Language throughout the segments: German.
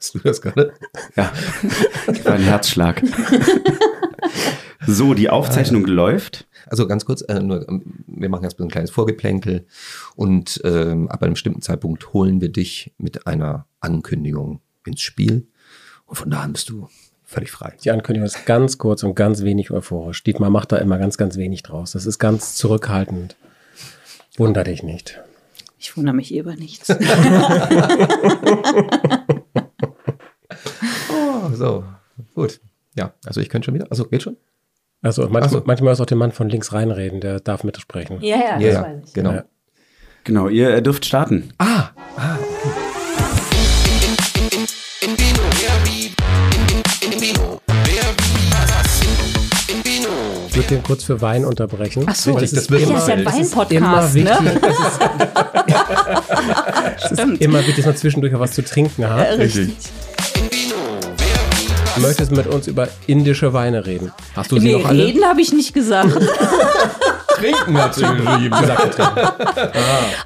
Hast du das gerade? Ja, das war ein Herzschlag. So, die Aufzeichnung läuft. Also ganz kurz, äh, nur, ähm, wir machen jetzt ein kleines Vorgeplänkel und ähm, ab einem bestimmten Zeitpunkt holen wir dich mit einer Ankündigung ins Spiel. Und von da an bist du völlig frei. Die Ankündigung ist ganz kurz und ganz wenig euphorisch. Dietmar macht da immer ganz, ganz wenig draus. Das ist ganz zurückhaltend. Wunder dich nicht. Ich wundere mich über nichts. so, gut. Ja, also ich könnte schon wieder. Also geht schon? Also manchmal, so. manchmal ist auch der Mann von links reinreden, der darf mitsprechen. Ja, ja, das ja, weiß ich. Genau. Ja. Genau, ihr dürft starten. Ah, ah, okay. Ich würde den kurz für Wein unterbrechen. Ach so, Richtig, das, das ist, wird das ist ja ein immer Wein-Podcast, wichtig. ne? Es ist, ist immer wichtig, dass man zwischendurch auch was zu trinken hat. Äh, Richtig. Du möchtest mit uns über indische Weine reden. Hast du sie Nee, noch alle? reden habe ich nicht gesagt. Trinken natürlich. Gesagt, getrunken.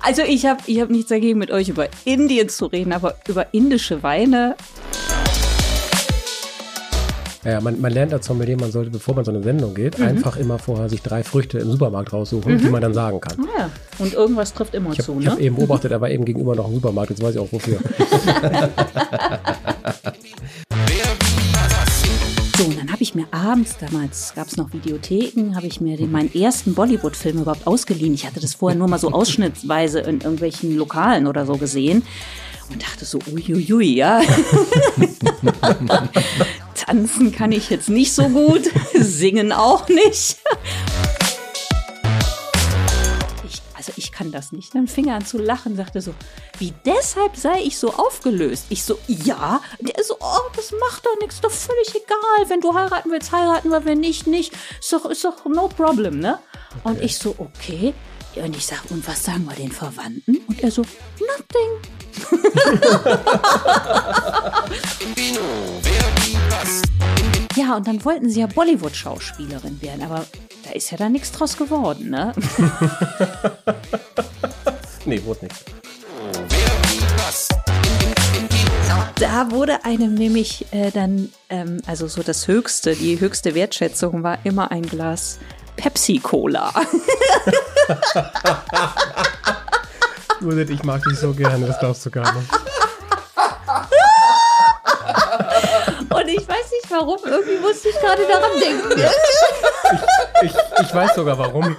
Also ich habe ich hab nichts dagegen, mit euch über Indien zu reden, aber über indische Weine. Ja, man, man lernt als Sommelier, man sollte, bevor man so eine Sendung geht, Mhm. einfach immer vorher sich drei Früchte im Supermarkt raussuchen, die man dann sagen kann. Ah, ja. Und irgendwas trifft immer Ich zu, habe ne? hab eben beobachtet, er war eben gegenüber noch im Supermarkt, jetzt weiß ich auch wofür. habe ich mir abends, damals gab es noch Videotheken, habe ich mir den, meinen ersten Bollywood-Film überhaupt ausgeliehen. Ich hatte das vorher nur mal so ausschnittsweise in irgendwelchen Lokalen oder so gesehen und dachte so, uiuiui, ja. Tanzen kann ich jetzt nicht so gut, singen auch nicht. Ich, also ich kann das nicht. Dann fing er an zu lachen, sagte so, wie deshalb sei ich so aufgelöst. Ich so, ja. Und er so, oh, das macht doch nichts, doch völlig egal. Wenn du heiraten willst, heiraten wir, wenn nicht, nicht. Ist doch, ist doch no problem, ne? Und ich so, okay. Und ich sag, und was sagen wir den Verwandten? Und er so, nothing. Ja, und dann wollten sie ja Bollywood-Schauspielerin werden, aber da ist ja da nichts draus geworden, ne? nee, wurde nicht. Da wurde einem nämlich äh, dann, ähm, also so das Höchste, die höchste Wertschätzung war immer ein Glas Pepsi-Cola. Judith, ich mag dich so gerne, das glaubst du gar nicht. Und ich weiß nicht warum, irgendwie musste ich gerade daran denken. Ich, ich weiß sogar warum.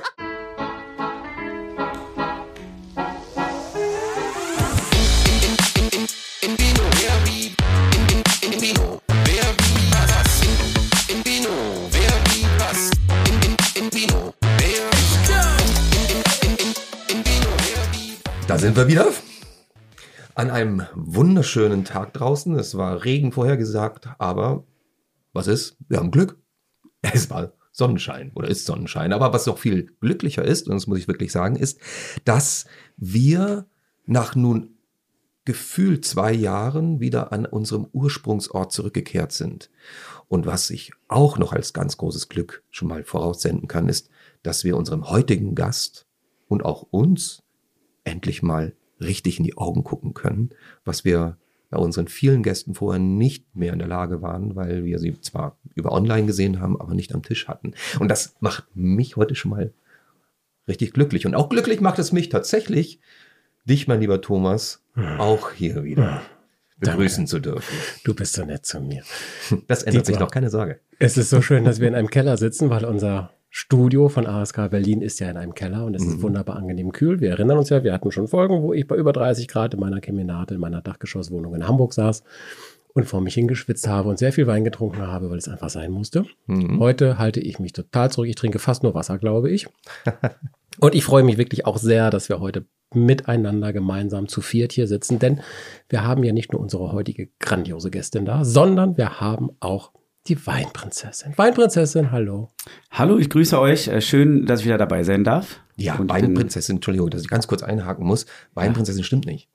Da sind wir wieder. An einem wunderschönen Tag draußen. Es war Regen vorhergesagt, aber was ist? Wir haben Glück. Es war Sonnenschein oder ist Sonnenschein. Aber was noch viel glücklicher ist, und das muss ich wirklich sagen, ist, dass wir nach nun gefühlt zwei Jahren wieder an unserem Ursprungsort zurückgekehrt sind. Und was ich auch noch als ganz großes Glück schon mal voraussenden kann, ist, dass wir unserem heutigen Gast und auch uns endlich mal richtig in die Augen gucken können, was wir bei unseren vielen Gästen vorher nicht mehr in der Lage waren, weil wir sie zwar über online gesehen haben, aber nicht am Tisch hatten. Und das macht mich heute schon mal richtig glücklich. Und auch glücklich macht es mich tatsächlich, dich, mein lieber Thomas, auch hier wieder begrüßen zu dürfen. Du bist so nett zu mir. Das ändert sich Dietmar. noch, keine Sorge. Es ist so schön, dass wir in einem Keller sitzen, weil unser Studio von ASK Berlin ist ja in einem Keller und es ist wunderbar angenehm kühl. Wir erinnern uns ja, wir hatten schon Folgen, wo ich bei über 30 Grad in meiner Kemenate, in meiner Dachgeschosswohnung in Hamburg saß und vor mich hingeschwitzt habe und sehr viel Wein getrunken habe, weil es einfach sein musste. Heute halte ich mich total zurück. Ich trinke fast nur Wasser, glaube ich. Und ich freue mich wirklich auch sehr, dass wir heute miteinander gemeinsam zu viert hier sitzen, denn wir haben ja nicht nur unsere heutige grandiose Gästin da, sondern wir haben auch die Weinprinzessin. Weinprinzessin, hallo. Hallo, ich grüße euch. Äh, Schön, dass ich wieder dabei sein darf. Ja, Und Weinprinzessin, Entschuldigung, dass ich ganz kurz einhaken muss. Weinprinzessin stimmt nicht.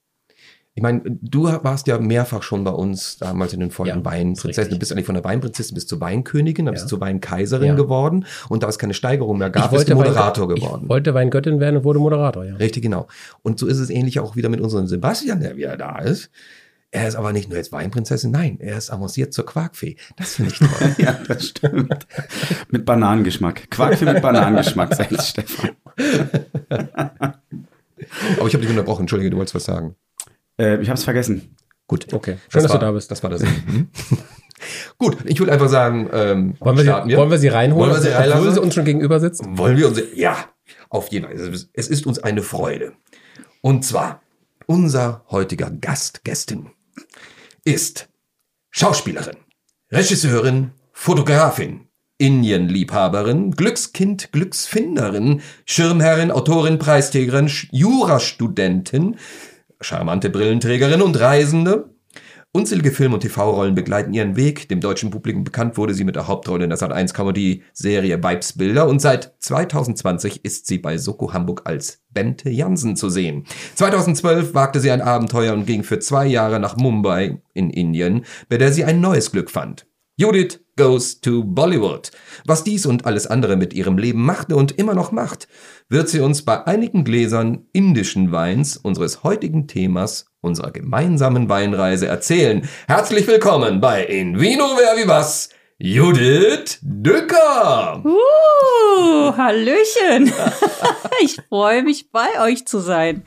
Ich meine, du warst ja mehrfach schon bei uns damals in den Folgen Ja, Weinprinzessin. Du bist eigentlich von der Weinprinzessin bis zur Weinkönigin, dann bist Ja. du zur Weinkaiserin Ja. geworden und da es keine Steigerung mehr gab, Ich bist du wollte Moderator Wein- geworden. Ich wollte Weingöttin werden und wurde Moderator, ja. Richtig, genau. Und so ist es ähnlich auch wieder mit unserem Sebastian, der wieder da ist. Er ist aber nicht nur jetzt Weinprinzessin, nein, er ist avanciert zur Quarkfee. Das finde ich toll. Ja, das stimmt. mit Bananengeschmack. Quarkfee mit Bananengeschmack, sagt Stefan. aber ich habe dich unterbrochen, entschuldige, du wolltest was sagen. Äh, ich habe es vergessen. Gut. Okay, schön, dass war, du da bist. Das war das. Mhm. Gut, ich will einfach sagen, ähm, Wollen wir, starten sie, wollen wir sie reinholen, Wollen wir sie obwohl sie uns schon gegenüber sitzen? Wollen wir uns, ja, auf jeden Fall. Es ist- Es ist uns eine Freude. Und zwar, unser heutiger Gast, Gästin, ist Schauspielerin, Regisseurin, Fotografin, Indienliebhaberin, Glückskind, Glücksfinderin, Schirmherrin, Autorin, Preisträgerin, Jurastudentin, charmante Brillenträgerin und Reisende. Unzählige Film- und TV-Rollen begleiten ihren Weg. Dem deutschen Publikum bekannt wurde sie mit der Hauptrolle in der Sat1-Comedy-Serie Weibsbilder und seit 2020 ist sie bei Soko Hamburg als Bente Jansen zu sehen. 2012 wagte sie ein Abenteuer und ging für zwei Jahre nach Mumbai in Indien, bei der sie ein neues Glück fand. Judith goes to Bollywood. Was dies und alles andere mit ihrem Leben machte und immer noch macht, wird sie uns bei einigen Gläsern indischen Weins unseres heutigen Themas, unserer gemeinsamen Weinreise erzählen. Herzlich willkommen bei In Vino Wer wie was, Judith Dücker. Uh, Hallöchen. ich freue mich, bei euch zu sein.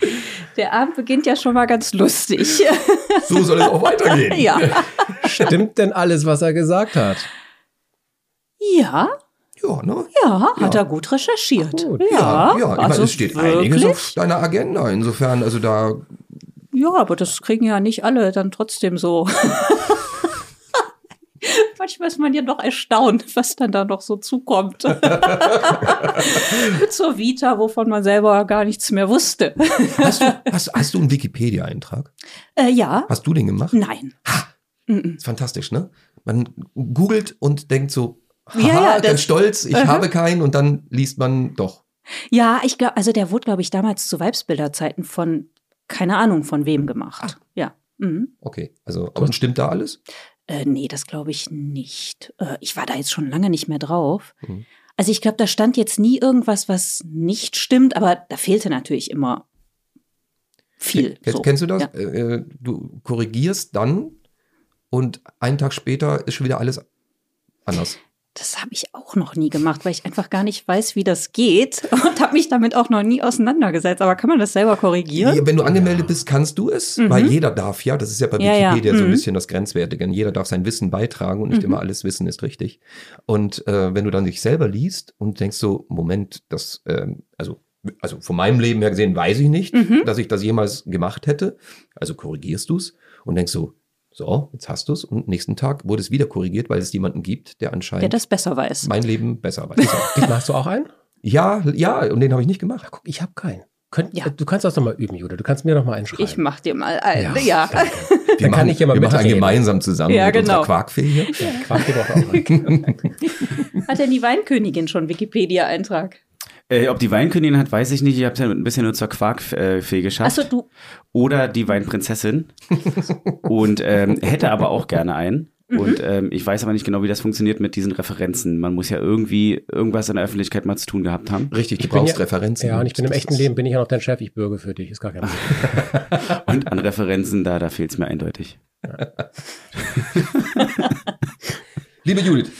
Der Abend beginnt ja schon mal ganz lustig. So soll es auch weitergehen. ja. Stimmt denn alles, was er gesagt hat? Ja, Ja, ne? ja, hat er gut recherchiert. Gut. Ja, ja, ich meine, also es steht wirklich? einiges auf deiner Agenda. Insofern, also da Ja, aber das kriegen ja nicht alle dann trotzdem so. Manchmal ist man ja doch erstaunt, was dann da noch so zukommt. Zur Vita, wovon man selber gar nichts mehr wusste. hast du, hast, hast du einen Wikipedia-Eintrag? Äh, ja, Hast du den gemacht? nein. Mhm. Ist fantastisch, ne? Man googelt und denkt so, haha, Ja, ja, ganz stolz, ich Aha. habe keinen und dann liest man doch. Ja, ich glaube, also der wurde, glaube ich, damals zu Weibsbilderzeiten von, keine Ahnung, von wem gemacht. Ja. Mhm. Okay, also aber stimmt da alles? Äh, nee, das glaube ich nicht. Äh, ich war da jetzt schon lange nicht mehr drauf. Mhm. Also ich glaube, da stand jetzt nie irgendwas, was nicht stimmt, aber da fehlte natürlich immer viel. Ken- so. Kennst du das? Ja. Äh, du korrigierst dann und einen Tag später ist schon wieder alles anders. Das habe ich auch noch nie gemacht, weil ich einfach gar nicht weiß, wie das geht und habe mich damit auch noch nie auseinandergesetzt. Aber kann man das selber korrigieren? Wenn du angemeldet bist, kannst du es, Mhm. weil jeder darf ja, das ist ja bei Ja, ja, Wikipedia so ein mhm. bisschen das Grenzwertige, jeder darf sein Wissen beitragen und nicht Mhm. immer alles Wissen ist richtig. Und äh, wenn du dann dich selber liest und denkst so, Moment, das, ähm, also, also von meinem Leben her gesehen weiß ich nicht, Mhm. dass ich das jemals gemacht hätte, also korrigierst du es und denkst so, so, jetzt hast du es und nächsten Tag wurde es wieder korrigiert, weil es jemanden gibt, der Der anscheinend das besser weiß. mein Leben besser weiß. Diesmal hast du auch einen? ja, ja, und den habe ich nicht gemacht. Guck, ich habe keinen. Könnt, Ja. Du kannst das doch mal üben, Jude. Du kannst mir doch mal einen schreiben. Ich mach dir mal einen. Ja, Ja. Wir Dann kann machen, ich ja mal wir machen mitreden. gemeinsam zusammen Ja, mit unserer genau. Quarkfee hier. Ja, Quark doch auch. Hat denn die Weinkönigin schon Wikipedia-Eintrag? Äh, ob die Weinkönigin hat, weiß ich nicht. Ich habe es ja ein bisschen nur zur Quarkfee geschafft. Achso, du. Oder die Weinprinzessin. Und ähm, hätte aber auch gerne einen. Mhm. Und ähm, ich weiß aber nicht genau, wie das funktioniert mit diesen Referenzen. Man muss ja irgendwie irgendwas in der Öffentlichkeit mal zu tun gehabt haben. Richtig, du Ich brauchst ja- Referenzen. Ja, und ich bin im echten Leben, bin ich ja noch dein Chef, ich bürge für dich. Ist gar kein Problem. Und an Referenzen, da, da fehlt es mir eindeutig. Liebe Judith,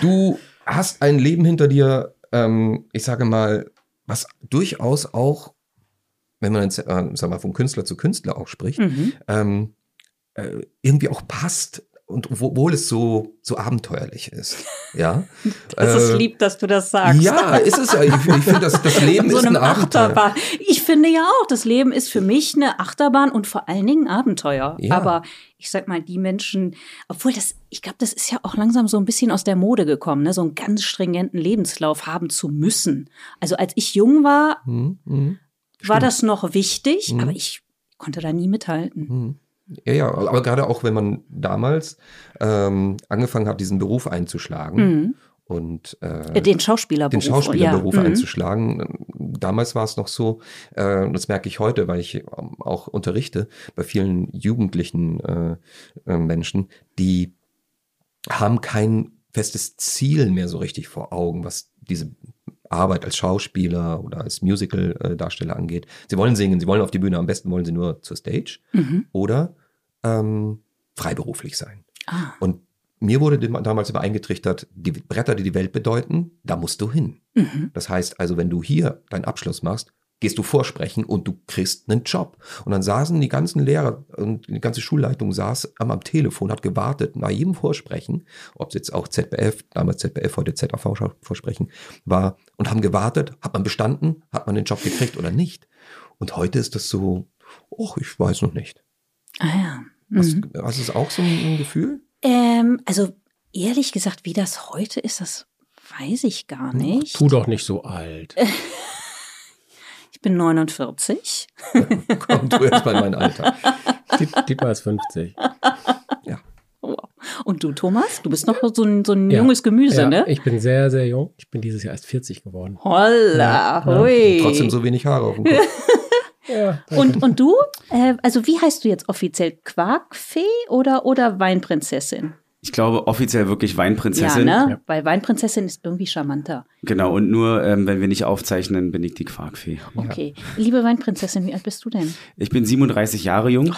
du hast ein Leben hinter dir, ähm, ich sage mal, was durchaus auch, wenn man jetzt, äh, sag mal, von Künstler zu Künstler auch spricht, Mhm. ähm, äh, irgendwie auch passt und obwohl es so, so abenteuerlich ist. Ja. Es ist Äh, lieb, dass du das sagst. Ja, ist es ja. Ich, ich finde, das, das Leben so ist ein Abenteuer. Achterbahn. Ich finde ja auch, das Leben ist für mich eine Achterbahn und vor allen Dingen ein Abenteuer. Ja. Aber ich sag mal, die Menschen, obwohl das, ich glaube, das ist ja auch langsam so ein bisschen aus der Mode gekommen, ne? so einen ganz stringenten Lebenslauf haben zu müssen. Also als ich jung war, Hm, hm, war das noch wichtig, Mhm. aber ich konnte da nie mithalten. Ja, ja, aber gerade auch, wenn man damals ähm, angefangen hat, diesen Beruf einzuschlagen Mhm. und äh, Äh, Den Schauspielerberuf. den Schauspielerberuf ja. mhm. einzuschlagen. Damals war es noch so, äh, das merke ich heute, weil ich ähm, auch unterrichte bei vielen jugendlichen äh, äh, Menschen, die haben kein festes Ziel mehr so richtig vor Augen, was diese Arbeit als Schauspieler oder als Musical-Darsteller angeht. Sie wollen singen, sie wollen auf die Bühne, am besten wollen sie nur zur Stage Mhm. oder ähm, freiberuflich sein. Ah. Und mir wurde damals immer eingetrichtert, die Bretter, die die Welt bedeuten, da musst du hin. Mhm. Das heißt also, wenn du hier deinen Abschluss machst, gehst du vorsprechen und du kriegst einen Job. Und dann saßen die ganzen Lehrer und die ganze Schulleitung saß am, am Telefon, hat gewartet nach jedem Vorsprechen, ob es jetzt auch ZBF, damals ZBF, heute ZAV Vorsprechen war, und haben gewartet, hat man bestanden, hat man den Job gekriegt oder nicht. Und heute ist das so, ach, ich weiß noch nicht. Ah ja. Hast, Mhm. hast du es auch so ein, ein Gefühl? Ähm, also ehrlich gesagt, wie das heute ist, das weiß ich gar nicht. Tu doch nicht so alt. Ich bin 49. Komm, du erst mal in mein Alter. Diet- Dietmar ist 50. Wow. Und du, Thomas? Du bist noch so ein, so ein Ja. junges Gemüse, Ja, ne? ich bin sehr, sehr jung. Ich bin dieses Jahr erst 40 geworden. Holla, Ja, hui. Trotzdem so wenig Haare auf dem Kopf. Ja, Und, und du? Äh, also wie heißt du jetzt offiziell? Quarkfee oder, oder Weinprinzessin? Ich glaube offiziell wirklich Ja, Weinprinzessin. ne? Ja. Weil Weinprinzessin ist irgendwie charmanter. Genau, und nur ähm, wenn wir nicht aufzeichnen, bin ich die Quarkfee. Okay. Liebe Weinprinzessin, wie alt bist du denn? Ich bin 37 Jahre jung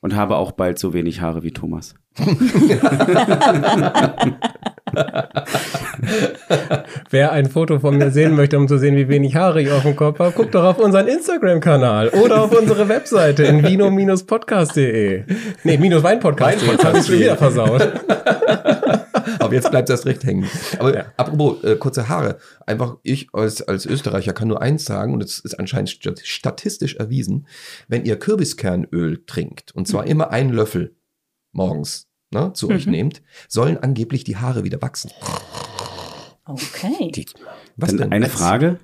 und habe auch bald so wenig Haare wie Thomas. Wer ein Foto von mir sehen möchte, um zu sehen, wie wenig Haare ich auf dem Kopf habe, guckt doch auf unseren Instagram-Kanal oder auf unsere Webseite in vino-podcast.de. Nee, minus Weinpodcast.de. Jetzt habe ich schon wieder versaut. Aber jetzt bleibt es erst recht hängen. Aber Ja. apropos äh, kurze Haare. Einfach ich als, als Österreicher kann nur eins sagen, und es ist anscheinend stat- statistisch erwiesen, wenn ihr Kürbiskernöl trinkt, und zwar immer einen Löffel morgens ne, zu euch nehmt, sollen angeblich die Haare wieder wachsen. Okay. Was Dann denn? eine Als- Frage,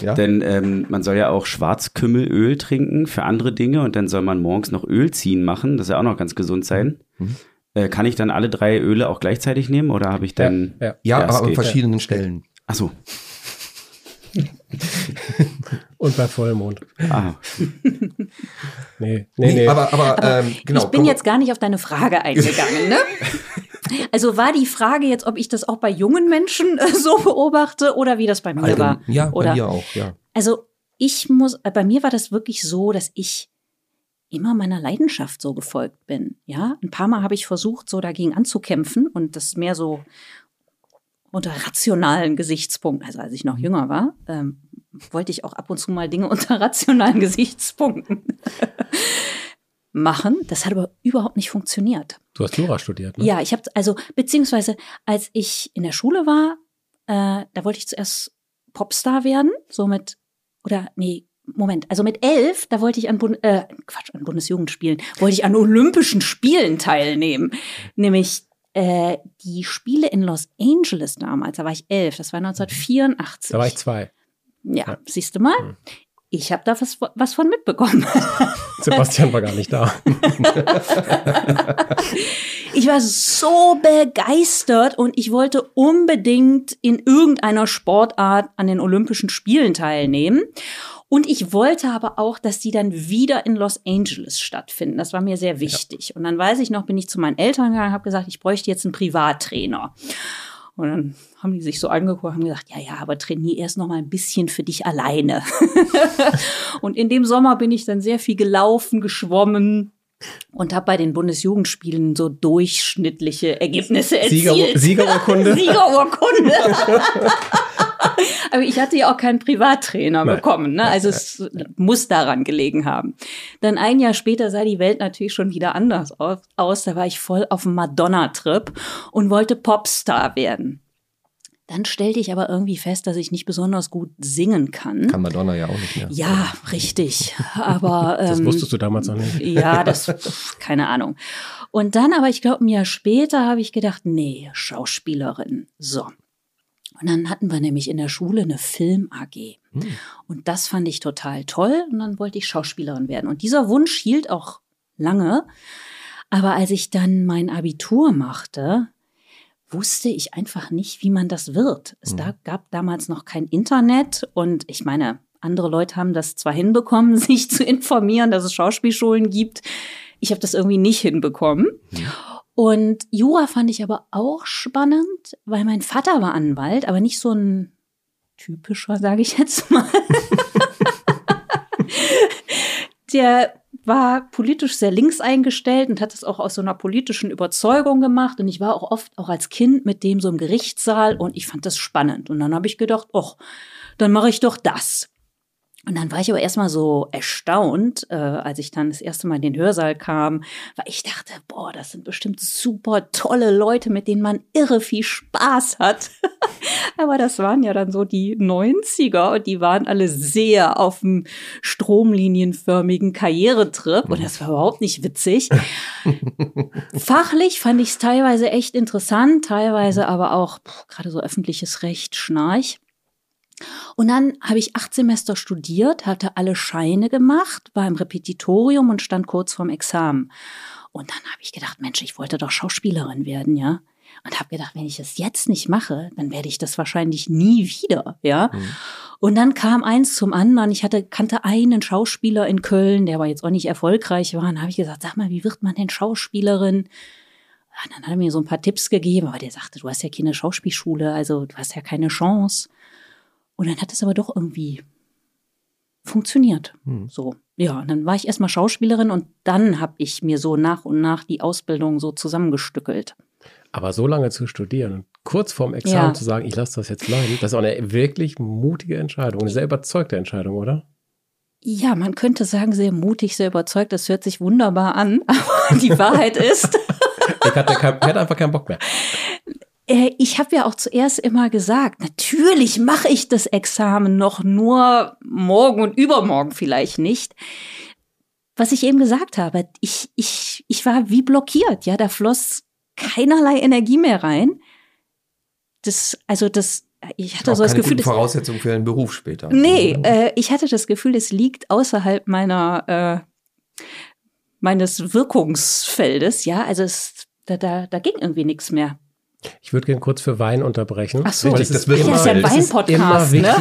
Ja? denn ähm, man soll ja auch Schwarzkümmelöl trinken für andere Dinge und dann soll man morgens noch Öl ziehen machen, das soll ja auch noch ganz gesund sein. Mhm. Äh, kann ich dann alle drei Öle auch gleichzeitig nehmen oder habe ich dann... Ja, ja. ja, aber an verschiedenen Stellen. Ach so. Und bei Vollmond. Ah, Nee, nee, Nee, nee. aber, aber ähm, genau. ich bin komm- jetzt gar nicht auf deine Frage eingegangen, ne? Also war die Frage jetzt, ob ich das auch bei jungen Menschen äh, so beobachte oder wie das bei mir Allgemein- war? Ja, bei oder mir auch, ja. Also ich muss, äh, bei mir war das wirklich so, dass ich immer meiner Leidenschaft so gefolgt bin. Ja, ein paar Mal habe ich versucht, so dagegen anzukämpfen und das mehr so unter rationalen Gesichtspunkten. Also als ich noch jünger war, ähm, wollte ich auch ab und zu mal Dinge unter rationalen Gesichtspunkten machen. Das hat aber überhaupt nicht funktioniert. Du hast Jura studiert, ne? Ja, ich habe also beziehungsweise als ich in der Schule war, äh, da wollte ich zuerst Popstar werden, so mit oder nee, Moment, also mit elf, da wollte ich an Bund, äh, Quatsch, an Bundesjugendspielen, wollte ich an Olympischen Spielen teilnehmen, nämlich äh, die Spiele in Los Angeles damals, da war ich elf, das war 1984. Da war ich zwei. Ja, ja. siehst du mal, Hm. ich habe da was, was von mitbekommen. Sebastian war gar nicht da. Ich war so begeistert und ich wollte unbedingt in irgendeiner Sportart an den Olympischen Spielen teilnehmen. Und ich wollte aber auch, dass die dann wieder in Los Angeles stattfinden. Das war mir sehr wichtig. Und dann weiß ich noch, bin ich zu meinen Eltern gegangen und habe gesagt, ich bräuchte jetzt einen Privattrainer. Und dann haben die sich so angeguckt und haben gesagt, ja, ja, aber trainier erst noch mal ein bisschen für dich alleine. und in dem Sommer bin ich dann sehr viel gelaufen, geschwommen, und habe bei den Bundesjugendspielen so durchschnittliche Ergebnisse Sieger, erzielt. Siegerurkunde. Siegerurkunde. Aber ich hatte ja auch keinen Privattrainer Nein. bekommen. Ne? Also es muss daran gelegen haben. Dann ein Jahr später sah die Welt natürlich schon wieder anders aus. Da war ich voll auf dem Madonna-Trip und wollte Popstar werden. Dann stellte ich aber irgendwie fest, dass ich nicht besonders gut singen kann. Kann Madonna ja auch nicht mehr. Ja, richtig. Aber Das ähm, wusstest du damals noch nicht. ja, das, keine Ahnung. Und dann aber, ich glaube, ein Jahr später habe ich gedacht, nee, Schauspielerin. So. Und dann hatten wir nämlich in der Schule eine Film-AG. Hm. Und das fand ich total toll. Und dann wollte ich Schauspielerin werden. Und dieser Wunsch hielt auch lange. Aber als ich dann mein Abitur machte, wusste ich einfach nicht, wie man das wird. Es da, gab damals noch kein Internet und ich meine, andere Leute haben das zwar hinbekommen, sich zu informieren, dass es Schauspielschulen gibt. Ich habe das irgendwie nicht hinbekommen. Und Jura fand ich aber auch spannend, weil mein Vater war Anwalt, aber nicht so ein typischer, sage ich jetzt mal. Der war politisch sehr links eingestellt und hat es auch aus so einer politischen Überzeugung gemacht. Und ich war auch oft auch als Kind mit dem so im Gerichtssaal und ich fand das spannend. Und dann habe ich gedacht, ach, dann mache ich doch das. Und dann war ich aber erstmal so erstaunt, äh, als ich dann das erste Mal in den Hörsaal kam, weil ich dachte, boah, das sind bestimmt super tolle Leute, mit denen man irre viel Spaß hat. aber das waren ja dann so die 90er und die waren alle sehr auf dem stromlinienförmigen Karrieretrip und das war überhaupt nicht witzig. Fachlich fand ich es teilweise echt interessant, teilweise aber auch gerade so öffentliches Recht schnarch. Und dann habe ich acht Semester studiert, hatte alle Scheine gemacht, war im Repetitorium und stand kurz vorm Examen. Und dann habe ich gedacht, Mensch, ich wollte doch Schauspielerin werden, ja. Und habe gedacht, wenn ich es jetzt nicht mache, dann werde ich das wahrscheinlich nie wieder, ja. Mhm. Und dann kam eins zum anderen. Ich hatte, kannte einen Schauspieler in Köln, der aber jetzt auch nicht erfolgreich war. Und habe ich gesagt, sag mal, wie wird man denn Schauspielerin? Und dann hat er mir so ein paar Tipps gegeben, aber der sagte, du hast ja keine Schauspielschule, also du hast ja keine Chance. Und dann hat es aber doch irgendwie funktioniert. Hm. So. Ja, und dann war ich erstmal Schauspielerin und dann habe ich mir so nach und nach die Ausbildung so zusammengestückelt. Aber so lange zu studieren und kurz vorm Examen ja. zu sagen, ich lasse das jetzt bleiben, das ist auch eine wirklich mutige Entscheidung, eine sehr überzeugte Entscheidung, oder? Ja, man könnte sagen, sehr mutig, sehr überzeugt. Das hört sich wunderbar an, aber die Wahrheit ist. ich hatte, kein, ich hatte einfach keinen Bock mehr. Äh, ich habe ja auch zuerst immer gesagt, natürlich mache ich das Examen noch, nur morgen und übermorgen vielleicht nicht. Was ich eben gesagt habe, ich, ich, ich war wie blockiert, ja, da floss keinerlei Energie mehr rein. Das, also das, ich hatte auch so das Gefühl, guten Voraussetzungen für einen Beruf später. Nee, äh, ich hatte das Gefühl, es liegt außerhalb meiner äh, meines Wirkungsfeldes, ja, also es, da, da, da ging irgendwie nichts mehr. Ich würde gerne kurz für Wein unterbrechen. Ach so, das, ist, das, ist ja ein Wein-Podcast, ne?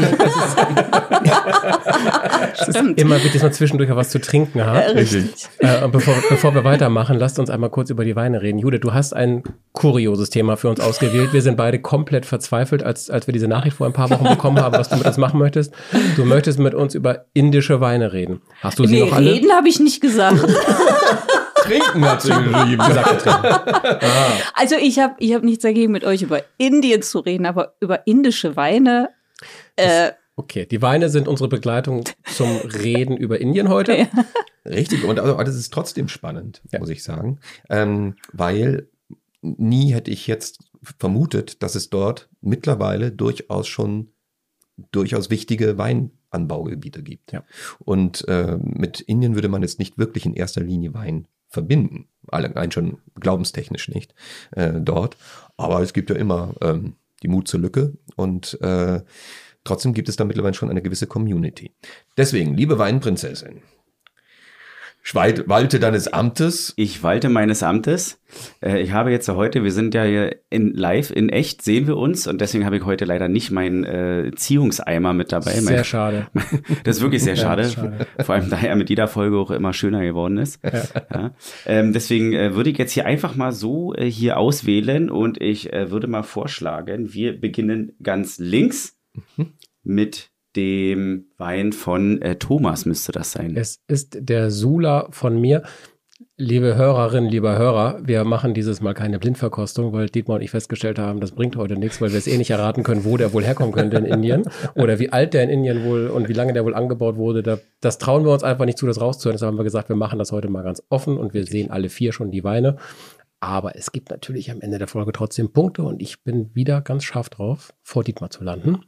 es ist immer wichtig, dass man zwischendurch auch was zu trinken hat. Richtig. Äh, bevor, bevor wir weitermachen, lasst uns einmal kurz über die Weine reden. Jude, du hast ein kurioses Thema für uns ausgewählt. Wir sind beide komplett verzweifelt, als, als wir diese Nachricht vor ein paar Wochen bekommen haben, was du mit uns machen möchtest. Du möchtest mit uns über indische Weine reden. Hast du sie nee, noch alle? Reden habe ich nicht gesagt. Trinken hat sie gesagt. ah. Also ich habe ich hab nichts dagegen, mit euch über Indien zu reden, aber über indische Weine. Äh, okay, die Weine sind unsere Begleitung zum Reden über Indien heute. Ja. Richtig, und also, das ist trotzdem spannend, ja. muss ich sagen, ähm, weil nie hätte ich jetzt vermutet, dass es dort mittlerweile durchaus schon durchaus wichtige Weinanbaugebiete gibt. Ja. Und äh, mit Indien würde man jetzt nicht wirklich in erster Linie Wein verbinden. Allein schon glaubenstechnisch nicht äh, dort. Aber es gibt ja immer ähm, die Mut zur Lücke und äh, trotzdem gibt es da mittlerweile schon eine gewisse Community. Deswegen, liebe Weinprinzessin, walte deines Amtes. Ich walte meines Amtes. Äh, ich habe jetzt heute, wir sind ja hier in live, in echt sehen wir uns und deswegen habe ich heute leider nicht meinen äh, Ziehungseimer mit dabei. Sehr mein, schade. das ist wirklich sehr schade. Ja, schade. Vor allem, da er mit jeder Folge auch immer schöner geworden ist. Ja. Ja. Ähm, deswegen äh, würde ich jetzt hier einfach mal so äh, hier auswählen und ich äh, würde mal vorschlagen, wir beginnen ganz links mhm. mit dem Wein von äh, Thomas müsste das sein. Es ist der Sula von mir. Liebe Hörerinnen, lieber Hörer, wir machen dieses Mal keine Blindverkostung, weil Dietmar und ich festgestellt haben, das bringt heute nichts, weil wir es eh nicht erraten können, wo der wohl herkommen könnte in Indien oder wie alt der in Indien wohl und wie lange der wohl angebaut wurde. Da, das trauen wir uns einfach nicht zu, das rauszuhören. Deshalb haben wir gesagt, wir machen das heute mal ganz offen und wir sehen alle vier schon die Weine. Aber es gibt natürlich am Ende der Folge trotzdem Punkte und ich bin wieder ganz scharf drauf, vor Dietmar zu landen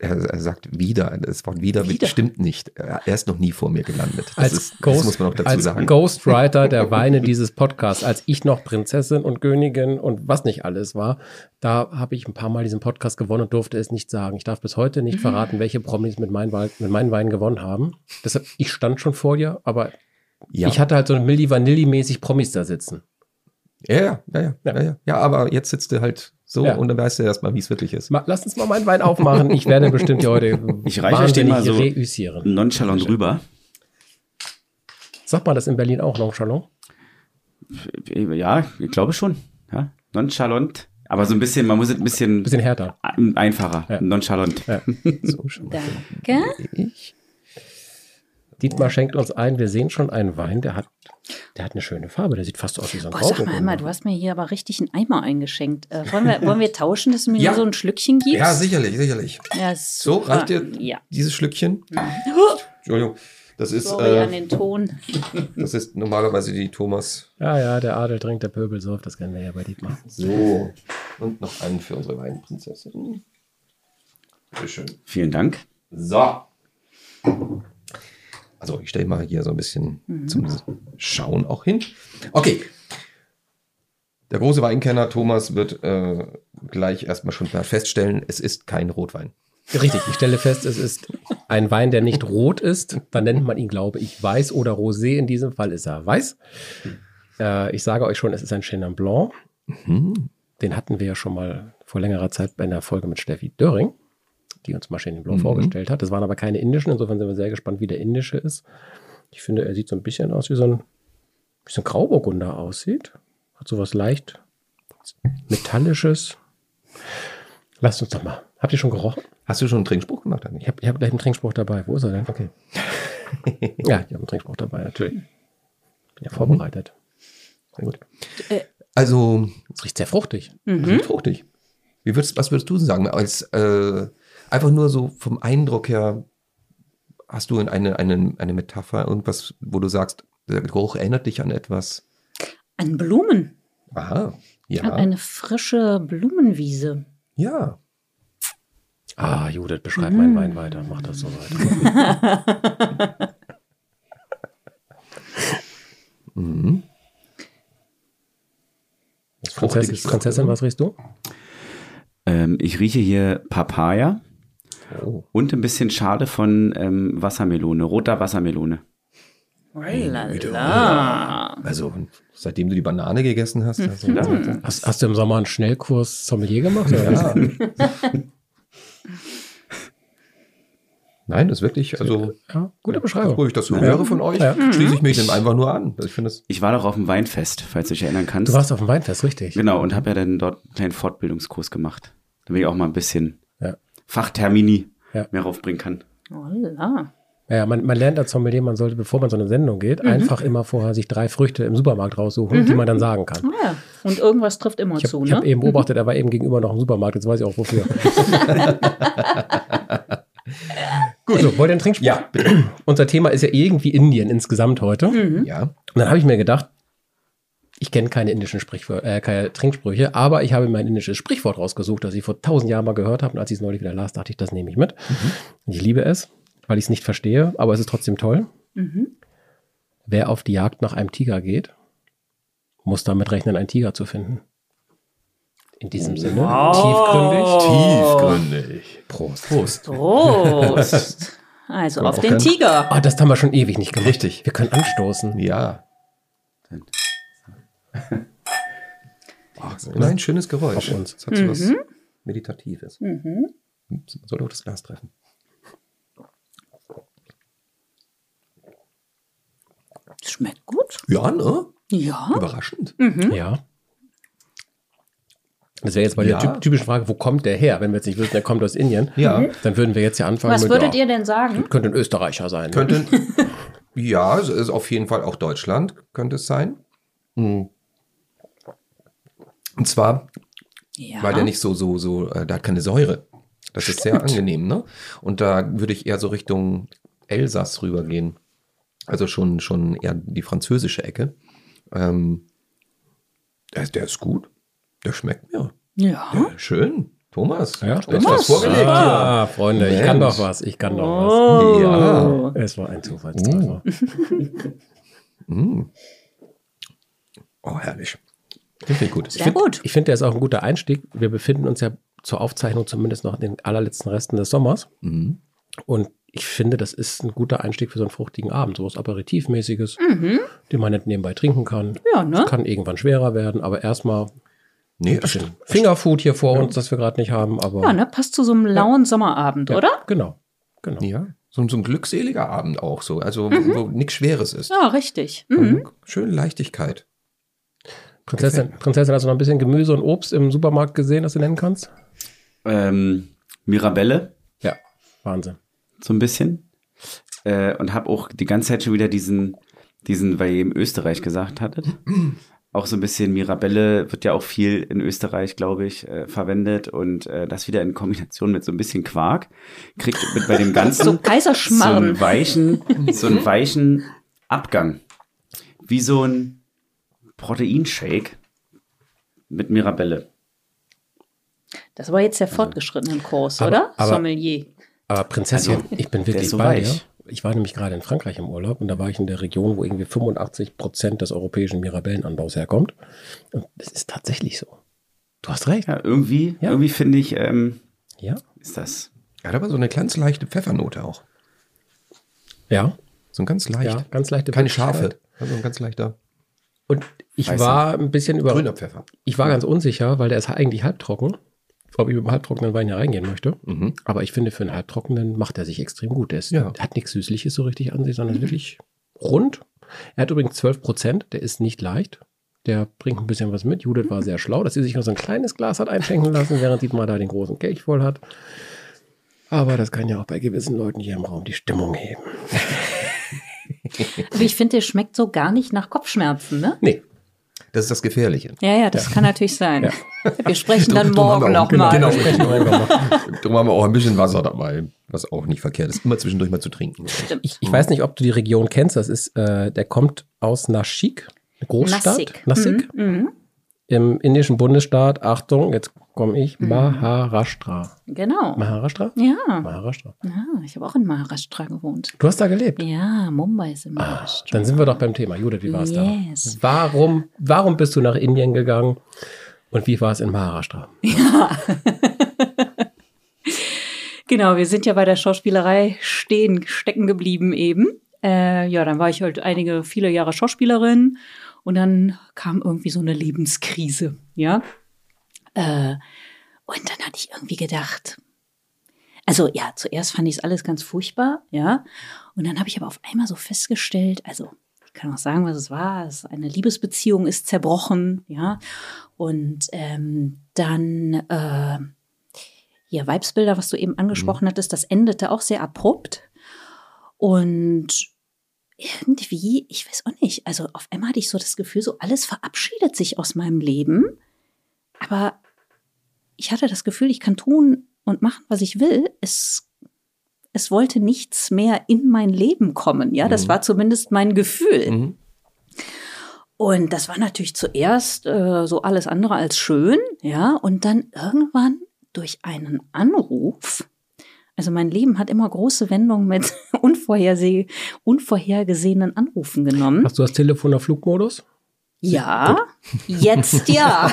er, er, sagt wieder, das Wort wieder, wieder, stimmt nicht. Er ist noch nie vor mir gelandet. Das, als ist, Ghost, das muss man noch dazu als sagen. Ghostwriter der Weine dieses Podcasts, als ich noch Prinzessin und Königin und was nicht alles war, da habe ich ein paar Mal diesen Podcast gewonnen und durfte es nicht sagen. Ich darf bis heute nicht verraten, welche Promis mit meinen, mit meinen Weinen gewonnen haben. Deshalb, ich stand schon vor dir, aber ja. ich hatte halt so Milli Vanilli-mäßig Promis da sitzen. Ja, ja, ja, ja, ja, ja. aber jetzt sitzt du halt so, ja. und dann weißt du erstmal, wie es wirklich ist. Ma, lass uns mal meinen Wein aufmachen. Ich werde bestimmt heute ich reiche euch den mal so reüssieren. nonchalant rüber. Sagt man das in Berlin auch, nonchalant? Ja, ich glaube schon. Ja, nonchalant. Aber so ein bisschen, man muss es ein bisschen, bisschen härter. Einfacher. Ja. Nonchalant. Ja. So, schon Danke. Ich. Dietmar schenkt uns ein. Wir sehen schon einen Wein, der hat, der hat eine schöne Farbe. Der sieht fast aus wie so ein Boah, sag mal, mal, du hast mir hier aber richtig einen Eimer eingeschenkt. Äh, wollen, wir, wollen wir tauschen, dass du mir Ja. nur so ein Schlückchen gibst? Ja, sicherlich, sicherlich. Ja, So, reicht dir Ja. dieses Schlückchen? Entschuldigung. Das ist, Sorry an äh, den Ton. das ist normalerweise die Thomas. Ja, ja, der Adel trinkt, der Pöbel sauft. Das kennen wir ja bei Dietmar. So. Und noch einen für unsere Weinprinzessin. Bitte schön. Vielen Dank. So. Also, ich stelle mal hier so ein bisschen zum Schauen auch hin. Okay. Der große Weinkenner Thomas wird äh, gleich erstmal schon mal feststellen, es ist kein Rotwein. Richtig, ich stelle fest, es ist ein Wein, der nicht rot ist. Dann nennt man ihn, glaube ich, weiß oder rosé. In diesem Fall ist er weiß. Äh, ich sage euch schon, es ist ein Chenin Blanc. Den hatten wir ja schon mal vor längerer Zeit bei einer Folge mit Steffi Döring, die uns mal Chenin Blanc vorgestellt hat. Das waren aber keine indischen. Insofern sind wir sehr gespannt, wie der indische ist. Ich finde, er sieht so ein bisschen aus, wie so ein, wie so ein Grauburgunder aussieht. Hat so was leicht Metallisches. Lasst uns doch mal. Habt ihr schon gerochen? Hast du schon einen Trinkspruch gemacht eigentlich? Ich habe ich hab gleich einen Trinkspruch dabei. Wo ist er denn? Okay. Ja, ich habe einen Trinkspruch dabei, natürlich. Bin ja vorbereitet. Sehr gut. Also, Es riecht sehr fruchtig. mhm. fruchtig. Wie würdest, was würdest du sagen? Als äh, einfach nur so vom Eindruck her, hast du eine, eine, eine Metapher, irgendwas, wo du sagst, der Geruch erinnert dich an etwas? An Blumen. Aha, ja. An eine frische Blumenwiese. ja. Ah, Judith, beschreib meinen Wein weiter. Mach das so weiter. Mhm. Prinzessin, was riechst du? Ähm, ich rieche hier Papaya Oh. und ein bisschen Schale von ähm, Wassermelone, roter Wassermelone. Lala. Also, seitdem du die Banane gegessen hast. Also, Hast, hast du im Sommer einen Schnellkurs Sommelier gemacht? Ja. Nein, das ist wirklich, also, ja, gute Beschreibung. wo ich das so höre von euch, Ja. schließe ich mich dem einfach nur an. Ich finde es, Ich war doch auf dem Weinfest, falls du dich erinnern kannst. Du warst auf dem Weinfest, richtig? Genau, und habe ja dann dort einen kleinen Fortbildungskurs gemacht, damit ich auch mal ein bisschen Ja. Fachtermini Ja. mehr raufbringen kann. Lala. Ja, man, man lernt als Sommelier, man sollte, bevor man so eine Sendung geht, einfach immer vorher sich drei Früchte im Supermarkt raussuchen, die man dann sagen kann. Ah Ja. Und irgendwas trifft immer Ich zu, habe ne? hab eben beobachtet, er war eben gegenüber noch im Supermarkt, jetzt weiß ich auch wofür. Gut, so, wollt ihr einen Trinkspruch? Ja, Unser Thema ist ja irgendwie Indien insgesamt heute. Und ja, dann habe ich mir gedacht, ich kenne keine indischen Sprichwörter, äh, keine Trinksprüche, aber ich habe mir ein indisches Sprichwort rausgesucht, das ich vor tausend Jahren mal gehört habe. Und als ich es neulich wieder las, dachte ich, das nehme ich mit. Und ich liebe es, weil ich es nicht verstehe, aber es ist trotzdem toll. Mhm. Wer auf die Jagd nach einem Tiger geht, muss damit rechnen, einen Tiger zu finden. In diesem Sinne, tiefgründig. tiefgründig. Prost. Prost. Prost. Also auf den. Tiger. Ah, das haben wir schon ewig nicht gemacht. Richtig. Wir können anstoßen. Ja. Ach, das ist immer ein schönes Geräusch. Auf uns. Das hat so was Meditatives. Mhm. Ups, Man sollte auch das Glas treffen. Schmeckt gut. Ja, ne? Ja. Überraschend. Ja. Das wäre jetzt bei Ja. der typ- typischen Frage, wo kommt der her? Wenn wir jetzt nicht wissen, der kommt aus Indien, Ja. dann würden wir jetzt ja anfangen Was mit, würdet ja, ihr denn sagen? könnte ein Österreicher sein. ne? Könnte. ja, es ist auf jeden Fall auch Deutschland, könnte es sein. Mhm. Und zwar, Ja. weil der nicht so, so, so, äh, der hat keine Säure. Das ist sehr angenehm, ne? Und da würde ich eher so Richtung Elsass rübergehen. Also schon, schon eher die französische Ecke. Ähm, der, der ist gut. Der schmeckt mir. Ja. Ja, schön. Thomas, Ja, hast was vorgelegt Ah, Freunde, ich kann Mensch. doch was, ich kann doch Oh. Ja. was. Es war ein Zufallstreffer. Mm. Oh, herrlich. Ich gut. Sehr gut. Ich finde, der ist auch ein guter Einstieg. Wir befinden uns ja zur Aufzeichnung zumindest noch in den allerletzten Resten des Sommers. Mhm. Und ich finde, das ist ein guter Einstieg für so einen fruchtigen Abend. So was Aperitivmäßiges, den man nicht nebenbei trinken kann. Ja, ne? Kann irgendwann schwerer werden, aber erstmal Nee, ein bisschen Fingerfood hier vor uns, das wir gerade nicht haben. Aber Ja, ne? Passt zu so einem lauen Sommerabend, Ja, oder? Genau. genau. Ja, so, so ein glückseliger Abend auch so. Also, wo, wo nichts Schweres ist. Ja, richtig. Mhm. Schöne Leichtigkeit. Prinzessin, Prinzessin, hast du noch ein bisschen Gemüse und Obst im Supermarkt gesehen, das du nennen kannst? Ähm, Mirabelle, Ja, Wahnsinn. so ein bisschen. äh, und habe auch die ganze Zeit schon wieder diesen, diesen, weil ihr eben Österreich gesagt hattet, auch so ein bisschen Mirabelle wird ja auch viel in Österreich, glaube ich, äh, verwendet und äh, das wieder in Kombination mit so ein bisschen Quark kriegt mit bei dem ganzen So so einen weichen, so einen weichen Abgang, wie so ein Proteinshake mit Mirabelle. Das war jetzt der fortgeschrittene Kurs, Aber- oder? aber- Sommelier. Aber Prinzessin, Also, ich bin wirklich so bei dir. Ich war nämlich gerade in Frankreich im Urlaub und da war ich in der Region, wo irgendwie 85 Prozent des europäischen Mirabellenanbaus herkommt. Und das ist tatsächlich so. Du hast recht. Ja, irgendwie, Ja. irgendwie finde ich, ähm, Ja. ist das. Hat aber so eine ganz leichte Pfeffernote auch. Ja. So ein ganz leicht. Ja, ganz leichte Keine scharfe. Also ein ganz leichter Und ich Weißer. war ein bisschen über. grüner Pfeffer. Ich war ganz unsicher, weil der ist eigentlich halbtrocken, ob ich mit dem halbtrockenen Wein hier reingehen möchte. Mhm. Aber ich finde, für einen halbtrockenen macht er sich extrem gut. Der ist, Ja. der hat nichts Süßliches so richtig an sich, sondern ist wirklich rund. Er hat übrigens 12 Prozent, der ist nicht leicht. Der bringt ein bisschen was mit. Judith war sehr schlau, dass sie sich nur so ein kleines Glas hat einschenken lassen, während Dietmar da den großen Kelch voll hat. Aber das kann ja auch bei gewissen Leuten hier im Raum die Stimmung heben. Aber ich finde, der schmeckt so gar nicht nach Kopfschmerzen, ne? Nee, Das ist das Gefährliche. Ja, ja, das kann natürlich sein. Wir sprechen dann morgen nochmal. genau, sprechen wir einfach mal. Darum haben wir auch ein bisschen Wasser dabei, was auch nicht verkehrt ist. Immer zwischendurch mal zu trinken. Stimmt. Ich, ich weiß nicht, ob du die Region kennst. Das ist, äh, der kommt aus Nashik, eine Großstadt. Nassik. Nassik. Mhm, mhm. Im indischen Bundesstaat, Achtung, jetzt komme ich, Maharashtra. Genau. Maharashtra? Ja. Maharashtra. ja, ich habe auch in Maharashtra gewohnt. Du hast da gelebt. Ja, Mumbai ist in Maharashtra. Dann sind wir doch beim Thema. Judith, wie war es Yes. da? Warum, warum bist du nach Indien gegangen und wie war es in Maharashtra? Genau, wir sind ja bei der Schauspielerei stehen, stecken geblieben eben. Äh, ja, dann war ich halt einige, viele Jahre Schauspielerin und dann kam irgendwie so eine Lebenskrise, ja. Äh, und dann hatte ich irgendwie gedacht, also ja, zuerst fand ich es alles ganz furchtbar, ja. Und dann habe ich aber auf einmal so festgestellt, also ich kann auch sagen, was es war. Es, eine Liebesbeziehung ist zerbrochen, ja. Und ähm, dann äh, ja, Weibsbilder, was du eben angesprochen hattest, das endete auch sehr abrupt. Und irgendwie, ich weiß auch nicht, also auf einmal hatte ich so das Gefühl, so alles verabschiedet sich aus meinem Leben. Aber ich hatte das Gefühl, ich kann tun und machen, was ich will. Es, es wollte nichts mehr in mein Leben kommen. Ja, das Mhm. war zumindest mein Gefühl. Mhm. Und das war natürlich zuerst äh, so alles andere als schön, ja. Und dann irgendwann durch einen Anruf, also mein Leben hat immer große Wendungen mit unvorherseh unvorhergesehenen Anrufen genommen. Hast du das Telefon auf Flugmodus? Ja, jetzt ja.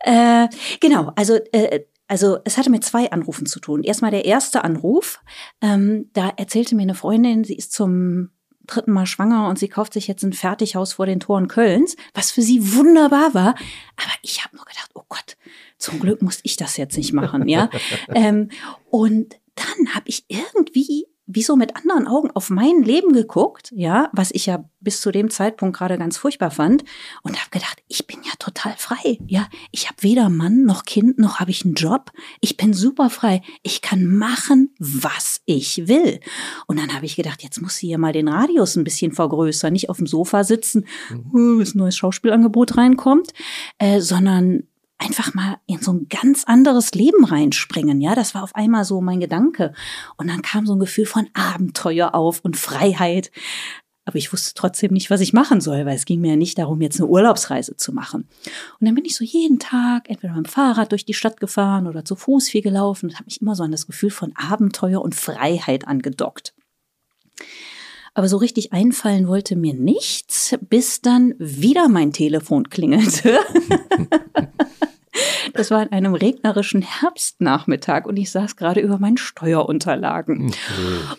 äh, genau, also, äh, also es hatte mit zwei Anrufen zu tun. Erstmal der erste Anruf, ähm, da erzählte mir eine Freundin, sie ist zum dritten Mal schwanger und sie kauft sich jetzt ein Fertighaus vor den Toren Kölns, was für sie wunderbar war. Aber ich habe nur gedacht, oh Gott, zum Glück muss ich das jetzt nicht machen, ja. ähm, und dann habe ich irgendwie wie so mit anderen Augen auf mein Leben geguckt, ja, was ich ja bis zu dem Zeitpunkt gerade ganz furchtbar fand und habe gedacht, ich bin ja total frei, ja, ich habe weder Mann noch Kind noch habe ich einen Job, ich bin super frei, ich kann machen, was ich will. Und dann habe ich gedacht, jetzt muss sie ja mal den Radius ein bisschen vergrößern, nicht auf dem Sofa sitzen, äh, bis ein neues Schauspielangebot reinkommt, äh, sondern einfach mal in so ein ganz anderes Leben reinspringen. Ja, das war auf einmal so mein Gedanke. Und dann kam so ein Gefühl von Abenteuer auf und Freiheit. Aber ich wusste trotzdem nicht, was ich machen soll, weil es ging mir ja nicht darum, jetzt eine Urlaubsreise zu machen. Und dann bin ich so jeden Tag entweder mit dem Fahrrad durch die Stadt gefahren oder zu Fuß viel gelaufen und habe mich immer so an das Gefühl von Abenteuer und Freiheit angedockt. Aber so richtig einfallen wollte mir nichts, bis dann wieder mein Telefon klingelte. Das war an einem regnerischen Herbstnachmittag und ich saß gerade über meinen Steuerunterlagen.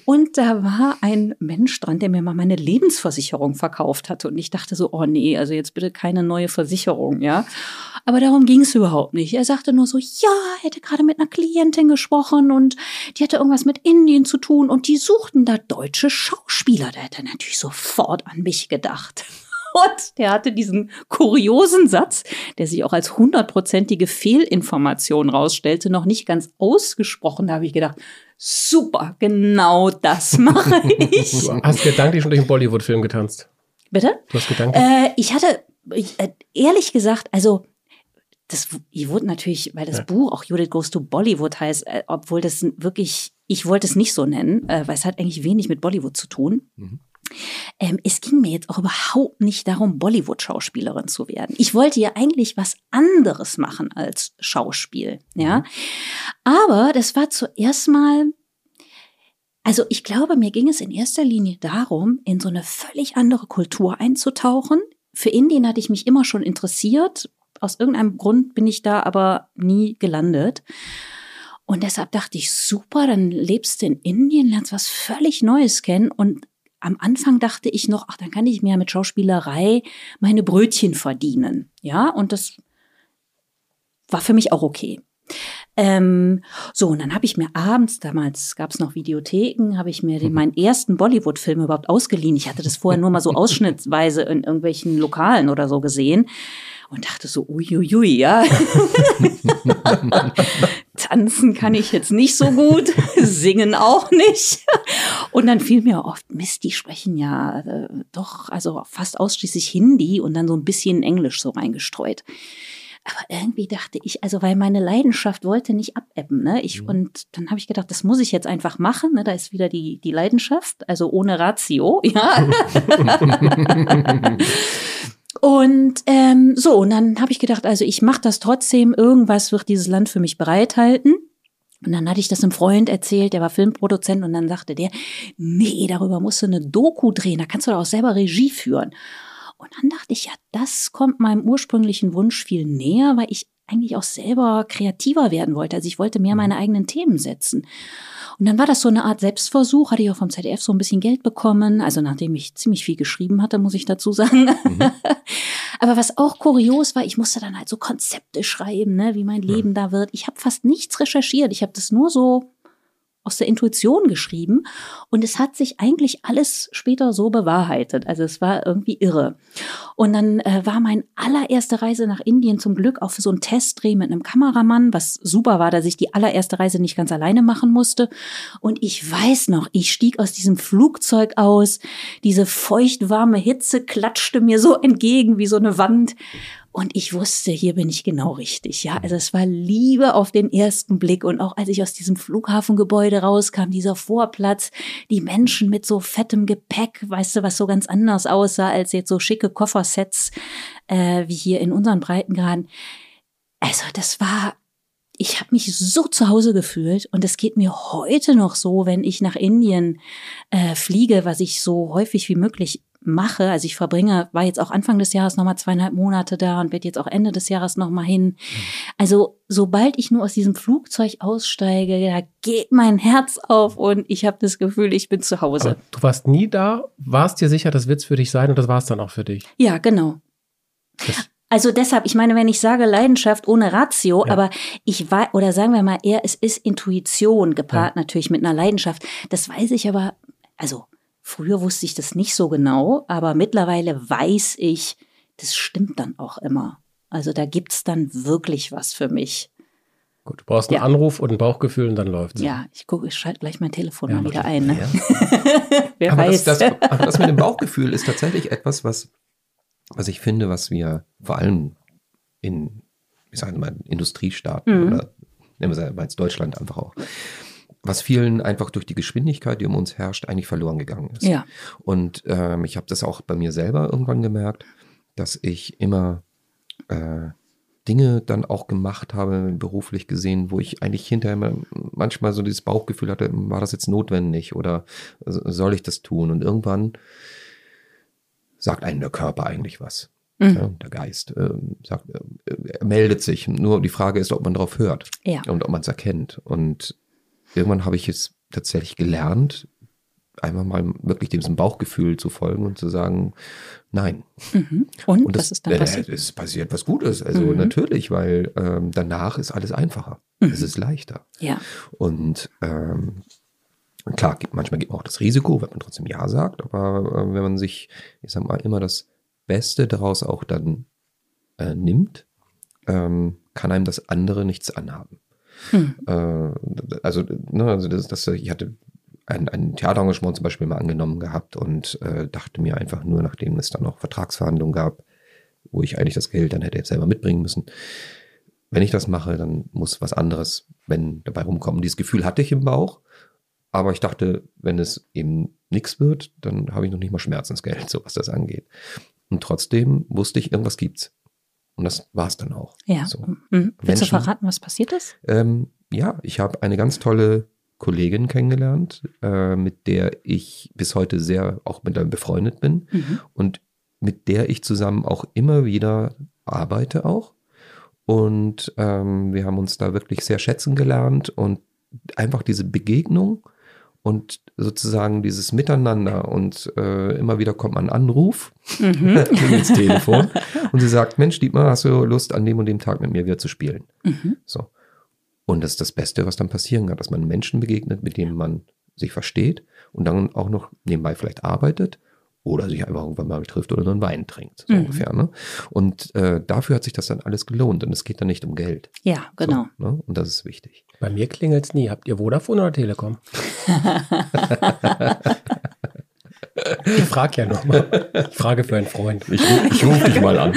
Und da war ein Mensch dran, der mir mal meine Lebensversicherung verkauft hatte. Und ich dachte so, oh nee, also jetzt bitte keine neue Versicherung, ja. Aber darum ging es überhaupt nicht. Er sagte nur so, ja, er hätte gerade mit einer Klientin gesprochen und die hatte irgendwas mit Indien zu tun und die suchten da deutsche Schauspieler. Da hätte er natürlich sofort an mich gedacht. Und der hatte diesen kuriosen Satz, der sich auch als hundertprozentige Fehlinformation rausstellte, noch nicht ganz ausgesprochen. Da habe ich gedacht, super, genau das mache ich. Du hast gedanklich schon durch einen Bollywood-Film getanzt. Bitte? Du hast gedanklich. Äh, ich hatte, äh, ehrlich gesagt, also das ich wurde natürlich, weil das Ja. Buch auch Judith Goes to Bollywood heißt, äh, obwohl das wirklich, ich wollte es nicht so nennen, äh, weil es hat eigentlich wenig mit Bollywood zu tun. Mhm. Ähm, es ging mir jetzt auch überhaupt nicht darum, Bollywood-Schauspielerin zu werden. Ich wollte ja eigentlich was anderes machen als Schauspiel, ja. Aber das war zuerst mal, also ich glaube, mir ging es in erster Linie darum, in so eine völlig andere Kultur einzutauchen. Für Indien hatte ich mich immer schon interessiert. Aus irgendeinem Grund bin ich da aber nie gelandet. Und deshalb dachte ich, super, dann lebst du in Indien, lernst was völlig Neues kennen. Und am Anfang dachte ich noch, ach, dann kann ich mir mit Schauspielerei meine Brötchen verdienen. Ja, und das war für mich auch okay. Ähm, so, und dann habe ich mir abends, damals gab es noch Videotheken, habe ich mir den, meinen ersten Bollywood-Film überhaupt ausgeliehen. Ich hatte das vorher nur mal so ausschnittsweise in irgendwelchen Lokalen oder so gesehen und dachte so, uiuiui, ja. Tanzen kann ich jetzt nicht so gut, singen auch nicht. Und dann fiel mir oft, Mist, die sprechen ja äh, doch, also fast ausschließlich Hindi und dann so ein bisschen Englisch so reingestreut. Aber irgendwie dachte ich, also weil meine Leidenschaft wollte nicht abebben, ne? Ich, und dann habe ich gedacht, das muss ich jetzt einfach machen, ne? Da ist wieder die, die Leidenschaft, also ohne Ratio, ja. Und ähm, so, und dann habe ich gedacht, also ich mache das trotzdem, irgendwas wird dieses Land für mich bereithalten. Und dann hatte ich das einem Freund erzählt, der war Filmproduzent, und dann sagte der, nee, darüber musst du eine Doku drehen, da kannst du doch auch selber Regie führen. Und dann dachte ich, ja, das kommt meinem ursprünglichen Wunsch viel näher, weil ich eigentlich auch selber kreativer werden wollte. Also ich wollte mehr meine eigenen Themen setzen. Und dann war das so eine Art Selbstversuch, hatte ich auch vom ZDF so ein bisschen Geld bekommen, also nachdem ich ziemlich viel geschrieben hatte, muss ich dazu sagen. Aber was auch kurios war, ich musste dann halt so Konzepte schreiben, ne, wie mein Leben da wird. Ich habe fast nichts recherchiert, ich habe das nur so aus der Intuition geschrieben und es hat sich eigentlich alles später so bewahrheitet. Also es war irgendwie irre. Und dann äh, war mein allererste Reise nach Indien zum Glück auch für so einen Testdreh mit einem Kameramann, was super war, dass ich die allererste Reise nicht ganz alleine machen musste. Und ich weiß noch, ich stieg aus diesem Flugzeug aus, diese feuchtwarme Hitze klatschte mir so entgegen wie so eine Wand. Und ich wusste, hier bin ich genau richtig. Ja, also es war Liebe auf den ersten Blick. Und auch als ich aus diesem Flughafengebäude rauskam, dieser Vorplatz, die Menschen mit so fettem Gepäck, weißt du, was so ganz anders aussah als jetzt so schicke Koffersets äh, wie hier in unseren Breitengraden. Also das war, ich habe mich so zu Hause gefühlt und es geht mir heute noch so, wenn ich nach Indien äh, fliege, was ich so häufig wie möglich mache. Also ich verbringe, war jetzt auch Anfang des Jahres nochmal zweieinhalb Monate da und werde jetzt auch Ende des Jahres nochmal hin. Also sobald ich nur aus diesem Flugzeug aussteige, da geht mein Herz auf und ich habe das Gefühl, ich bin zu Hause. Aber du warst nie da, warst dir sicher, das wird's für dich sein und das war es dann auch für dich. Ja, genau. Das- Also deshalb, ich meine, wenn ich sage Leidenschaft ohne Ratio, Ja. aber ich weiß, oder sagen wir mal eher, es ist Intuition gepaart natürlich mit einer Leidenschaft. Das weiß ich aber, also früher wusste ich das nicht so genau, aber mittlerweile weiß ich, das stimmt dann auch immer. Also da gibt's dann wirklich was für mich. Gut, du brauchst einen Ja. Anruf und ein Bauchgefühl und dann läuft's. Ja, ich gucke, ich schalte gleich mein Telefon Ja, mal wieder ein. Ne? Ja. Wer aber, weiß. das, das, aber das mit dem Bauchgefühl ist tatsächlich etwas, was, was ich finde, was wir vor allem in, ich sage mal, Industriestaaten Mhm. oder nehmen wir es mal jetzt Deutschland einfach auch, was vielen einfach durch die Geschwindigkeit, die um uns herrscht, eigentlich verloren gegangen ist. Ja. Und ähm, ich habe das auch bei mir selber irgendwann gemerkt, dass ich immer äh, Dinge dann auch gemacht habe, beruflich gesehen, wo ich eigentlich hinterher mal- manchmal so dieses Bauchgefühl hatte, war das jetzt notwendig oder soll ich das tun? Und irgendwann sagt einem der Körper eigentlich was. Mhm. Ja, der Geist ähm, sagt, äh, meldet sich. Nur die Frage ist, ob man darauf hört Ja. und ob man es erkennt. Und irgendwann habe ich es tatsächlich gelernt, einmal mal wirklich diesem Bauchgefühl zu folgen und zu sagen, nein. Mhm. Und, Und was das, ist dann äh, passiert? Es passiert was Gutes. Also Mhm. natürlich, weil ähm, danach ist alles einfacher. Mhm. Es ist leichter. Ja. Und ähm, klar, manchmal gibt man auch das Risiko, wenn man trotzdem Ja sagt, aber äh, wenn man sich, ich sag mal, immer das Beste daraus auch dann äh, nimmt, ähm, kann einem das andere nichts anhaben. Hm. Äh, also, ne, also das, das, ich hatte ein, ein Theaterengagement zum Beispiel mal angenommen gehabt und äh, dachte mir einfach nur, nachdem es dann noch Vertragsverhandlungen gab, wo ich eigentlich das Geld dann hätte jetzt selber mitbringen müssen, wenn ich das mache, dann muss was anderes, wenn dabei rumkommen. Dieses Gefühl hatte ich im Bauch, aber ich dachte, wenn es eben nichts wird, dann habe ich noch nicht mal Schmerzensgeld, so was das angeht. Und trotzdem wusste ich, irgendwas gibt's. Und das war es dann auch. Ja. So. Mhm. Willst Menschen, du verraten, was passiert ist? Ähm, ja, ich habe eine ganz tolle Kollegin kennengelernt, äh, mit der ich bis heute sehr auch mit einem befreundet bin mhm. und mit der ich zusammen auch immer wieder arbeite auch. Und ähm, wir haben uns da wirklich sehr schätzen gelernt und einfach diese Begegnung und sozusagen dieses Miteinander und äh, immer wieder kommt man Anruf mhm. ins Telefon und sie sagt, Mensch, Dietmar, hast du Lust, an dem und dem Tag mit mir wieder zu spielen? Mhm. So. Und das ist das Beste, was dann passieren kann, dass man Menschen begegnet, mit denen man sich versteht und dann auch noch nebenbei vielleicht arbeitet oder sich einfach irgendwann mal trifft oder einen Wein trinkt, so mhm. ungefähr. Ne? Und äh, dafür hat sich das dann alles gelohnt und es geht dann nicht um Geld. Ja, genau. So, ne? Und das ist wichtig. Bei mir klingelt es nie. Habt ihr Vodafone oder Telekom? ich frage ja nochmal. Ich frage für einen Freund. Ich, ich rufe dich mal an.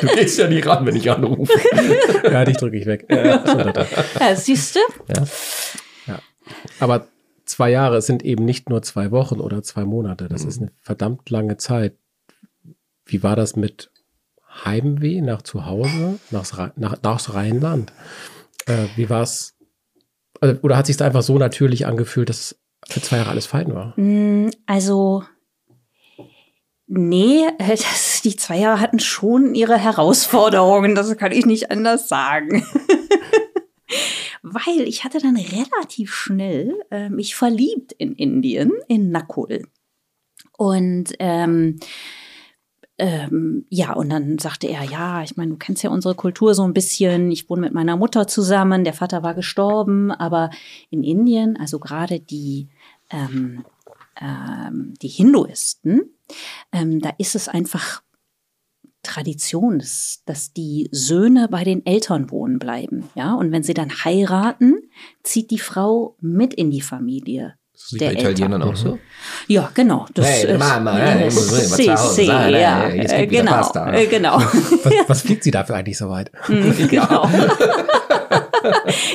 du gehst ja nie ran, wenn ich anrufe. ja, dich drücke ich weg. Ja, ja siehst du? Ja. ja. Aber zwei Jahre sind eben nicht nur zwei Wochen oder zwei Monate. Das mhm. ist eine verdammt lange Zeit. Wie war das mit Heimweh nach zu Hause, nach, nach, nachs Rheinland? Äh, wie war es? Also, oder hat sich da einfach so natürlich angefühlt, dass für zwei Jahre alles fein war? Mm, also, nee, das, die zwei Jahre hatten schon ihre Herausforderungen, das kann ich nicht anders sagen. weil ich hatte dann relativ schnell äh, mich verliebt in Indien, in Nakul. Und ähm, ähm, ja, und dann sagte er, ja, ich meine, du kennst ja unsere Kultur so ein bisschen. Ich wohne mit meiner Mutter zusammen, der Vater war gestorben, aber in Indien, also gerade die, ähm, ähm, die Hinduisten, ähm, da ist es einfach Tradition, dass, dass die Söhne bei den Eltern wohnen bleiben. Ja, und wenn sie dann heiraten, zieht die Frau mit in die Familie. Das ist bei Italienern auch so? Ja, genau. Das hey, ist, Mama, hey, si, si, ja, äh, genau, Pasta. Äh, genau. was, was fliegt sie dafür eigentlich so weit? Mhm, genau.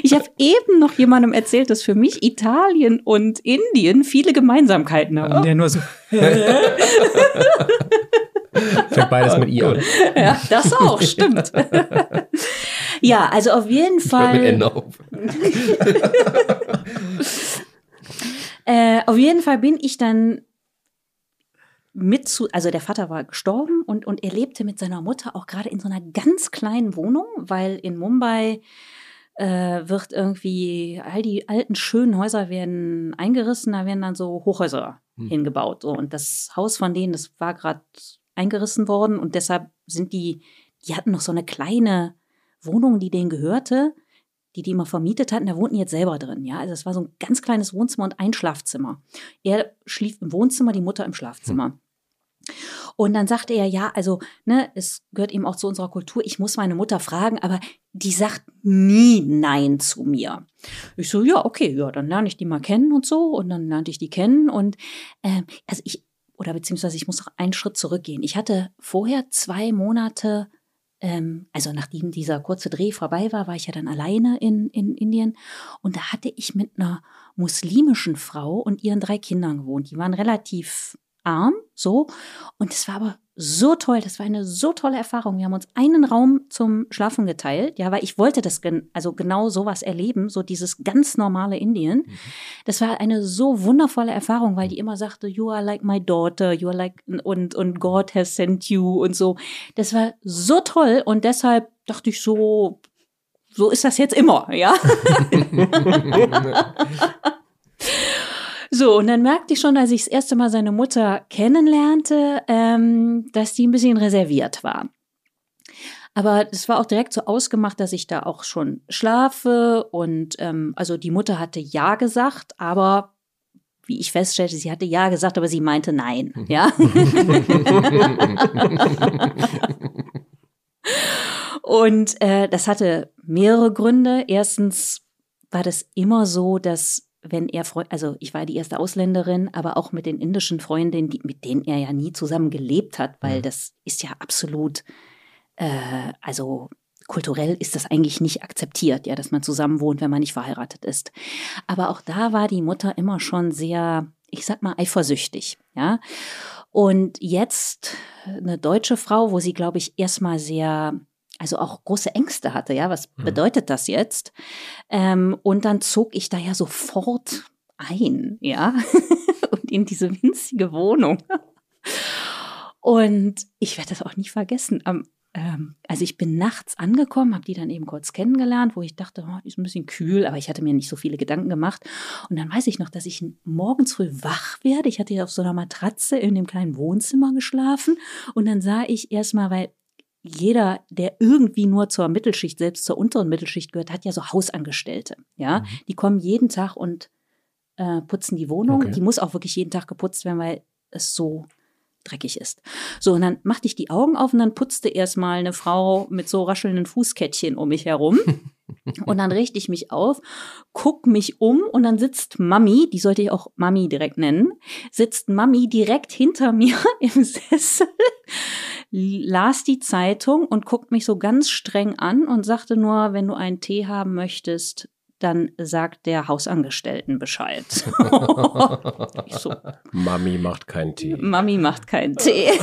ich habe eben noch jemandem erzählt, dass für mich Italien und Indien viele Gemeinsamkeiten haben. Und der nur so. Fängt beides mit I an. Ja, das auch, stimmt. ja, also auf jeden Fall. Mit Ende auf. äh, auf jeden Fall bin ich dann mit zu, also der Vater war gestorben und, und er lebte mit seiner Mutter auch gerade in so einer ganz kleinen Wohnung, weil in Mumbai äh, wird irgendwie, all die alten schönen Häuser werden eingerissen, da werden dann so Hochhäuser hm. hingebaut. So. Und das Haus von denen, das war gerade eingerissen worden und deshalb sind die, die hatten noch so eine kleine Wohnung, die denen gehörte, die die immer vermietet hatten, da wohnten jetzt selber drin, ja. Also es war so ein ganz kleines Wohnzimmer und ein Schlafzimmer. Er schlief im Wohnzimmer, die Mutter im Schlafzimmer. Hm. Und dann sagte er, ja, also, ne, es gehört eben auch zu unserer Kultur, ich muss meine Mutter fragen, aber die sagt nie Nein zu mir. Ich so, ja, okay, ja, dann lerne ich die mal kennen und so. Und dann lernte ich die kennen. Und äh, also ich, oder beziehungsweise ich muss noch einen Schritt zurückgehen. Ich hatte vorher zwei Monate, ähm, also nachdem dieser kurze Dreh vorbei war, war ich ja dann alleine in, in Indien und da hatte ich mit einer muslimischen Frau und ihren drei Kindern gewohnt. Die waren relativ arm, so. Und es war aber so toll, das war eine so tolle Erfahrung. Wir haben uns einen Raum zum Schlafen geteilt, ja, weil ich wollte das, gen also genau sowas erleben, so dieses ganz normale Indien. Mhm. Das war eine so wundervolle Erfahrung, weil die immer sagte, you are like my daughter, you are like, und, und God has sent you und so. Das war so toll und deshalb dachte ich so, so ist das jetzt immer, ja. So, und dann merkte ich schon, als ich das erste Mal seine Mutter kennenlernte, ähm, dass die ein bisschen reserviert war. Aber es war auch direkt so ausgemacht, dass ich da auch schon schlafe. Und ähm, also die Mutter hatte ja gesagt, aber wie ich feststellte, sie hatte ja gesagt, aber sie meinte nein. Mhm. Ja. Und äh, das hatte mehrere Gründe. Erstens war das immer so, dass wenn er, also ich war die erste Ausländerin, aber auch mit den indischen Freundinnen, die, mit denen er ja nie zusammen gelebt hat, weil mhm. das ist ja absolut, äh, also kulturell ist das eigentlich nicht akzeptiert, ja, dass man zusammen wohnt, wenn man nicht verheiratet ist. Aber auch da war die Mutter immer schon sehr, ich sag mal, eifersüchtig, ja. Und jetzt eine deutsche Frau, wo sie, glaube ich, erstmal sehr also auch große Ängste hatte, ja, was mhm. bedeutet das jetzt? Ähm, und dann zog ich da ja sofort ein, ja, und in diese winzige Wohnung. Und ich werde das auch nie vergessen. Am, ähm, also ich bin nachts angekommen, habe die dann eben kurz kennengelernt, wo ich dachte, oh, die ist ein bisschen kühl, aber ich hatte mir nicht so viele Gedanken gemacht. Und dann weiß ich noch, dass ich morgens früh wach werde. Ich hatte ja auf so einer Matratze in dem kleinen Wohnzimmer geschlafen. Und dann sah ich erstmal, weil jeder, der irgendwie nur zur Mittelschicht, selbst zur unteren Mittelschicht gehört, hat ja so Hausangestellte. Ja, mhm. die kommen jeden Tag und äh, putzen die Wohnung. Okay. Die muss auch wirklich jeden Tag geputzt werden, weil es so dreckig ist. So, und dann machte ich die Augen auf und dann putzte erstmal eine Frau mit so raschelnden Fußkettchen um mich herum. und dann richte ich mich auf, guck mich um und dann sitzt Mami, die sollte ich auch Mami direkt nennen, sitzt Mami direkt hinter mir im Sessel las die Zeitung und guckt mich so ganz streng an und sagte nur, wenn du einen Tee haben möchtest, dann sagt der Hausangestellten Bescheid. so, Mami macht keinen Tee. Mami macht keinen Tee.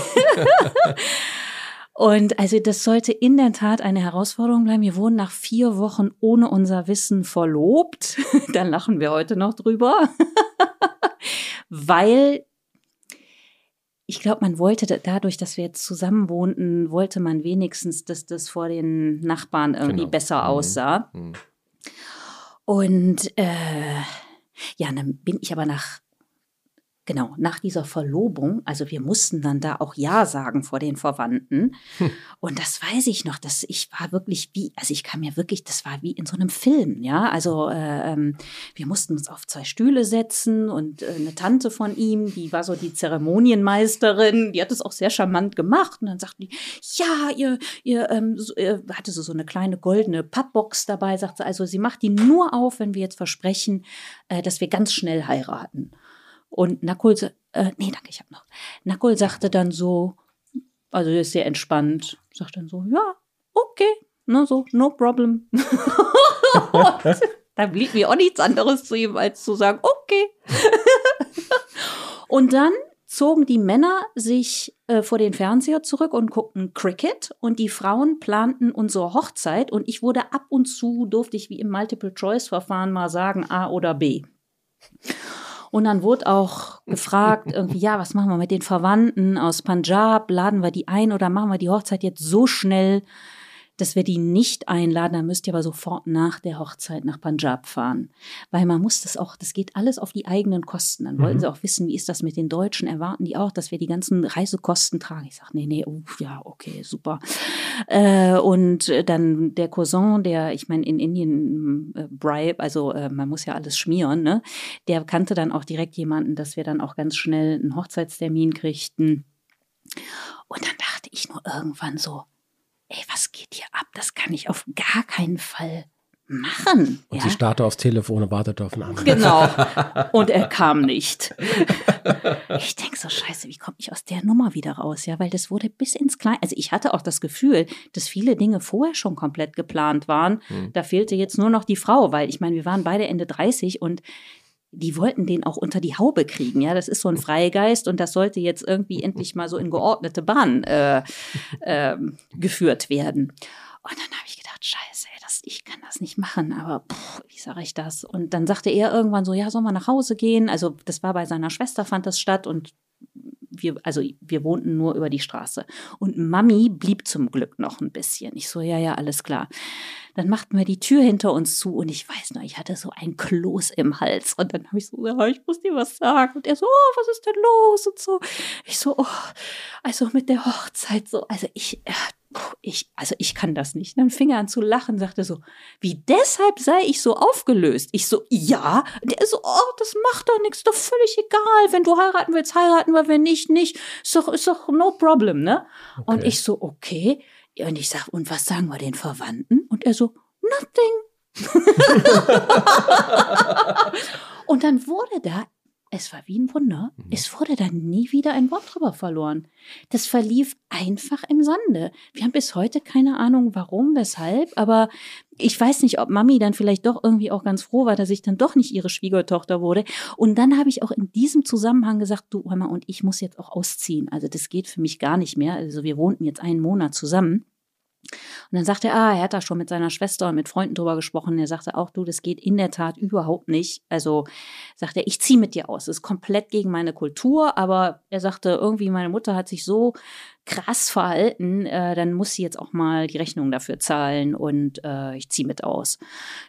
Und also das sollte in der Tat eine Herausforderung bleiben. Wir wurden nach vier Wochen ohne unser Wissen verlobt. da lachen wir heute noch drüber. Weil ich glaube, man wollte dadurch, dass wir jetzt zusammen wohnten, wollte man wenigstens, dass das vor den Nachbarn irgendwie genau. besser mhm. aussah. Mhm. Und äh, ja, dann bin ich aber nach Genau, nach dieser Verlobung, also wir mussten dann da auch Ja sagen vor den Verwandten. Hm. Und das weiß ich noch, dass ich war wirklich wie, also ich kam mir wirklich, das war wie in so einem Film, ja. Also äh, ähm, wir mussten uns auf zwei Stühle setzen und äh, eine Tante von ihm, die war so die Zeremonienmeisterin, die hat es auch sehr charmant gemacht. Und dann sagten die, ja, ihr, ihr, ähm, so, ihr hatte so, so eine kleine goldene Pappbox dabei, sagt sie, also sie macht die nur auf, wenn wir jetzt versprechen, äh, dass wir ganz schnell heiraten. Und Nakul, äh, nee, danke, ich habe noch. Nakul sagte dann so, also er ist sehr entspannt, sagt dann so, ja, okay, ne, so, no problem. da blieb mir auch nichts anderes zu ihm, als zu sagen, okay. und dann zogen die Männer sich äh, vor den Fernseher zurück und guckten Cricket und die Frauen planten unsere Hochzeit und ich wurde ab und zu, durfte ich wie im Multiple-Choice-Verfahren mal sagen A oder B. Und dann wurde auch gefragt, irgendwie, ja, was machen wir mit den Verwandten aus Punjab? Laden wir die ein oder machen wir die Hochzeit jetzt so schnell, dass wir die nicht einladen, dann müsst ihr aber sofort nach der Hochzeit nach Punjab fahren. Weil man muss das auch, das geht alles auf die eigenen Kosten. Dann wollten mhm. sie auch wissen, wie ist das mit den Deutschen? Erwarten die auch, dass wir die ganzen Reisekosten tragen? Ich sage, nee, nee, uh, ja, okay, super. Äh, und dann der Cousin, der, ich meine, in Indien äh, Bribe, also äh, man muss ja alles schmieren, ne? Der kannte dann auch direkt jemanden, dass wir dann auch ganz schnell einen Hochzeitstermin kriegten. Und dann dachte ich nur irgendwann so, ey, was geht hier ab? Das kann ich auf gar keinen Fall machen. Und ja? sie starrte aufs Telefon und wartete auf einen Anruf. Genau. Und er kam nicht. Ich denke so, scheiße, wie komme ich aus der Nummer wieder raus? Ja, weil das wurde bis ins Kleine. Also ich hatte auch das Gefühl, dass viele Dinge vorher schon komplett geplant waren. Hm. Da fehlte jetzt nur noch die Frau, weil ich meine, wir waren beide Ende 30 und die wollten den auch unter die Haube kriegen. Ja, das ist so ein Freigeist und das sollte jetzt irgendwie endlich mal so in geordnete Bahn äh, äh, geführt werden. Und dann habe ich gedacht, scheiße, ey, das, ich kann das nicht machen, aber pff, wie sage ich das? Und dann sagte er irgendwann so, ja, sollen wir nach Hause gehen? Also das war bei seiner Schwester, fand das statt und wir, also wir wohnten nur über die Straße. Und Mami blieb zum Glück noch ein bisschen. Ich so, ja, ja, alles klar. Dann machten wir die Tür hinter uns zu und ich weiß noch, ich hatte so ein Kloß im Hals. Und dann habe ich so, ja, ich muss dir was sagen. Und er so, oh, was ist denn los? Und so. Ich so, oh, also mit der Hochzeit so. Also ich, ich, also ich kann das nicht. Dann fing er an zu lachen, sagte so, wie deshalb sei ich so aufgelöst. Ich so, ja. Der so, oh, das macht doch nichts, doch völlig egal. Wenn du heiraten willst, heiraten wir, wenn nicht, nicht. Ist doch, ist doch no problem, ne? Okay. Und ich so, okay. Und ich sag, und was sagen wir den Verwandten? Und er so, nothing. und dann wurde da es war wie ein Wunder. Mhm. Es wurde dann nie wieder ein Wort drüber verloren. Das verlief einfach im Sande. Wir haben bis heute keine Ahnung, warum, weshalb, aber ich weiß nicht, ob Mami dann vielleicht doch irgendwie auch ganz froh war, dass ich dann doch nicht ihre Schwiegertochter wurde. Und dann habe ich auch in diesem Zusammenhang gesagt, du Mama, und ich muss jetzt auch ausziehen. Also das geht für mich gar nicht mehr. Also wir wohnten jetzt einen Monat zusammen. Und dann sagte er, ah, er hat da schon mit seiner Schwester und mit Freunden drüber gesprochen. Er sagte auch, du, das geht in der Tat überhaupt nicht. Also sagte er, ich ziehe mit dir aus. Das ist komplett gegen meine Kultur, aber er sagte, irgendwie meine Mutter hat sich so krass verhalten, äh, dann muss sie jetzt auch mal die Rechnung dafür zahlen und äh, ich ziehe mit aus.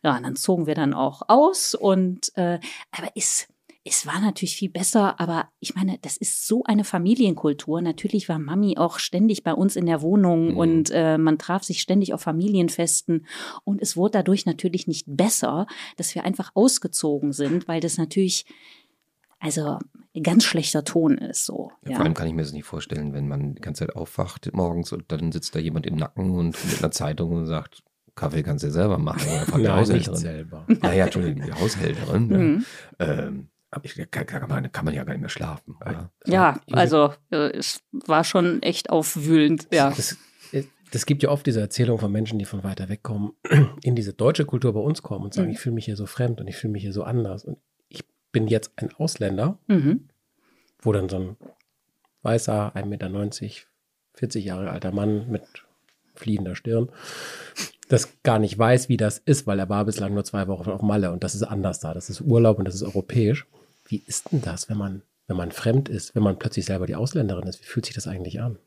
Ja, und dann zogen wir dann auch aus und äh, aber ist es war natürlich viel besser, aber ich meine, das ist so eine Familienkultur. Natürlich war Mami auch ständig bei uns in der Wohnung mhm. und äh, man traf sich ständig auf Familienfesten. Und es wurde dadurch natürlich nicht besser, dass wir einfach ausgezogen sind, weil das natürlich, also ganz schlechter Ton ist. So, ja, ja. Vor allem kann ich mir das nicht vorstellen, wenn man die ganze Zeit aufwacht morgens und dann sitzt da jemand im Nacken und mit einer Zeitung und sagt, Kaffee kannst du ja selber machen. Oder fragt die Haushälterin. selber. Ah ja, Entschuldigung, die Haushälterin. Mhm. Ähm, ich, kann, kann, man, kann man ja gar nicht mehr schlafen. Oder? Ja, also äh, es war schon echt aufwühlend. Ja. Das, das gibt ja oft diese Erzählung von Menschen, die von weiter weg kommen, in diese deutsche Kultur bei uns kommen und sagen, mhm. ich fühle mich hier so fremd und ich fühle mich hier so anders. Und ich bin jetzt ein Ausländer, mhm. wo dann so ein weißer, 1,90 Meter, 40 Jahre alter Mann mit fliehender Stirn das gar nicht weiß, wie das ist, weil er war bislang nur zwei Wochen auf Malle und das ist anders da. Das ist Urlaub und das ist europäisch. Wie ist denn das, wenn man, wenn man fremd ist, wenn man plötzlich selber die Ausländerin ist? Wie fühlt sich das eigentlich an?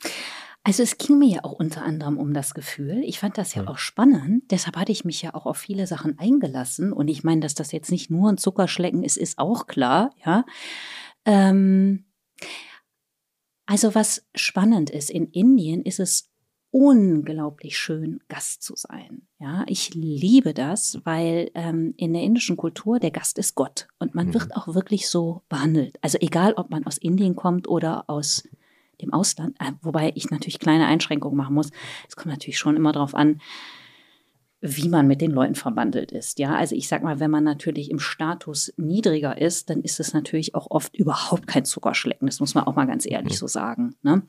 Also es ging mir ja auch unter anderem um das Gefühl. Ich fand das ja hm. auch spannend. Deshalb hatte ich mich ja auch auf viele Sachen eingelassen. Und ich meine, dass das jetzt nicht nur ein Zuckerschlecken ist, ist auch klar. Ja. Ähm, also was spannend ist, in Indien ist es unglaublich schön, Gast zu sein. Ja, ich liebe das, weil ähm, in der indischen Kultur der Gast ist Gott und man mhm. wird auch wirklich so behandelt. Also egal, ob man aus Indien kommt oder aus dem Ausland, äh, wobei ich natürlich kleine Einschränkungen machen muss. Es kommt natürlich schon immer darauf an, wie man mit den Leuten verwandelt ist. Ja, also ich sag mal, wenn man natürlich im Status niedriger ist, dann ist es natürlich auch oft überhaupt kein Zuckerschlecken. Das muss man auch mal ganz ehrlich mhm. so sagen. Ne?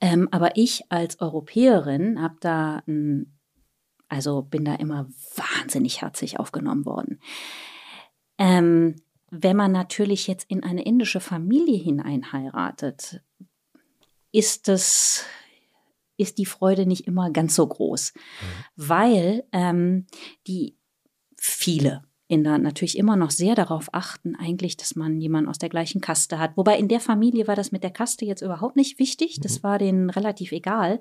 Ähm, aber ich als Europäerin habe da, also bin da immer wahnsinnig herzlich aufgenommen worden. Ähm, wenn man natürlich jetzt in eine indische Familie hinein heiratet, ist das ist die Freude nicht immer ganz so groß, mhm. weil ähm, die viele Inder natürlich immer noch sehr darauf achten, eigentlich, dass man jemanden aus der gleichen Kaste hat. Wobei in der Familie war das mit der Kaste jetzt überhaupt nicht wichtig. Das mhm. war denen relativ egal.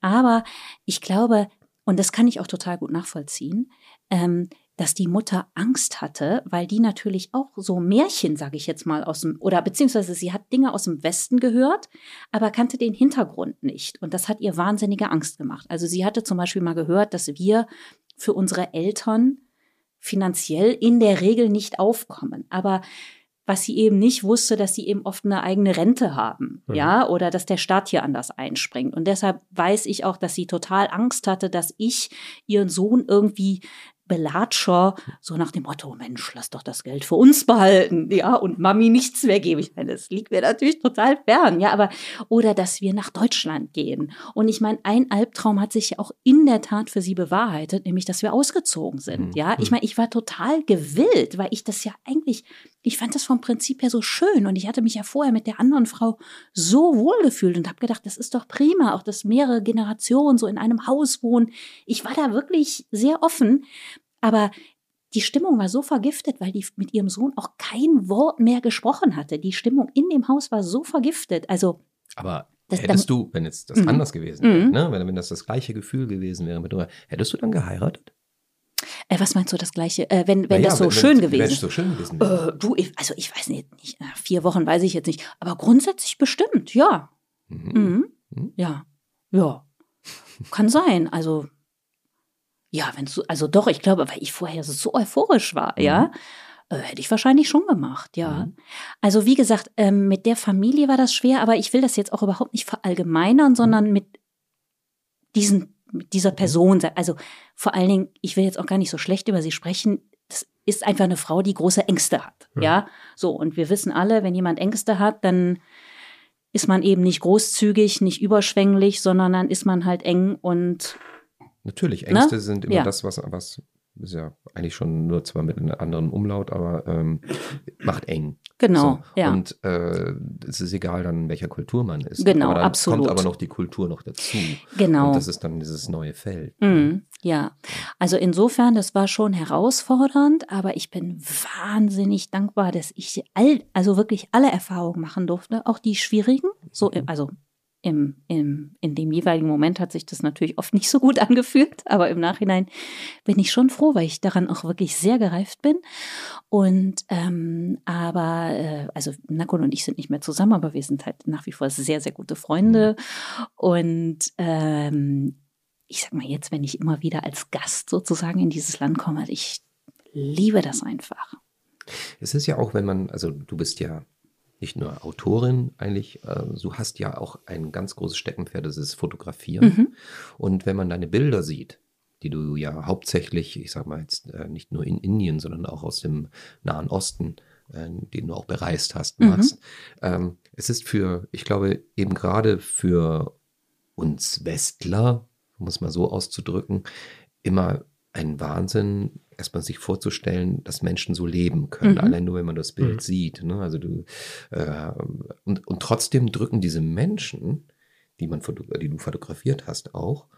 Aber ich glaube, und das kann ich auch total gut nachvollziehen, ähm, dass die Mutter Angst hatte, weil die natürlich auch so Märchen, sage ich jetzt mal, aus dem, oder beziehungsweise sie hat Dinge aus dem Westen gehört, aber kannte den Hintergrund nicht. Und das hat ihr wahnsinnige Angst gemacht. Also sie hatte zum Beispiel mal gehört, dass wir für unsere Eltern finanziell in der Regel nicht aufkommen. Aber was sie eben nicht wusste, dass sie eben oft eine eigene Rente haben, mhm. ja, oder dass der Staat hier anders einspringt. Und deshalb weiß ich auch, dass sie total Angst hatte, dass ich ihren Sohn irgendwie Belatscher, so nach dem Motto, Mensch, lass doch das Geld für uns behalten, ja, und Mami nichts mehr geben. Ich meine, das liegt mir natürlich total fern, ja, aber, oder dass wir nach Deutschland gehen. Und ich meine, ein Albtraum hat sich ja auch in der Tat für sie bewahrheitet, nämlich, dass wir ausgezogen sind, mhm. ja. Ich meine, ich war total gewillt, weil ich das ja eigentlich, ich fand das vom Prinzip her so schön und ich hatte mich ja vorher mit der anderen Frau so wohl gefühlt und habe gedacht, das ist doch prima, auch dass mehrere Generationen so in einem Haus wohnen. Ich war da wirklich sehr offen. Aber die Stimmung war so vergiftet, weil die mit ihrem Sohn auch kein Wort mehr gesprochen hatte. Die Stimmung in dem Haus war so vergiftet. Also. Aber das, hättest du, wenn jetzt das mhm. anders gewesen wäre, mhm. ne? wenn, wenn das das gleiche Gefühl gewesen wäre, mit, hättest du dann geheiratet? Äh, was meinst du das Gleiche? Äh, wenn wenn ja, das so wenn, schön gewesen wäre? so schön gewesen wäre. Äh, du, ich, also ich weiß nicht, nicht, vier Wochen weiß ich jetzt nicht, aber grundsätzlich bestimmt, ja. Mhm. mhm. mhm. Ja, ja. Kann sein. Also, ja, wenn du, also doch, ich glaube, weil ich vorher so euphorisch war, mhm. ja, äh, hätte ich wahrscheinlich schon gemacht, ja. Mhm. Also, wie gesagt, ähm, mit der Familie war das schwer, aber ich will das jetzt auch überhaupt nicht verallgemeinern, sondern mhm. mit diesen, mit dieser. Person, also vor allen Dingen, ich will jetzt auch gar nicht so schlecht über sie sprechen. Das ist einfach eine Frau, die große Ängste hat, ja. ja? So, und wir wissen alle, wenn jemand Ängste hat, dann ist man eben nicht großzügig, nicht überschwänglich, sondern dann ist man halt eng und. Natürlich, Ängste ne? sind immer ja. das, was, was ist ja eigentlich schon nur zwar mit einem anderen Umlaut, aber ähm, macht eng. Genau, so. ja. Und äh, es ist egal dann, in welcher Kultur man ist. Genau, aber dann absolut. kommt aber noch die Kultur noch dazu. Genau. Und das ist dann dieses neue Feld. Mhm, ja, also insofern, das war schon herausfordernd, aber ich bin wahnsinnig dankbar, dass ich all, also wirklich alle Erfahrungen machen durfte, auch die schwierigen, so, mhm. also im, im, in dem jeweiligen Moment hat sich das natürlich oft nicht so gut angefühlt, aber im Nachhinein bin ich schon froh, weil ich daran auch wirklich sehr gereift bin. Und ähm, aber, äh, also Nakul und ich sind nicht mehr zusammen, aber wir sind halt nach wie vor sehr, sehr gute Freunde. Und ähm, ich sag mal jetzt, wenn ich immer wieder als Gast sozusagen in dieses Land komme, ich liebe das einfach. Es ist ja auch, wenn man, also du bist ja nicht nur Autorin eigentlich, äh, du hast ja auch ein ganz großes Steckenpferd, das ist Fotografieren. Mhm. Und wenn man deine Bilder sieht, die du ja hauptsächlich, ich sag mal jetzt äh, nicht nur in Indien, sondern auch aus dem Nahen Osten, äh, den du auch bereist hast, mhm. machst. Mhm. Ähm, es ist für, ich glaube, eben gerade für uns Westler, um es mal so auszudrücken, immer ein Wahnsinn, erstmal sich vorzustellen, dass Menschen so leben können, mhm. allein nur, wenn man das Bild mhm. sieht. Ne? Also du, äh, und, und trotzdem drücken diese Menschen, die, man, die du fotografiert hast, auch,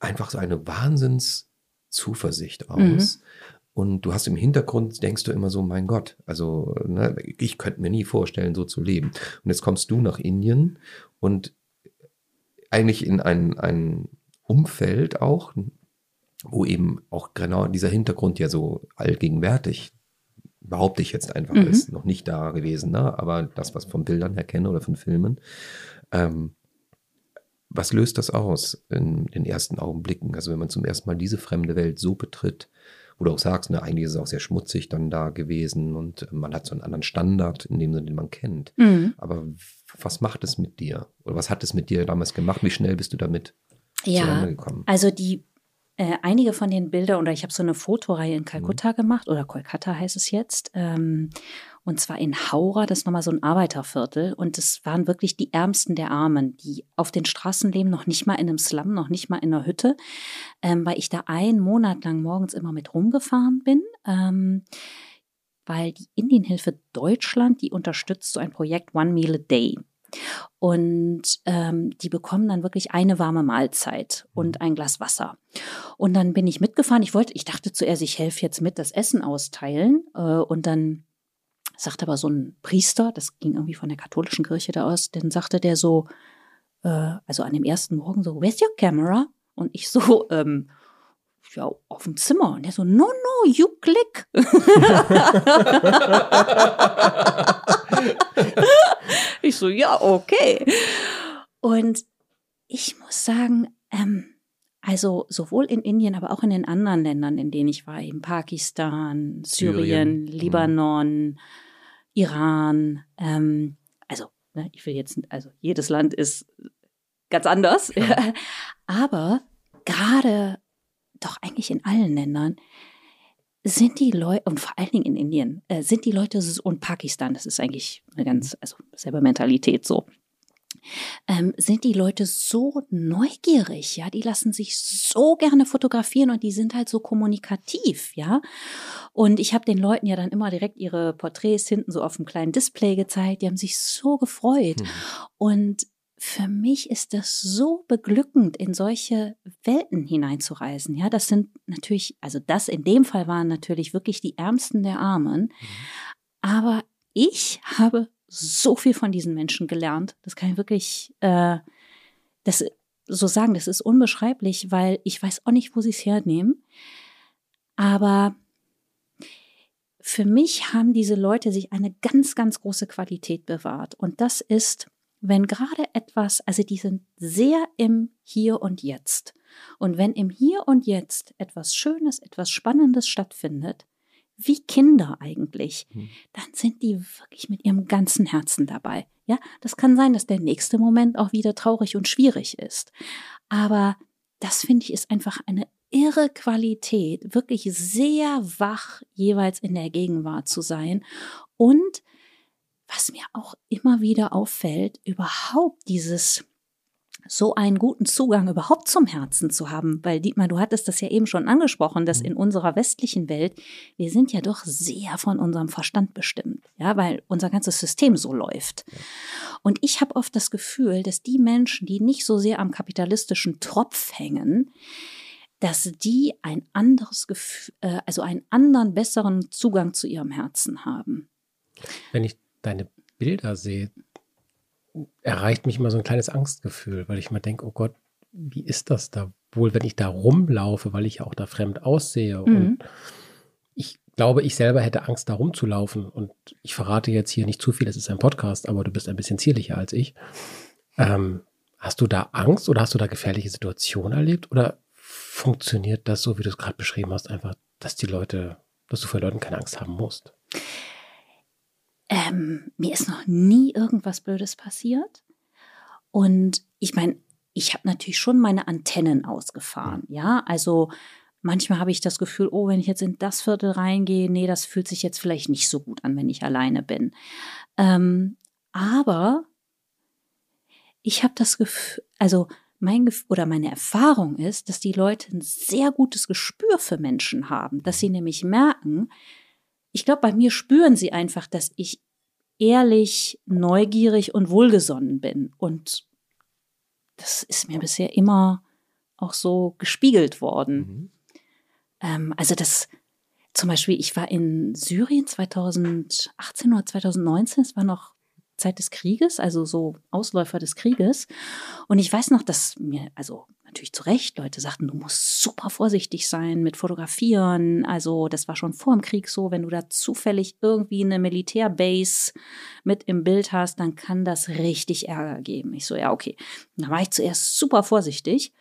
einfach so eine Wahnsinnszuversicht aus. Mhm. Und du hast im Hintergrund, denkst du immer so, mein Gott, also ne, ich könnte mir nie vorstellen, so zu leben. Und jetzt kommst du nach Indien und eigentlich in ein, ein Umfeld auch, wo eben auch genau dieser Hintergrund ja so allgegenwärtig, behaupte ich jetzt einfach, mhm. ist noch nicht da gewesen, ne? aber das, was von Bildern her kenne oder von Filmen, ähm, was löst das aus in den ersten Augenblicken? Also wenn man zum ersten Mal diese fremde Welt so betritt, wo du auch sagst, ne, eigentlich ist es auch sehr schmutzig dann da gewesen und man hat so einen anderen Standard in dem Sinne, den man kennt. Mhm. Aber was macht es mit dir? Oder was hat es mit dir damals gemacht? Wie schnell bist du damit ja, gekommen? Also die äh, einige von den Bildern, oder ich habe so eine Fotoreihe in Kalkutta mhm. gemacht, oder Kolkata heißt es jetzt, ähm, und zwar in Haura, das ist nochmal so ein Arbeiterviertel. Und das waren wirklich die Ärmsten der Armen, die auf den Straßen leben, noch nicht mal in einem Slum, noch nicht mal in einer Hütte, ähm, weil ich da einen Monat lang morgens immer mit rumgefahren bin. Ähm, weil die Indienhilfe Deutschland, die unterstützt so ein Projekt One Meal a Day. Und ähm, die bekommen dann wirklich eine warme Mahlzeit und ein Glas Wasser. Und dann bin ich mitgefahren. Ich wollte, ich dachte zuerst, ich helfe jetzt mit, das Essen austeilen. Äh, und dann sagte aber so ein Priester, das ging irgendwie von der katholischen Kirche da aus, dann sagte der so, äh, also an dem ersten Morgen so, where's your camera? Und ich so, ähm, ja, auf dem Zimmer. Und der so, no, no, you click. ich so, ja, okay. Und ich muss sagen, ähm, also sowohl in Indien, aber auch in den anderen Ländern, in denen ich war, eben Pakistan, Syrien, Syrien. Libanon, Iran, ähm, also ne, ich will jetzt, also jedes Land ist ganz anders, ja. aber gerade doch eigentlich in allen Ländern sind die Leute, und vor allen Dingen in Indien, äh, sind die Leute und Pakistan, das ist eigentlich eine ganz, also selber Mentalität so, ähm, sind die Leute so neugierig, ja, die lassen sich so gerne fotografieren und die sind halt so kommunikativ, ja. Und ich habe den Leuten ja dann immer direkt ihre Porträts hinten so auf dem kleinen Display gezeigt, die haben sich so gefreut. Mhm. Und für mich ist das so beglückend, in solche Welten hineinzureisen. Ja, das sind natürlich, also das in dem Fall waren natürlich wirklich die Ärmsten der Armen. Mhm. Aber ich habe so viel von diesen Menschen gelernt. Das kann ich wirklich, äh, das so sagen, das ist unbeschreiblich, weil ich weiß auch nicht, wo sie es hernehmen. Aber für mich haben diese Leute sich eine ganz, ganz große Qualität bewahrt. Und das ist, wenn gerade etwas, also die sind sehr im Hier und Jetzt. Und wenn im Hier und Jetzt etwas Schönes, etwas Spannendes stattfindet, wie Kinder eigentlich, hm. dann sind die wirklich mit ihrem ganzen Herzen dabei. Ja, das kann sein, dass der nächste Moment auch wieder traurig und schwierig ist. Aber das finde ich ist einfach eine irre Qualität, wirklich sehr wach jeweils in der Gegenwart zu sein und was mir auch immer wieder auffällt, überhaupt dieses so einen guten Zugang überhaupt zum Herzen zu haben, weil Dietmar, du hattest das ja eben schon angesprochen, dass mhm. in unserer westlichen Welt wir sind ja doch sehr von unserem Verstand bestimmt, ja, weil unser ganzes System so läuft. Und ich habe oft das Gefühl, dass die Menschen, die nicht so sehr am kapitalistischen Tropf hängen, dass die ein anderes Gefühl, äh, also einen anderen, besseren Zugang zu ihrem Herzen haben. Wenn ich deine Bilder sehe, erreicht mich immer so ein kleines Angstgefühl, weil ich mir denke, oh Gott, wie ist das da wohl, wenn ich da rumlaufe, weil ich ja auch da fremd aussehe mhm. und ich glaube, ich selber hätte Angst, da rumzulaufen. Und ich verrate jetzt hier nicht zu viel, es ist ein Podcast, aber du bist ein bisschen zierlicher als ich. Ähm, hast du da Angst oder hast du da gefährliche Situationen erlebt? Oder funktioniert das so, wie du es gerade beschrieben hast, einfach, dass die Leute, dass du vor Leuten keine Angst haben musst? Ähm, mir ist noch nie irgendwas Blödes passiert. Und ich meine, ich habe natürlich schon meine Antennen ausgefahren. Ja, also manchmal habe ich das Gefühl, oh, wenn ich jetzt in das Viertel reingehe, nee, das fühlt sich jetzt vielleicht nicht so gut an, wenn ich alleine bin. Ähm, aber ich habe das Gefühl, also mein Gefühl oder meine Erfahrung ist, dass die Leute ein sehr gutes Gespür für Menschen haben, dass sie nämlich merken, ich glaube, bei mir spüren sie einfach, dass ich ehrlich, neugierig und wohlgesonnen bin. Und das ist mir bisher immer auch so gespiegelt worden. Mhm. Ähm, also das, zum Beispiel, ich war in Syrien 2018 oder 2019, es war noch Zeit des Krieges, also so Ausläufer des Krieges. Und ich weiß noch, dass mir, also natürlich zu Recht, Leute sagten, du musst super vorsichtig sein mit Fotografieren. Also das war schon vor dem Krieg so, wenn du da zufällig irgendwie eine Militärbase mit im Bild hast, dann kann das richtig Ärger geben. Ich so, ja, okay. Da war ich zuerst super vorsichtig.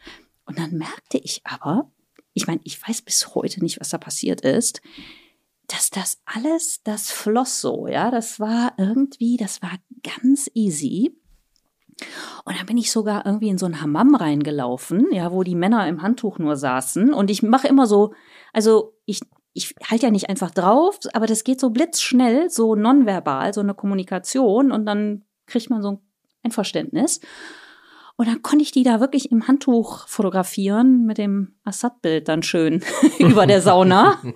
Und dann merkte ich aber, ich meine, ich weiß bis heute nicht, was da passiert ist, dass das alles, das floss so, ja, das war irgendwie, das war ganz easy. Und dann bin ich sogar irgendwie in so ein Hammam reingelaufen, ja, wo die Männer im Handtuch nur saßen. Und ich mache immer so, also ich, ich halte ja nicht einfach drauf, aber das geht so blitzschnell, so nonverbal, so eine Kommunikation. Und dann kriegt man so ein Verständnis. Und dann konnte ich die da wirklich im Handtuch fotografieren mit dem Assad-Bild dann schön über der Sauna.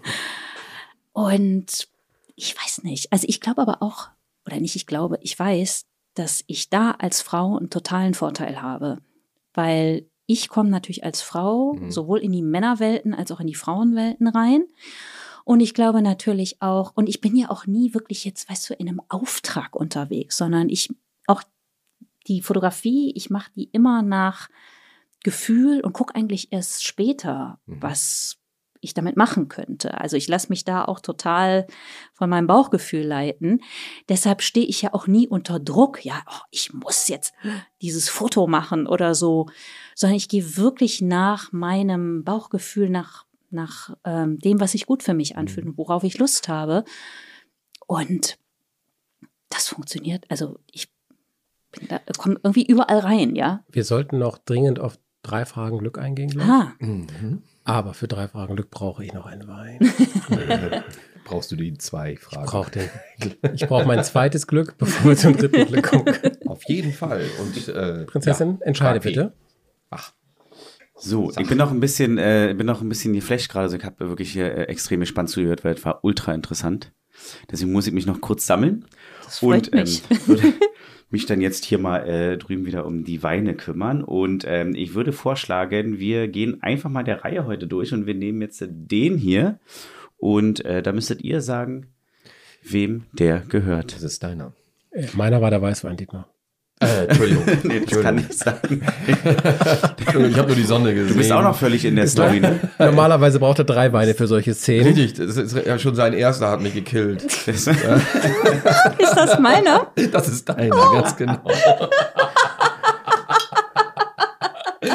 Und ich weiß nicht. Also ich glaube aber auch, oder nicht, ich glaube, ich weiß, dass ich da als Frau einen totalen Vorteil habe. Weil ich komme natürlich als Frau mhm. sowohl in die Männerwelten als auch in die Frauenwelten rein. Und ich glaube natürlich auch, und ich bin ja auch nie wirklich jetzt, weißt du, in einem Auftrag unterwegs, sondern ich auch die Fotografie, ich mache die immer nach Gefühl und gucke eigentlich erst später, mhm. was ich damit machen könnte. Also ich lasse mich da auch total von meinem Bauchgefühl leiten. Deshalb stehe ich ja auch nie unter Druck, ja, oh, ich muss jetzt dieses Foto machen oder so, sondern ich gehe wirklich nach meinem Bauchgefühl, nach, nach ähm, dem, was sich gut für mich anfühlt mhm. und worauf ich Lust habe. Und das funktioniert. Also ich bin da, komme irgendwie überall rein, ja. Wir sollten noch dringend auf drei Fragen Glück eingehen. Ah. Mhm. Aber für drei Fragen Glück brauche ich noch einen Wein. Brauchst du die zwei Fragen? Ich brauche den. brauche mein zweites Glück, bevor wir zum dritten Glück kommen. Auf jeden Fall. Und äh, Prinzessin, ja, entscheide Kaffee. bitte. Ach. So, ich bin noch ein bisschen, äh, bin noch ein bisschen geflasht gerade. Also ich habe wirklich hier äh, extrem gespannt zugehört, weil es war ultra interessant. Deswegen muss ich mich noch kurz sammeln. Das freut und, mich. Ähm, würde, mich dann jetzt hier mal äh, drüben wieder um die Weine kümmern. Und ähm, ich würde vorschlagen, wir gehen einfach mal der Reihe heute durch und wir nehmen jetzt den hier. Und äh, da müsstet ihr sagen, wem der gehört. Das ist deiner. Äh, meiner war der Weißwein, Dietmar. Äh, Entschuldigung. nee, das kann nicht sein. ich habe nur die Sonne gesehen. Du bist auch noch völlig in der Story, ne? Normalerweise braucht er drei Weine für solche Szenen. Richtig, das ist ja schon sein erster hat mich gekillt. ist das meiner? Das ist deiner, oh. ganz genau.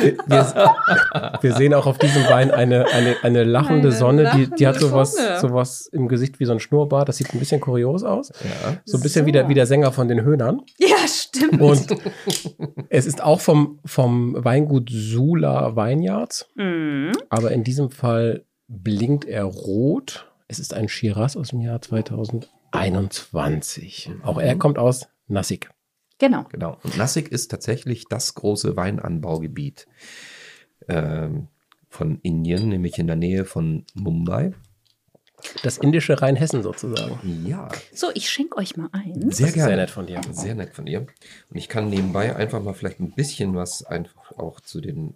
Wir, wir, sehen auch auf diesem Wein eine, eine, eine lachende eine Sonne, die, die hat sowas, sowas im Gesicht wie so ein Schnurrbart. Das sieht ein bisschen kurios aus. Ja. So ein bisschen so. Wie, der, wie der Sänger von den Höhnern. Ja, stimmt. Und es ist auch vom, vom Weingut Sula Vineyards. Mhm. Aber in diesem Fall blinkt er rot. Es ist ein Shiraz aus dem Jahr 2021. Mhm. Auch er kommt aus Nassik. Genau. Genau. Und Nassik ist tatsächlich das große Weinanbaugebiet ähm, von Indien, nämlich in der Nähe von Mumbai. Das indische Rheinhessen sozusagen. Ja. So, ich schenke euch mal ein. Sehr gerne. Sehr nett von dir. Sehr nett von dir. Und ich kann nebenbei einfach mal vielleicht ein bisschen was einfach auch zu den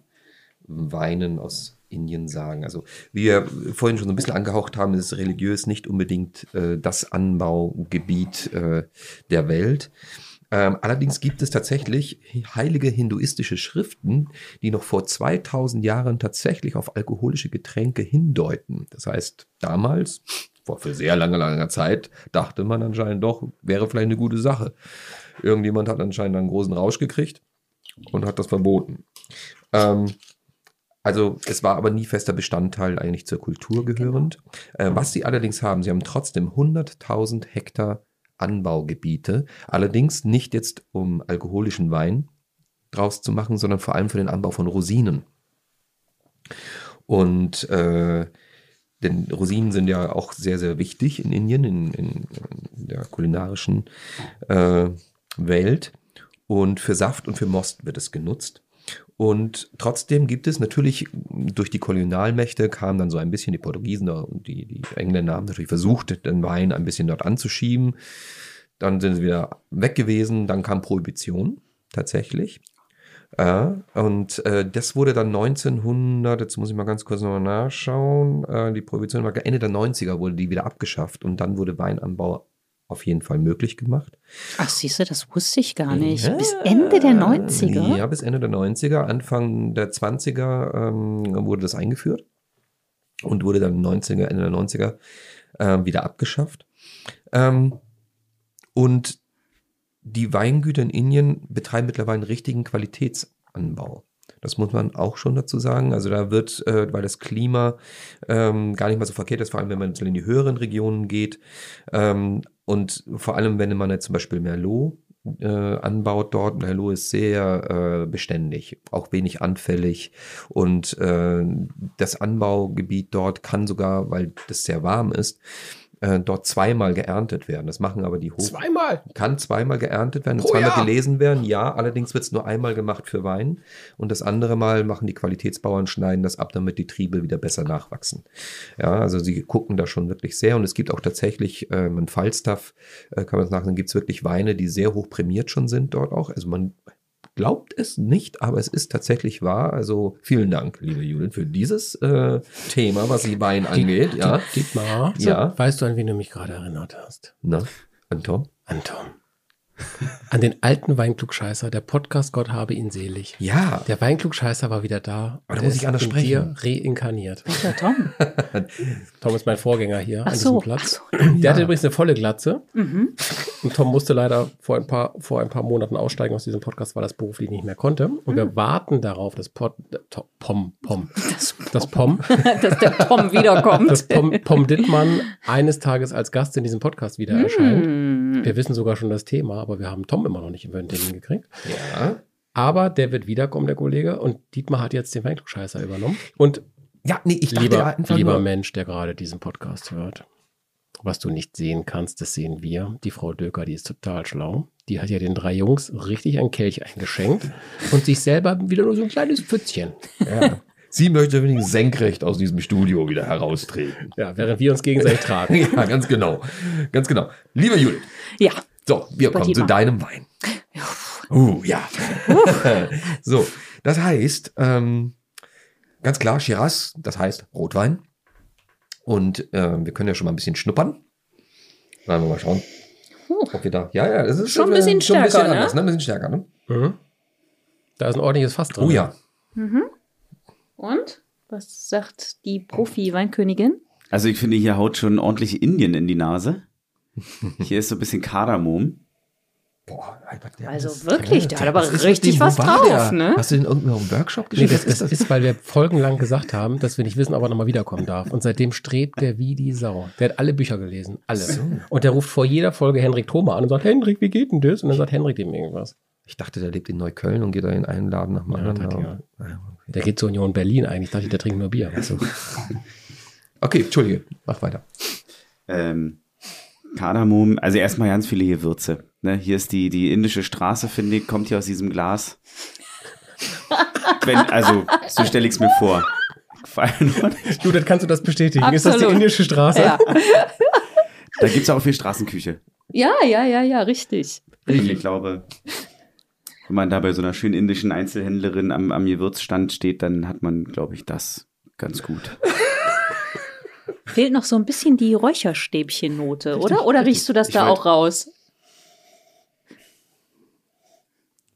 Weinen aus Indien sagen. Also, wie wir vorhin schon so ein bisschen angehaucht haben, ist religiös nicht unbedingt äh, das Anbaugebiet äh, der Welt. Ähm, allerdings gibt es tatsächlich heilige hinduistische Schriften, die noch vor 2000 Jahren tatsächlich auf alkoholische Getränke hindeuten. Das heißt, damals, vor für sehr lange, langer Zeit, dachte man anscheinend doch, wäre vielleicht eine gute Sache. Irgendjemand hat anscheinend einen großen Rausch gekriegt und hat das verboten. Ähm, also es war aber nie fester Bestandteil eigentlich zur Kultur gehörend. Genau. Äh, was sie allerdings haben, sie haben trotzdem 100.000 Hektar Anbaugebiete. Allerdings nicht jetzt, um alkoholischen Wein draus zu machen, sondern vor allem für den Anbau von Rosinen. Und äh, denn Rosinen sind ja auch sehr, sehr wichtig in Indien, in, in, der kulinarischen äh, Welt. Und für Saft und für Most wird es genutzt. Und trotzdem gibt es natürlich durch die Kolonialmächte kamen dann so ein bisschen die Portugiesen und die, die Engländer haben natürlich versucht, den Wein ein bisschen dort anzuschieben. Dann sind sie wieder weg gewesen. Dann kam Prohibition tatsächlich. Äh, und äh, das wurde dann 1900, jetzt muss ich mal ganz kurz nochmal nachschauen, äh, die Prohibition war Ende der 90er wurde die wieder abgeschafft und dann wurde Weinanbau auf jeden Fall möglich gemacht. Ach, siehst du, das wusste ich gar nicht. Ja, bis Ende der 90er? Ja, bis Ende der 90er. Anfang der 20er ähm, wurde das eingeführt und wurde dann 90er, Ende der 90er äh, wieder abgeschafft. Ähm, und die Weingüter in Indien betreiben mittlerweile einen richtigen Qualitätsanbau. Das muss man auch schon dazu sagen. Also da wird, äh, weil das Klima ähm, gar nicht mal so verkehrt ist, vor allem wenn man in die höheren Regionen geht, ähm, und vor allem, wenn man jetzt zum Beispiel Merlot äh, anbaut dort, Merlot ist sehr äh, beständig, auch wenig anfällig. Und äh, das Anbaugebiet dort kann sogar, weil das sehr warm ist, äh, dort zweimal geerntet werden. Das machen aber die Hoch. Zweimal? Kann zweimal geerntet werden, Pro zweimal Jahr. gelesen werden, ja. Allerdings wird es nur einmal gemacht für Wein. Und das andere Mal machen die Qualitätsbauern, schneiden das ab, damit die Triebe wieder besser nachwachsen. Ja, also sie gucken da schon wirklich sehr. Und es gibt auch tatsächlich, ähm, in Falstaff, äh, kann man es nachsehen, gibt es wirklich Weine, die sehr hoch prämiert schon sind dort auch. Also man glaubt es nicht, aber es ist tatsächlich wahr. Also vielen Dank, liebe Judith, für dieses äh, Thema, was die Wein angeht. Ja. Dietmar, ja. weißt du, an wen du mich gerade erinnert hast? Na, an Tom? An Tom. An den alten Weinklugscheißer. Der Podcast Gott habe ihn selig. Ja. Der Weinklugscheißer war wieder da. Aber da muss ich anders sprechen. Dir reinkarniert. Welcher Tom? Tom ist mein Vorgänger hier ach an so, diesem Platz. So. Der ja. hatte übrigens eine volle Glatze. Mhm. Und Tom musste leider vor ein, paar, vor ein paar Monaten aussteigen aus diesem Podcast, weil er das beruflich nicht mehr konnte. Und mhm. wir warten darauf, dass Pod, äh, Pom, Pom, das, das Pom, dass der Pom wiederkommt. Dass Pom, Pom Dittmann eines Tages als Gast in diesem Podcast wieder mhm. erscheint. Wir wissen sogar schon das Thema, aber wir haben Tom immer noch nicht in den Termin gekriegt. Ja. Aber der wird wiederkommen, der Kollege. Und Dietmar hat jetzt den Weinklugscheißer übernommen. Und ja, nee, ich lieber, lieber nur. Mensch, der gerade diesen Podcast hört. Was du nicht sehen kannst, das sehen wir. Die Frau Döker, die ist total schlau. Die hat ja den drei Jungs richtig einen Kelch eingeschenkt und sich selber wieder nur so ein kleines Pfützchen. Ja. Sie möchte wenigstens senkrecht aus diesem Studio wieder heraustreten. Ja, während wir uns gegenseitig tragen. ja, ganz genau. Ganz genau. Liebe Judith. Ja. So, wir kommen zu deinem Wein. Uh, ja. so, das heißt, ähm, ganz klar, Shiraz, das heißt Rotwein. Und äh, wir können ja schon mal ein bisschen schnuppern. Wollen wir mal schauen. Ob wir da. Ja, ja, das ist schon ein bisschen stärker. Ein bisschen ne? anders, ne? Ein bisschen stärker, ne? Mhm. Da ist ein ordentliches Fass drin. Oh ja. Mhm. Und? Was sagt die Profi-Weinkönigin? Also ich finde, hier haut schon ordentlich Indien in die Nase. Hier ist so ein bisschen Kardamom. Boah, Albert, der Also wirklich, der hat aber Was richtig dem? Was war drauf, der? ne? Hast du in irgendeinem Workshop Nee, geschrieben? das ist, ist, weil wir folgenlang gesagt haben, dass wir nicht wissen, ob er nochmal wiederkommen darf. Und seitdem strebt der wie die Sau. Der hat alle Bücher gelesen. Alle. Und der ruft vor jeder Folge Henrik Thoma an und sagt, Henrik, wie geht denn das? Und dann sagt Henrik ihm irgendwas. Ich dachte, der lebt in Neukölln und geht da in einen Laden nach dem Ja, anderen. das Ja. Der geht zur Union Berlin eigentlich. Dachte ich, der trinkt nur Bier. Du? Okay, Entschuldige, mach weiter. Ähm, Kardamom, also erstmal ganz viele Gewürze. Ne? Hier ist die, die indische Straße, finde ich, kommt hier aus diesem Glas. Wenn, also, so stelle ich es mir vor. Nicht? Judith, kannst du das bestätigen? Ist das die Absolut. indische Straße? Ja. Da gibt es auch viel Straßenküche. ja, ja, ja, ja, richtig. Ich glaube, wenn man da bei so einer schönen indischen Einzelhändlerin am, am Gewürzstand steht, dann hat man, glaube ich, das ganz gut. Fehlt noch so ein bisschen die Räucherstäbchennote, oder? Oder riechst du das Ich da auch raus?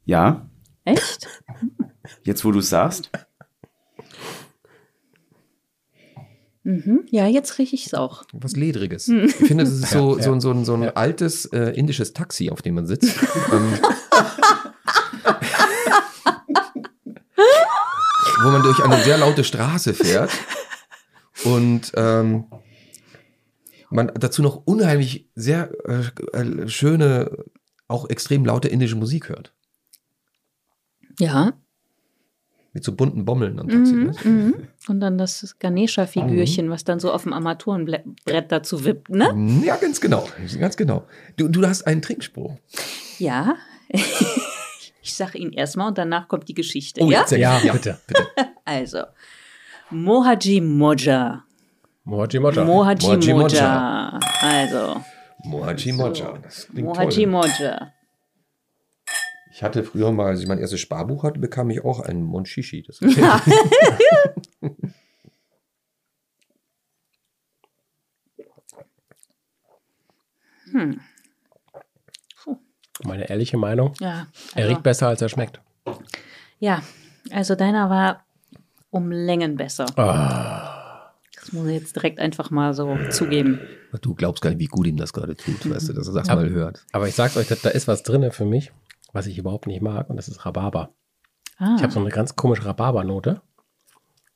Ja, Echt? jetzt wo du es sagst. Mhm. Ja, jetzt rieche ich es auch. Was Ledriges. Hm. Ich finde, das ist so, Ja, so, ja. so ein, so ein altes äh, indisches Taxi, auf dem man sitzt. ähm, wo man durch eine sehr laute Straße fährt und ähm, man dazu noch unheimlich sehr äh, schöne, auch extrem laute indische Musik hört. Ja. Mit so bunten Bommeln am Taxi. Mhm, ne? mhm. Und dann das Ganesha-Figürchen, was dann so auf dem Armaturenbrett dazu wippt, ne? Ja, ganz genau. Ganz genau. Du, du hast einen Trinkspruch. Ja. ich sage ihn erstmal und danach kommt die Geschichte. Oh, ja? jetzt sehr Ja, gerne. bitte. Also. Mohaji Moja. Mohaji Moja. Mohaji Mohaji Moja. Also. Mohaji Moja. Das klingt Mohaji toll. Moja. Ich hatte früher mal, als ich mein erstes Sparbuch hatte, bekam ich auch einen Monchichi. Das Meine ehrliche Meinung. Ja. Er Also, riecht besser, als er schmeckt. ja. Also deiner war um Längen besser. Ah. Das muss ich jetzt direkt einfach mal so zugeben. du glaubst gar nicht, wie gut ihm das gerade tut, weißt du, dass er das Aber- mal hört. Aber ich sag's euch, da, da ist was drin für mich, was ich überhaupt nicht mag, und das ist Rhabarber. Ah. Ich habe so eine ganz komische Rhabarbernote.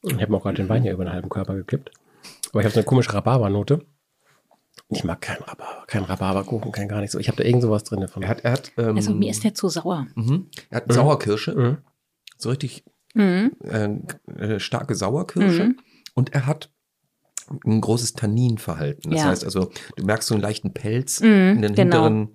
Ich habe mir auch gerade den Wein hier über den halben Körper gekippt. Aber ich habe so eine komische Rhabarbernote. Ich mag keinen Rhabarber, keinen Rhabarberkuchen, kein gar nichts. so. Ich habe da irgend sowas drin von. Er hat, er hat, ähm, also mir ist der zu sauer. mhm, er hat Sauerkirsche, Mhm. so richtig Mhm. äh, äh, starke Sauerkirsche. Mhm. Und er hat ein großes Tanninverhalten. Das Ja. heißt also, du merkst so einen leichten Pelz Mhm, in den genau. hinteren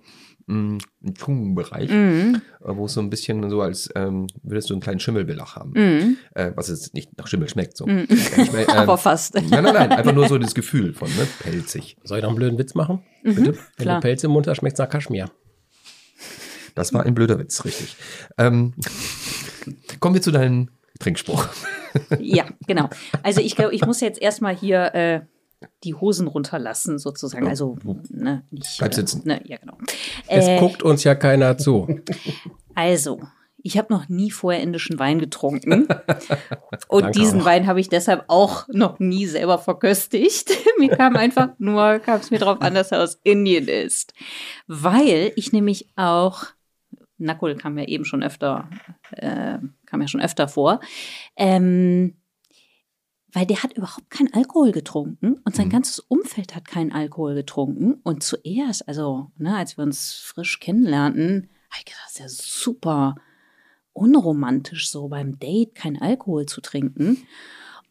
Zungenbereich, Mhm. äh, wo es so ein bisschen so als ähm, würdest du einen kleinen Schimmelbelach haben. Mhm. Äh, was jetzt nicht nach Schimmel schmeckt. So. Mhm. Ich mein, ähm, Aber fast. Nein, nein, nein, einfach nur so das Gefühl von, ne? Pelzig. Soll ich noch einen blöden Witz machen? Bitte? Wenn Mhm. Klar. du Pelz im Mund hast, schmeckt's nach Kaschmir. Das war ein blöder Witz, richtig. Ähm, kommen wir zu deinem Trinkspruch. Ja, genau. Also ich glaube, ich muss jetzt erstmal hier äh, die Hosen runterlassen, sozusagen. Also, ne, nicht. Bleib sitzen. Ne, ja, genau. Es Äh, guckt uns ja keiner zu. Also, ich habe noch nie vorher indischen Wein getrunken. Und Danke diesen auch. Wein habe ich deshalb auch noch nie selber verköstigt. mir kam einfach nur, kam es mir darauf an, dass er aus Indien ist. Weil ich nämlich auch, Nakul kam ja eben schon öfter, äh, kam ja schon öfter vor, ähm, weil der hat überhaupt keinen Alkohol getrunken und sein ganzes Umfeld hat keinen Alkohol getrunken. Und zuerst, also, ne, als wir uns frisch kennenlernten, habe ich gedacht, das ist ja super unromantisch, so beim Date keinen Alkohol zu trinken.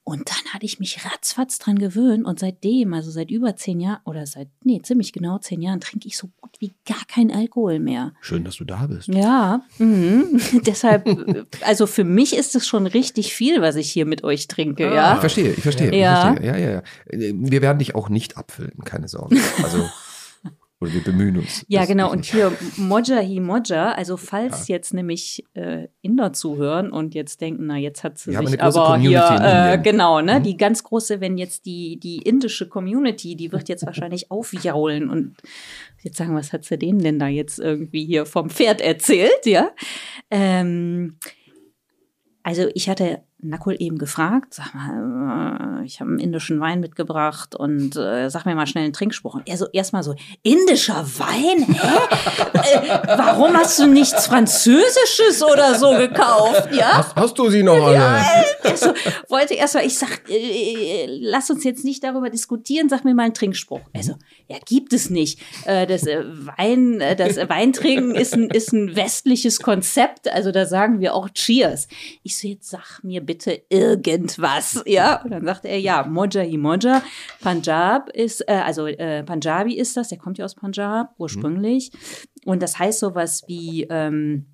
Und dann hatte ich mich ratzfatz dran gewöhnt und seitdem, also seit über zehn Jahren oder seit, nee, ziemlich genau zehn Jahren, trinke ich so gut wie gar keinen Alkohol mehr. Schön, dass du da bist. Ja, mhm. deshalb, äh, also für mich ist es schon richtig viel, was ich hier mit euch trinke, Ich ja. verstehe, ich verstehe, Ja. ich verstehe. Ja, ja, ja. Äh, Wir werden dich auch nicht abfüllen, keine Sorge. Also, oder wir bemühen uns. Ja, genau. Und hier Moja hi Moja, also falls jetzt nämlich äh, Inder zuhören und jetzt denken, na, jetzt hat sie Wir sich aber hier, Community in äh, genau, ne, Mhm. die ganz große, wenn jetzt die, die indische Community, die wird jetzt wahrscheinlich aufjaulen und jetzt sagen, was hat sie denen denn da jetzt irgendwie hier vom Pferd erzählt, ja? Ähm, also ich hatte Nakul eben gefragt, sag mal, äh, ich habe einen indischen Wein mitgebracht und äh, sag mir mal schnell einen Trinkspruch. Und er so erstmal so, indischer Wein? Hä? äh, warum hast du nichts Französisches oder so gekauft? Ja? Hast, hast du sie noch alle? Ja, also, wollte erstmal, ich sag, äh, lass uns jetzt nicht darüber diskutieren, sag mir mal einen Trinkspruch. Also, ja, gibt es nicht. Äh, das äh, Wein, äh, das Weintrinken ist ein, ist ein westliches Konzept, also da sagen wir auch Cheers. Ich so, jetzt sag mir bitte irgendwas, ja? Und dann sagt er, ja, Moja hi Moja, Punjab ist, äh, also äh, Punjabi ist das, der kommt ja aus Punjab ursprünglich. Und das heißt sowas wie, ähm,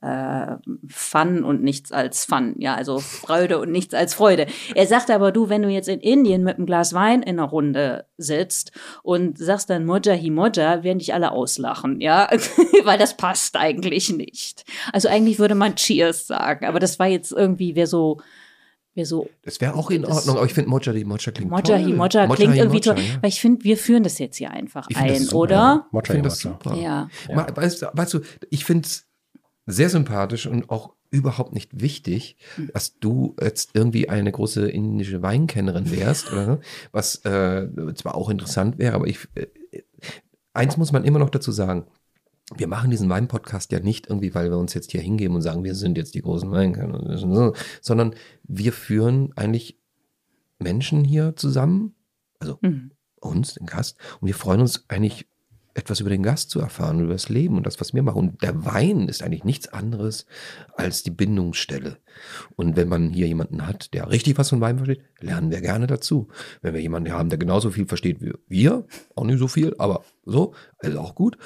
äh, Fun und nichts als Fun. Ja, also Freude und nichts als Freude. Er sagt aber, du, wenn du jetzt in Indien mit einem Glas Wein in einer Runde sitzt und sagst dann Moja hi Moja, werden dich alle auslachen, ja, weil das passt eigentlich nicht. Also eigentlich würde man Cheers sagen, aber das war jetzt irgendwie, wer so, wer so Das wäre auch in Ordnung, aber ich finde Moja, die Moja klingt Moja toll. hi Moja Moja klingt hi irgendwie Moja, toll, ja. weil ich finde, wir führen das jetzt hier einfach Ich find das ein, super. oder? Mocha, Ich finde das Mocha. super. Ja. Ma- Weißt, du- weißt du, ich finde es sehr sympathisch und auch überhaupt nicht wichtig, Hm. dass du jetzt irgendwie eine große indische Weinkennerin wärst, oder was äh, zwar auch interessant wäre, aber ich äh, eins muss man immer noch dazu sagen. Wir machen diesen Wein-Podcast ja nicht irgendwie, weil wir uns jetzt hier hingeben und sagen, wir sind jetzt die großen Weinkenner, so, sondern wir führen eigentlich Menschen hier zusammen, also Mhm. uns, den Gast, und wir freuen uns eigentlich etwas über den Gast zu erfahren, über das Leben und das, was wir machen. Und der Wein ist eigentlich nichts anderes als die Bindungsstelle. Und wenn man hier jemanden hat, der richtig was von Wein versteht, lernen wir gerne dazu. Wenn wir jemanden haben, der genauso viel versteht wie wir, auch nicht so viel, aber so, also auch gut.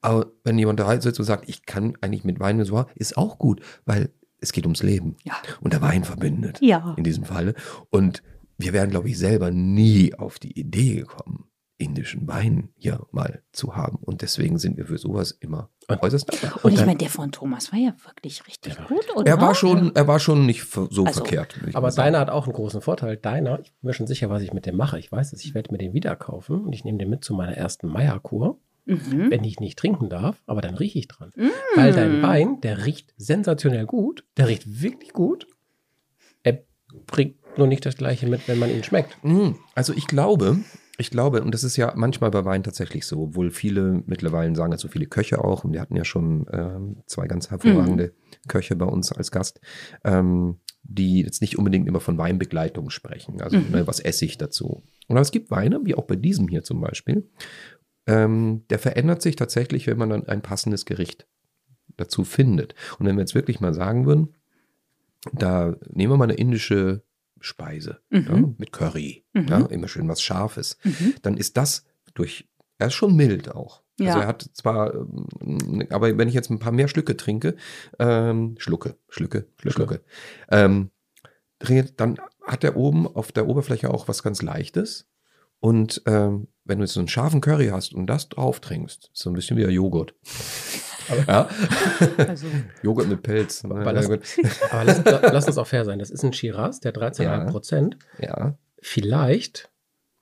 Aber wenn jemand da sitzt und sagt, ich kann eigentlich mit Wein so, ist auch gut, weil es geht ums Leben. Ja. Und der Wein verbindet. Ja. In diesem Falle. Und wir wären, glaube ich, selber nie auf die Idee gekommen, indischen Wein hier mal zu haben. Und deswegen sind wir für sowas immer äußerst dankbar. Und ich meine, der von Thomas war ja wirklich richtig gut, oder? Er war schon, er war schon nicht so Also, verkehrt. Aber deiner hat auch einen großen Vorteil. Deiner, ich bin mir schon sicher, was ich mit dem mache. Ich weiß es, ich werde mir den wieder kaufen und ich nehme den mit zu meiner ersten Meierkur, Mhm. wenn ich nicht trinken darf, aber dann rieche ich dran. Weil dein Wein, der riecht sensationell gut, der riecht wirklich gut. Er bringt nur nicht das Gleiche mit, wenn man ihn schmeckt. Mm, Also ich glaube, ich glaube, und das ist ja manchmal bei Wein tatsächlich so, obwohl viele mittlerweile sagen, also viele Köche auch, und wir hatten ja schon ähm, zwei ganz hervorragende Köche bei uns als Gast, ähm, die jetzt nicht unbedingt immer von Weinbegleitung sprechen, also ne, was esse ich dazu. Und es gibt Weine, wie auch bei diesem hier zum Beispiel, ähm, der verändert sich tatsächlich, wenn man dann ein passendes Gericht dazu findet. Und wenn wir jetzt wirklich mal sagen würden, da nehmen wir mal eine indische Speise Mhm. ja, mit Curry, Mhm. ja, immer schön was Scharfes, Mhm. dann ist das durch, er ist schon mild auch. Ja. Also er hat zwar, ähm, aber wenn ich jetzt ein paar mehr Schlücke trinke, ähm, Schlucke, Schlücke, Schlücke. Schlucke, ähm, dann hat er oben auf der Oberfläche auch was ganz Leichtes. Und ähm, wenn du jetzt so einen scharfen Curry hast und das drauf trinkst, so ein bisschen wie Joghurt. Ja, Also, Joghurt mit Pelz. Aber Ja, lass, gut. aber lass, lass uns auch fair sein. Das ist ein Shiraz, der 13,5 Prozent. ja. Vielleicht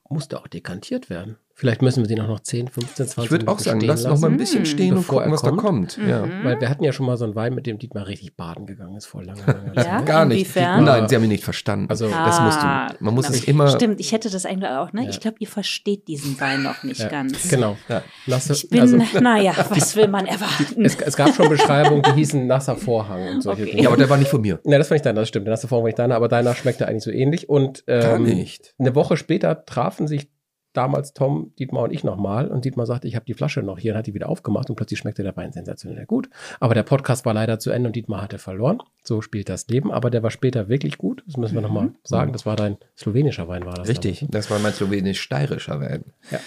muss der auch dekantiert werden. Vielleicht müssen wir den auch noch 10, 15, 20 Ich würde auch Minuten sagen, stehen lass noch mal ein bisschen stehen und Bevor gucken, er was da kommt. Ja. Mhm. Weil wir hatten ja schon mal so einen Wein, mit dem Dietmar richtig baden gegangen ist vor langer, langer Ja? Zeit. Gar nicht. Inwiefern? Nein, sie haben ihn nicht verstanden. Also- das musst Ah, du. Man muss genau. es immer. Stimmt, ich hätte das eigentlich auch, ne? Ja. Ich glaube, ihr versteht diesen Wein noch nicht Ja, ganz. Genau. Ja. Nasse, Ich bin, also, naja, was will man erwarten? es, es gab schon Beschreibungen, die hießen nasser Vorhang und solche Okay. Dinge. Ja, aber der war nicht von mir. Ja, das fand ich deiner, das stimmt. Der nasse Vorhang war nicht deiner, aber deiner schmeckte eigentlich so ähnlich. Und Gar ähm, nicht. eine Woche später trafen sich damals Tom, Dietmar und ich nochmal. Und Dietmar sagte, ich habe die Flasche noch hier und hat die wieder aufgemacht und plötzlich schmeckte der Wein sensationell gut. Aber der Podcast war leider zu Ende und Dietmar hatte verloren. So spielt das Leben. Aber der war später wirklich gut. Das müssen wir nochmal sagen. Das war dein slowenischer Wein, war das. Richtig. damals, Das war mein slowenisch-steirischer Wein. Ja.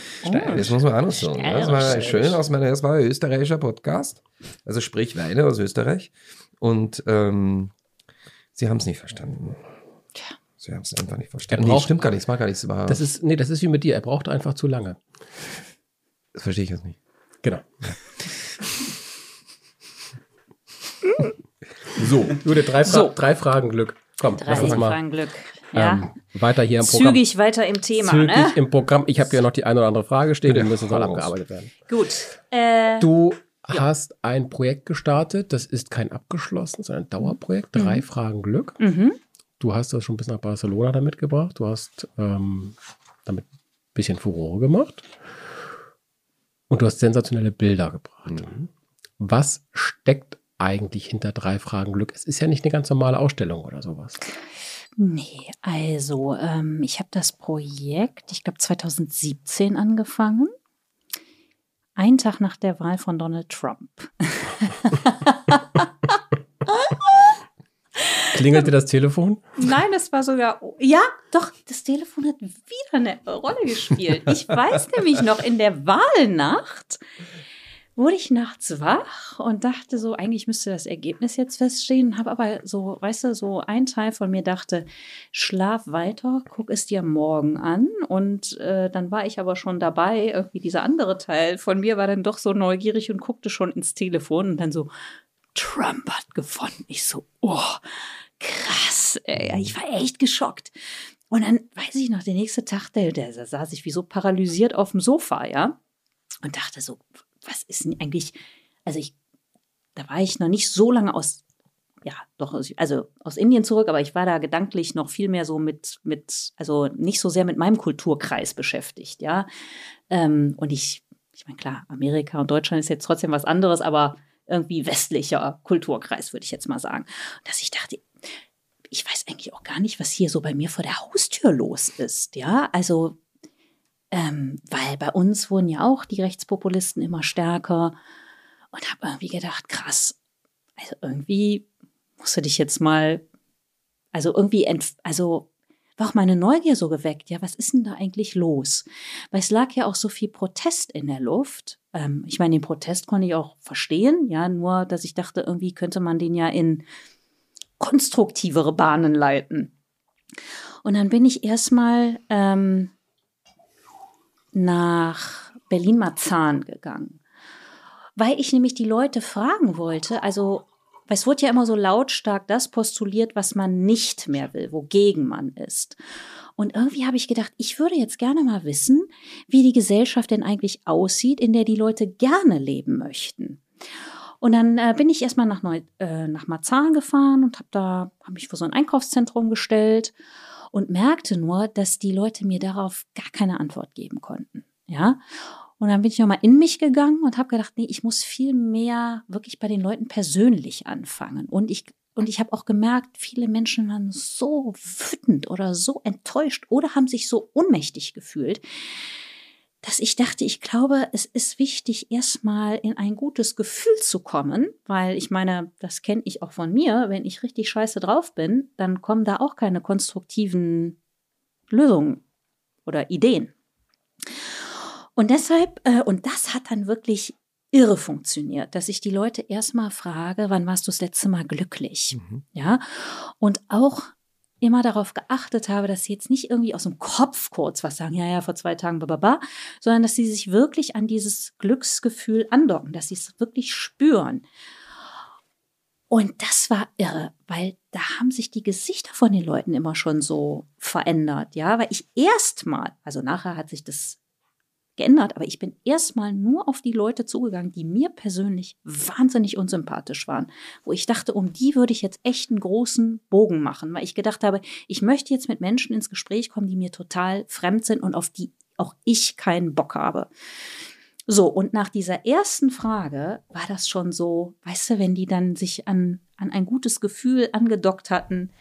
Das muss man anders sagen. ne? Das war Steirisch. schön aus meiner, das war ein österreichischer Podcast. Also sprich Weine aus Österreich. Und ähm, sie haben es nicht verstanden. Tja. Sie haben es einfach nicht verstanden. Er Nee, braucht- stimmt gar nicht. Es war gar nicht. Es war, Das ist, nee, das ist wie mit dir. Er braucht einfach zu lange. das verstehe ich jetzt nicht. Genau. So. Jude, drei, Fra So. drei Fragen Glück. Komm, Drei lass uns mal Fragen Glück. Ja. ähm, weiter hier im Programm. Zügig weiter im Thema, Zügig ne? im Programm. Ich habe ja noch die eine oder andere Frage stehen, die müssen raus. abgearbeitet werden. Gut. Äh, Du hast ein Projekt gestartet, das ist kein abgeschlossen, sondern ein Dauerprojekt, drei Mhm. Fragen Glück. Mhm. Du hast das schon bis nach Barcelona damit gebracht. Du hast ähm, damit ein bisschen Furore gemacht. Und du hast sensationelle Bilder gebracht. Mhm. Was steckt eigentlich hinter drei Fragen Glück? Es ist ja nicht eine ganz normale Ausstellung oder sowas. Nee, also ähm, ich habe das Projekt, ich glaube 2017 angefangen. Einen Tag nach der Wahl von Donald Trump. Klingelte das Telefon? Nein, es war sogar. Ja, doch, das Telefon hat wieder eine Rolle gespielt. Ich weiß nämlich noch, in der Wahlnacht wurde ich nachts wach und dachte so, eigentlich müsste das Ergebnis jetzt feststehen, habe aber so, weißt du, so ein Teil von mir dachte, schlaf weiter, guck es dir morgen an und äh, dann war ich aber schon dabei, irgendwie dieser andere Teil von mir war dann doch so neugierig und guckte schon ins Telefon und dann so, Trump hat gewonnen. Ich so, oh, ey. ich war echt geschockt. Und dann weiß ich noch, der nächste Tag, der, der da saß ich wie so paralysiert auf dem Sofa, ja, und dachte so, was ist denn eigentlich, also ich, da war ich noch nicht so lange aus, ja, doch, also aus Indien zurück, aber ich war da gedanklich noch viel mehr so mit, mit, also nicht so sehr mit meinem Kulturkreis beschäftigt, ja. Ähm, und ich, ich meine, klar, Amerika und Deutschland ist jetzt trotzdem was anderes, aber irgendwie westlicher Kulturkreis, würde ich jetzt mal sagen. Dass ich dachte, ich weiß eigentlich auch gar nicht, was hier so bei mir vor der Haustür los ist, ja. Also ähm, weil bei uns wurden ja auch die Rechtspopulisten immer stärker und habe irgendwie gedacht, krass, also irgendwie musst du dich jetzt mal, also irgendwie, also war auch meine Neugier so geweckt, ja, was ist denn da eigentlich los? Weil es lag ja auch so viel Protest in der Luft. Ähm, ich meine, den Protest konnte ich auch verstehen, ja, nur, dass ich dachte, irgendwie könnte man den ja in konstruktivere Bahnen leiten. Und dann bin ich erstmal ähm, nach Berlin-Marzahn gegangen, weil ich nämlich die Leute fragen wollte, also es wurde ja immer so lautstark das postuliert, was man nicht mehr will, wogegen man ist. Und irgendwie habe ich gedacht, ich würde jetzt gerne mal wissen, wie die Gesellschaft denn eigentlich aussieht, in der die Leute gerne leben möchten. Und dann äh, bin ich erstmal nach, Neu äh, nach Marzahn gefahren und habe da hab mich vor so ein Einkaufszentrum gestellt und merkte nur, dass die Leute mir darauf gar keine Antwort geben konnten. Ja. Und dann bin ich nochmal in mich gegangen und habe gedacht, nee, ich muss viel mehr wirklich bei den Leuten persönlich anfangen. Und ich, und ich habe auch gemerkt, viele Menschen waren so wütend oder so enttäuscht oder haben sich so ohnmächtig gefühlt, dass ich dachte, ich glaube, es ist wichtig, erstmal in ein gutes Gefühl zu kommen, weil ich meine, das kenne ich auch von mir, wenn ich richtig scheiße drauf bin, dann kommen da auch keine konstruktiven Lösungen oder Ideen. Und deshalb, äh, und das hat dann wirklich irre funktioniert, dass ich die Leute erstmal frage, wann warst du das letzte Mal glücklich? Mhm. Ja. Und auch immer darauf geachtet habe, dass sie jetzt nicht irgendwie aus dem Kopf kurz was sagen, ja, ja, vor zwei Tagen, bababa, sondern dass sie sich wirklich an dieses Glücksgefühl andocken, dass sie es wirklich spüren. Und das war irre, weil da haben sich die Gesichter von den Leuten immer schon so verändert, ja, weil ich erstmal, also nachher hat sich das geändert, aber ich bin erstmal nur auf die Leute zugegangen, die mir persönlich wahnsinnig unsympathisch waren, wo ich dachte, um die würde ich jetzt echt einen großen Bogen machen, weil ich gedacht habe, ich möchte jetzt mit Menschen ins Gespräch kommen, die mir total fremd sind und auf die auch ich keinen Bock habe. So, und nach dieser ersten Frage war das schon so, weißt du, wenn die dann sich an, an ein gutes Gefühl angedockt hatten,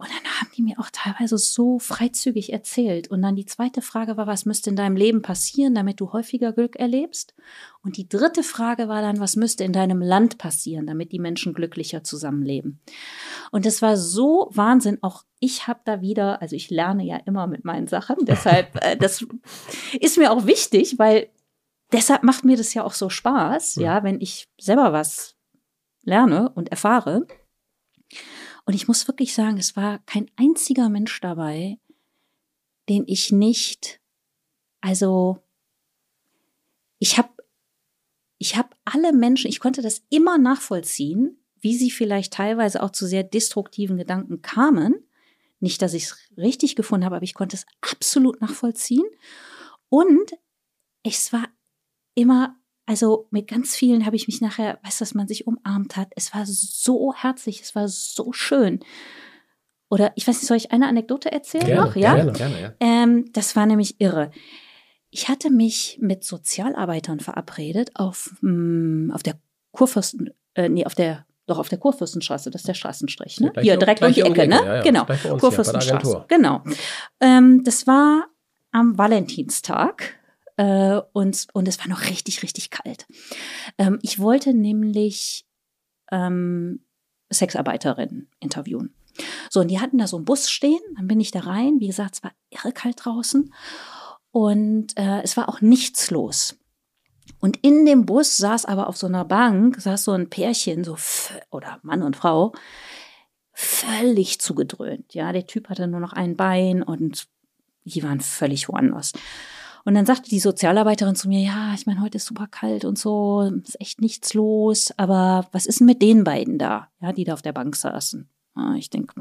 und dann haben die mir auch teilweise so freizügig erzählt. Und dann die zweite Frage war, was müsste in deinem Leben passieren, damit du häufiger Glück erlebst? Und die dritte Frage war dann, was müsste in deinem Land passieren, damit die Menschen glücklicher zusammenleben? Und das war so Wahnsinn. Auch ich habe da wieder, also ich lerne ja immer mit meinen Sachen. Deshalb, äh, das ist mir auch wichtig, weil deshalb macht mir das ja auch so Spaß, ja, wenn ich selber was lerne und erfahre. Und ich muss wirklich sagen, es war kein einziger Mensch dabei, den ich nicht, also ich habe ich habe alle Menschen, ich konnte das immer nachvollziehen, wie sie vielleicht teilweise auch zu sehr destruktiven Gedanken kamen. Nicht, dass ich es richtig gefunden habe, aber ich konnte es absolut nachvollziehen. Und es war immer also mit ganz vielen habe ich mich nachher, weißt du, dass man sich umarmt hat. Es war so herzlich, es war so schön. Oder ich weiß nicht, soll ich eine Anekdote erzählen Gerne, noch? Ja. gerne. Gerne, ja. Ähm, das war nämlich irre. Ich hatte mich mit Sozialarbeitern verabredet auf, mh, auf der Kurfürsten, äh, nee, auf der, doch auf der Kurfürstenstraße, das ist der Straßenstrich, ne? Gleich Hier, direkt um die Ecke, ne? Ja, ja. Genau, Kurfürstenstraße. Genau. Ähm, das war am Valentinstag. Äh, und, und es war noch richtig, richtig kalt. Ähm, ich wollte nämlich ähm, Sexarbeiterinnen interviewen. So, und die hatten da so einen Bus stehen, dann bin ich da rein. Wie gesagt, es war irre kalt draußen und äh, es war auch nichts los. Und in dem Bus saß aber auf so einer Bank, saß so ein Pärchen, so oder Mann und Frau, völlig zugedröhnt. Ja, der Typ hatte nur noch ein Bein und die waren völlig woanders. Und dann sagte die Sozialarbeiterin zu mir, ja, ich meine, heute ist super kalt und so, ist echt nichts los, aber was ist denn mit den beiden da, ja, die da auf der Bank saßen? Ich denke,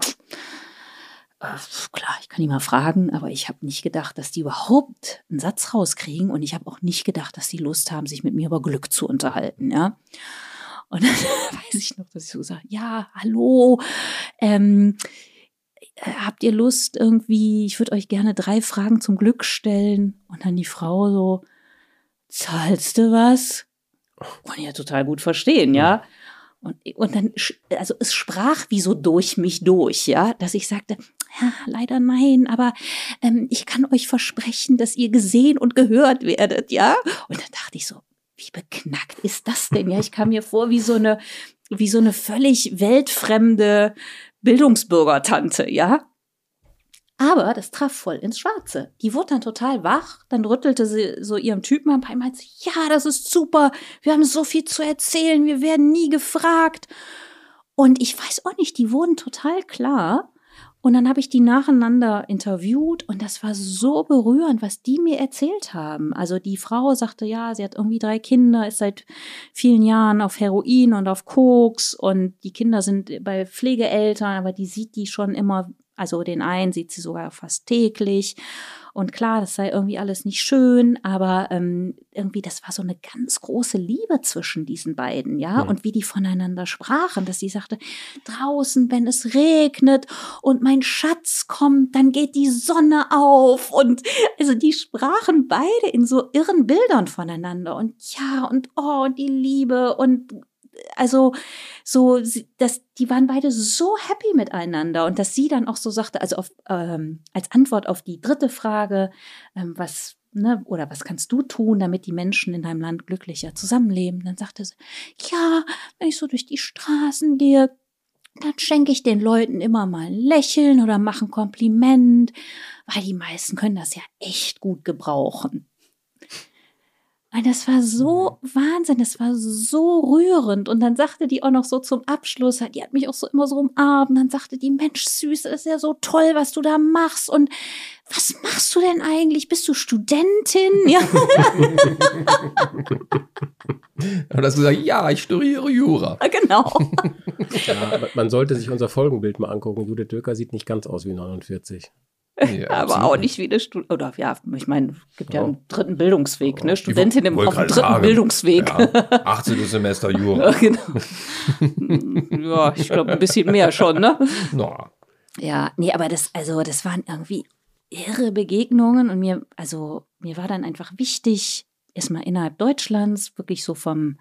äh, klar, ich kann die mal fragen, aber ich habe nicht gedacht, dass die überhaupt einen Satz rauskriegen und ich habe auch nicht gedacht, dass die Lust haben, sich mit mir über Glück zu unterhalten, ja. Und dann weiß ich noch, dass ich so sage, ja, hallo, ähm, äh, habt ihr Lust irgendwie, ich würde euch gerne drei Fragen zum Glück stellen. Und dann die Frau so, zahlst du was? Kann ich ja total gut verstehen, ja. Und, und dann, also es sprach wie so durch mich durch, ja, dass ich sagte, ja, leider nein, aber ähm, ich kann euch versprechen, dass ihr gesehen und gehört werdet, ja. Und dann dachte ich so, wie beknackt ist das denn? Ja, ich kam mir vor wie so eine, wie so eine völlig weltfremde Bildungsbürgertante, ja. Aber das traf voll ins Schwarze. Die wurde dann total wach, dann rüttelte sie so ihrem Typen Bein und meinte, ja, das ist super, wir haben so viel zu erzählen, wir werden nie gefragt. Und ich weiß auch nicht, die wurden total klar. Und dann habe ich die nacheinander interviewt und das war so berührend, was die mir erzählt haben. Also die Frau sagte, ja, sie hat irgendwie drei Kinder, ist seit vielen Jahren auf Heroin und auf Koks und die Kinder sind bei Pflegeeltern, aber die sieht die schon immer, also den einen sieht sie sogar fast täglich. Und klar, das sei irgendwie alles nicht schön, aber ähm, irgendwie, das war so eine ganz große Liebe zwischen diesen beiden, ja. Und wie die voneinander sprachen, dass sie sagte, draußen, wenn es regnet und mein Schatz kommt, dann geht die Sonne auf. Und also die sprachen beide in so irren Bildern voneinander. Und ja, und oh, und die Liebe und also so, dass die waren beide so happy miteinander und dass sie dann auch so sagte, also auf, ähm, als Antwort auf die dritte Frage, ähm, was ne, oder was kannst du tun, damit die Menschen in deinem Land glücklicher zusammenleben? Dann sagte sie, ja, wenn ich so durch die Straßen gehe, dann schenke ich den Leuten immer mal ein Lächeln oder mache ein Kompliment, weil die meisten können das ja echt gut gebrauchen. Und das war so Wahnsinn, das war so rührend. Und dann sagte die auch noch so zum Abschluss, die hat mich auch so immer so umarmt. Dann sagte die, Mensch, süß, das ist ja so toll, was du da machst. Und was machst du denn eigentlich? Bist du Studentin? Ja. Und hast gesagt, ja, ich studiere Jura. genau. Ja, man sollte sich unser Folgenbild mal angucken. Judith Döker sieht nicht ganz aus wie 49. Ja, Aber absolut. auch nicht wie eine Studentin. Oder ja, ich meine, es gibt ja Ja. einen dritten Bildungsweg, ne? Ich Studentin im, auf dem gerade dritten sagen, Bildungsweg. Ja, 18. Semester Jura. Ja, genau. ja, ich glaube, ein bisschen mehr schon, ne? Na, Ja, nee, aber das, also, das waren irgendwie irre Begegnungen und mir, also, mir war dann einfach wichtig, erstmal innerhalb Deutschlands, wirklich so vom,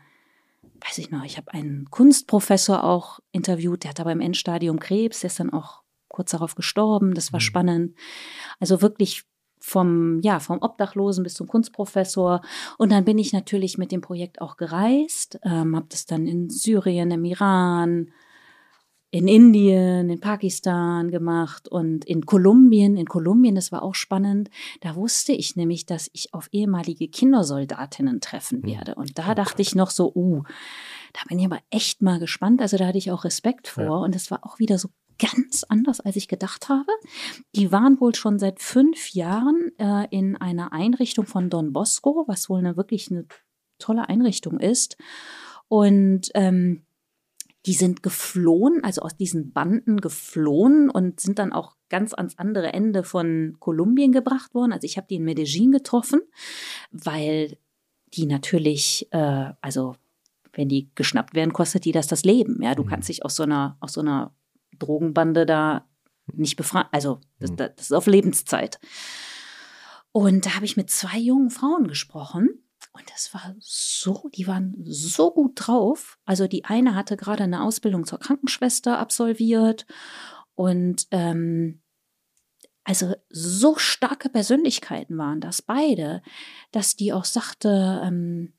weiß ich noch, ich habe einen Kunstprofessor auch interviewt, der hat aber im Endstadium Krebs, der ist dann auch kurz darauf gestorben, das war spannend. Also wirklich vom, ja, vom Obdachlosen bis zum Kunstprofessor. Und dann bin ich natürlich mit dem Projekt auch gereist, ähm, habe das dann in Syrien, im Iran, in Indien, in Pakistan gemacht und in Kolumbien. In Kolumbien, das war auch spannend. Da wusste ich nämlich, dass ich auf ehemalige Kindersoldatinnen treffen werde. Und da dachte ich noch so, uh, da bin ich aber echt mal gespannt. Also da hatte ich auch Respekt vor. Ja. Und es war auch wieder so ganz anders, als ich gedacht habe. Die waren wohl schon seit fünf Jahren äh, in einer Einrichtung von Don Bosco, was wohl eine wirklich eine tolle Einrichtung ist. Und ähm, die sind geflohen, also aus diesen Banden geflohen und sind dann auch ganz ans andere Ende von Kolumbien gebracht worden. Also ich habe die in Medellin getroffen, weil die natürlich, äh, also wenn die geschnappt werden, kostet die das das Leben. Ja, du Mhm. kannst dich aus so einer, aus so einer Drogenbande da nicht befreien. Also das, Mhm. das ist auf Lebenszeit. Und da habe ich mit zwei jungen Frauen gesprochen. Und das war so, die waren so gut drauf. Also die eine hatte gerade eine Ausbildung zur Krankenschwester absolviert und ähm, also so starke Persönlichkeiten waren das beide, dass die auch sagte, ähm,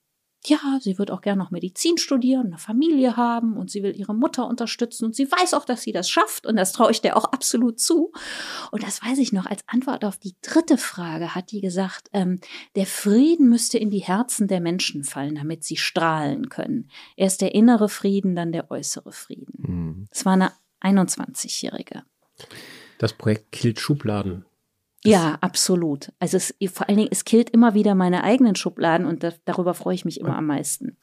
ja, sie wird auch gerne noch Medizin studieren, eine Familie haben und sie will ihre Mutter unterstützen und sie weiß auch, dass sie das schafft und das traue ich der auch absolut zu. Und das weiß ich noch, als Antwort auf die dritte Frage hat die gesagt, ähm, der Frieden müsste in die Herzen der Menschen fallen, damit sie strahlen können. Erst der innere Frieden, dann der äußere Frieden. Mhm. Es war eine 21-Jährige. Das Projekt killt Schubladen. Ja, absolut. Also es, vor allen Dingen, es killt immer wieder meine eigenen Schubladen und da, darüber freue ich mich immer am meisten.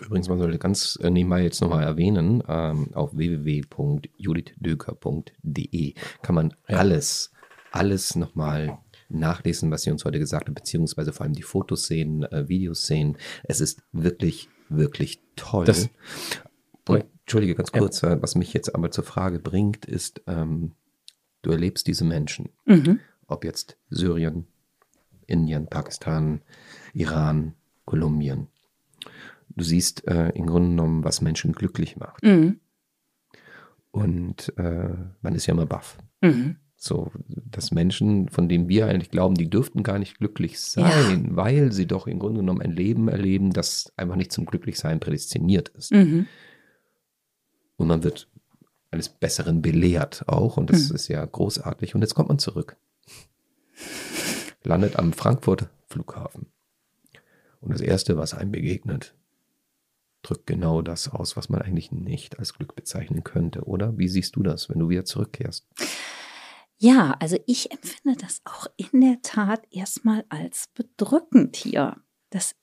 Übrigens, man sollte ganz äh, nebenbei jetzt nochmal erwähnen, ähm, auf www.judithdöker.de kann man alles, alles nochmal nachlesen, was sie uns heute gesagt hat, beziehungsweise vor allem die Fotos sehen, äh, Videos sehen. Es ist wirklich, wirklich toll. Das- Und, Entschuldige, ganz Ja. kurz, äh, was mich jetzt aber zur Frage bringt, ist, ähm, du erlebst diese Menschen, Mhm. Ob jetzt Syrien, Indien, Pakistan, Iran, Kolumbien. Du siehst äh, im Grunde genommen, was Menschen glücklich macht. Mhm. Und äh, man ist ja immer baff. Mhm. So, dass Menschen, von denen wir eigentlich glauben, die dürften gar nicht glücklich sein, weil sie doch im Grunde genommen ein Leben erleben, das einfach nicht zum Glücklichsein prädestiniert ist. Mhm. Und man wird eines Besseren belehrt auch. Und das Mhm. ist ja großartig. Und jetzt kommt man zurück. Landet am Frankfurt Flughafen. Und das Erste, was einem begegnet, drückt genau das aus, was man eigentlich nicht als Glück bezeichnen könnte, oder? Wie siehst du das, wenn du wieder zurückkehrst? Ja, also ich empfinde das auch in der Tat erstmal als bedrückend hier. Das,